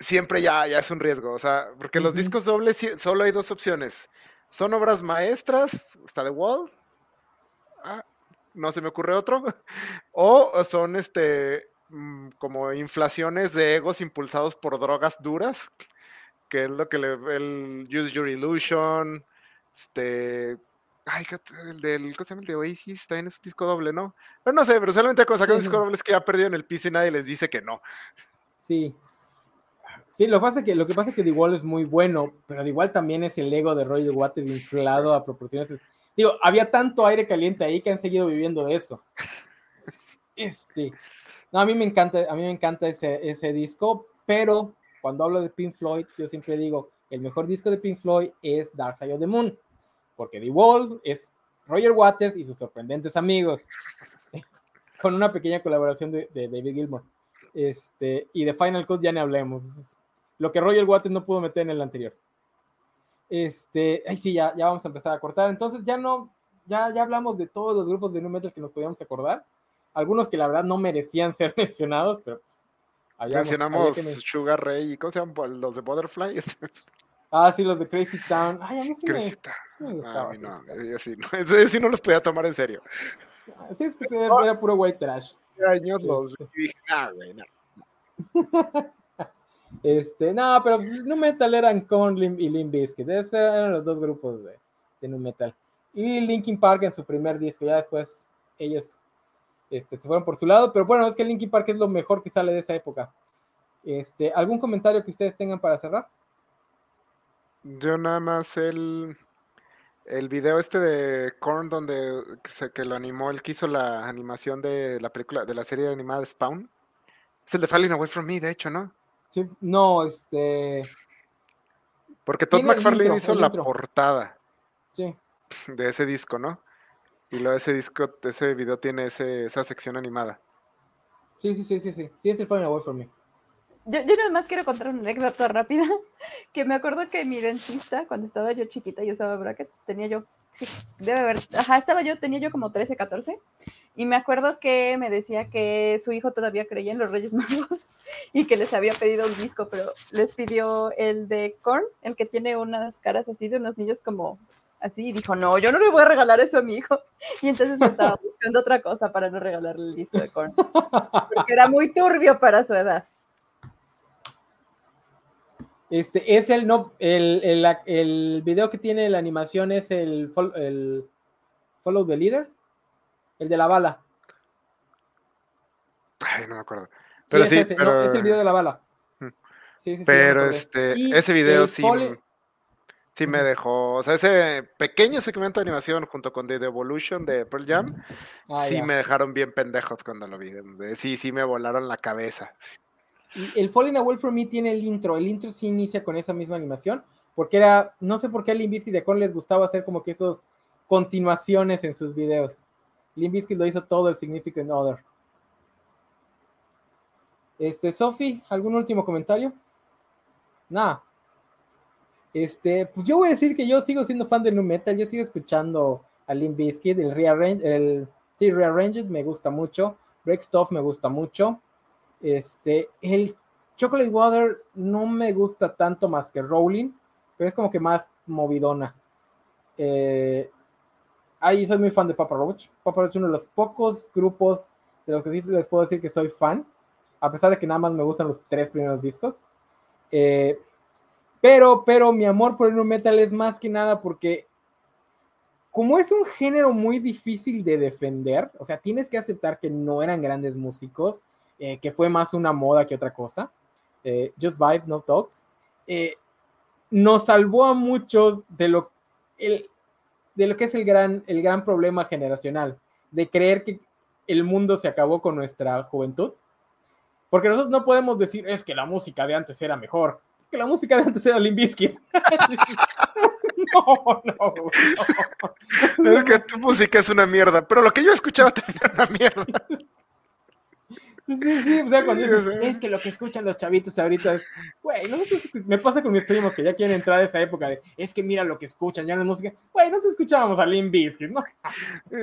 siempre ya, ya es un riesgo. O sea, porque los discos dobles solo hay dos opciones. Son obras maestras, está The Wall. Ah, no se me ocurre otro. O son este mm, como inflaciones de egos impulsados por drogas duras, que es lo que le el Use Your Illusion, este. Ay, el del. ¿Cómo se llama? El de Oasis está en ese disco doble, ¿no? Pero no sé, pero solamente cuando sacan un disco doble es que ya perdieron el piso y nadie les dice que no. Sí. Sí, lo que pasa es que, lo que, pasa es que The Wall es muy bueno, pero The Wall también es el ego de Roger Waters inflado a proporciones. Digo, había tanto aire caliente ahí que han seguido viviendo de eso. Este. No, a mí me encanta, a mí me encanta ese, ese disco, pero cuando hablo de Pink Floyd, yo siempre digo, el mejor disco de Pink Floyd es Dark Side of the Moon, porque The Wall es Roger Waters y sus sorprendentes amigos, con una pequeña colaboración de, David Gilmour. Este, y de Final Cut ya ni hablemos, lo que Roger Waters no pudo meter en el anterior. Este, ay, sí, ya, ya vamos a empezar a cortar. Entonces ya no, ya, ya hablamos de todos los grupos de nu metal que nos podíamos acordar. Algunos que la verdad no merecían ser mencionados, pero pues, Mencionamos Sugar Ray y ¿cómo se llaman? Los de Butterfly. Ah, sí, los de Crazy Town. Ay, a mí sí Crazy me, Town. a mí no, yo sí, no, ese sí no los podía tomar en serio. Sí, es que se era puro white trash. Años los este. y dije, ah, güey, no. Este, no, pero No Metal eran con Lim y Limp Bizkit. Esos eran los dos grupos de, de Nu Metal. Y Linkin Park en su primer disco. Ya después ellos este, se fueron por su lado. Pero bueno, es que Linkin Park es lo mejor que sale de esa época. Este, ¿Algún comentario que ustedes tengan para cerrar? Yo nada más el, el video este de Korn donde que, que lo animó, el que hizo la animación de la película, de la serie animada Spawn. Es el de Falling Away From Me, de hecho, ¿no? Sí, no, este... Porque Todd McFarlane hizo la portada. Sí. De ese disco, ¿no? Y luego ese disco, ese video tiene ese, esa sección animada. Sí, sí, sí, sí, sí. Sí, es el Falling Away From Me. Yo, yo nada más quiero contar una anécdota rápida, que me acuerdo que mi dentista, cuando estaba yo chiquita y usaba brackets, tenía yo, sí, debe haber, ajá, estaba yo, tenía yo como 13, 14, y me acuerdo que me decía que su hijo todavía creía en los Reyes Magos y que les había pedido un disco, pero les pidió el de Korn, el que tiene unas caras así de unos niños como así, y dijo, no, yo no le voy a regalar eso a mi hijo. Y entonces estaba buscando otra cosa para no regalarle el disco de Korn, porque era muy turbio para su edad. Este es el no, el, el, el, video que tiene la animación es el, el Follow the Leader, el de la bala. Ay, no me acuerdo. Pero sí, es, pero... es el video de la bala. Sí, sí, pero este, ese video sí. sí me dejó, o sea, ese pequeño segmento de animación junto con The Evolution de Pearl Jam, Ah, sí ya. me dejaron bien pendejos cuando lo vi. Sí, sí me volaron la cabeza. El Falling Away From Me tiene el intro. El intro sí inicia con esa misma animación. Porque era, no sé por qué a Limp Bizkit y a Korn les gustaba hacer como que esos continuaciones en sus videos. Limp Bizkit lo hizo todo el Significant Other. Este, Sofi, ¿algún último comentario? Nada. Este, pues yo voy a decir que yo sigo siendo fan de Nu Metal, yo sigo escuchando a Limp el Rearrange, el sí, Rearranged me gusta mucho, Break Stuff me gusta mucho. Este, el Chocolate Water no me gusta tanto más que Rolling, pero es como que más movidona. Eh, ahí soy muy fan de Papa Roach. Papa Roach es uno de los pocos grupos de los que sí les puedo decir que soy fan, a pesar de que nada más me gustan los tres primeros discos. Eh, pero, pero mi amor por el metal es más que nada porque como es un género muy difícil de defender, o sea, tienes que aceptar que no eran grandes músicos, eh, que fue más una moda que otra cosa. Eh, Just Vibe, No Talks. Eh, nos salvó a muchos de lo, el, de lo que es el gran, el gran problema generacional, de creer que el mundo se acabó con nuestra juventud. Porque nosotros no podemos decir, es que la música de antes era mejor, que la música de antes era Limp Bizkit. no, no, no. Es que tu música es una mierda, pero lo que yo escuchaba también era una mierda. Sí, sí, o sea, cuando dices, es que lo que escuchan los chavitos ahorita es, güey, nosotros, me pasa con mis primos que ya quieren entrar a esa época de, es que mira lo que escuchan, ya no es música, güey, nosotros escuchábamos a Limp Bizkit, ¿no?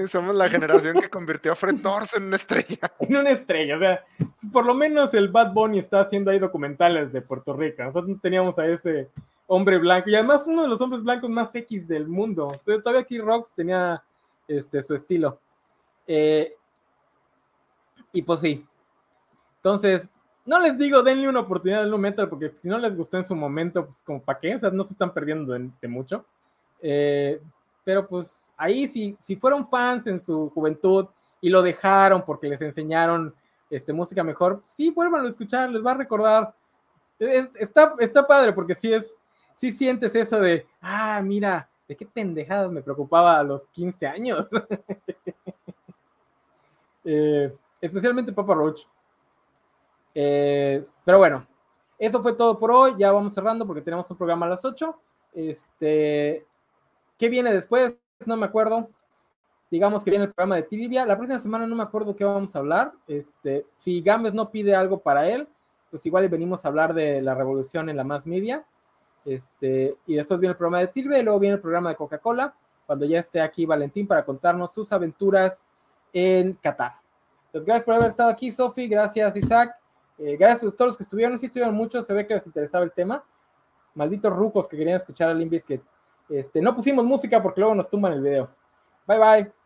Somos la generación que convirtió a Fred Durst en una estrella. En una estrella, o sea, por lo menos el Bad Bunny está haciendo ahí documentales de Puerto Rico, nosotros teníamos a ese hombre blanco, y además uno de los hombres blancos más X del mundo, pero todavía aquí Rock tenía este, su estilo. Eh, y pues sí, entonces, no les digo, denle una oportunidad al nu metal, porque si no les gustó en su momento, pues como para qué, o sea, no se están perdiendo de, de mucho. Eh, pero pues ahí, si, si fueron fans en su juventud y lo dejaron porque les enseñaron este, música mejor, sí, vuelvan a escuchar, les va a recordar. Es- está, está padre, porque sí es, sí sientes eso de, ah, mira, de qué pendejadas me preocupaba a los 15 años. Eh, especialmente Papa Roach. Eh, pero bueno, eso fue todo por hoy. Ya vamos cerrando porque tenemos un programa a las 8. Este, ¿Qué viene después? No me acuerdo. Digamos que viene el programa de Trivia. La próxima semana no me acuerdo qué vamos a hablar. Este, si Games no pide algo para él, pues igual venimos a hablar de la revolución en la más media. Este, y después viene el programa de Trivia y luego viene el programa de Coca-Cola, cuando ya esté aquí Valentín para contarnos sus aventuras en Qatar. Entonces, gracias por haber estado aquí, Sofi. Gracias, Isaac. Eh, gracias a todos los que estuvieron. Sí, estuvieron muchos. Se ve que les interesaba el tema. Malditos rucos que querían escuchar a Limp Bizkit. Este, no pusimos música porque luego nos tumban el video. Bye, bye.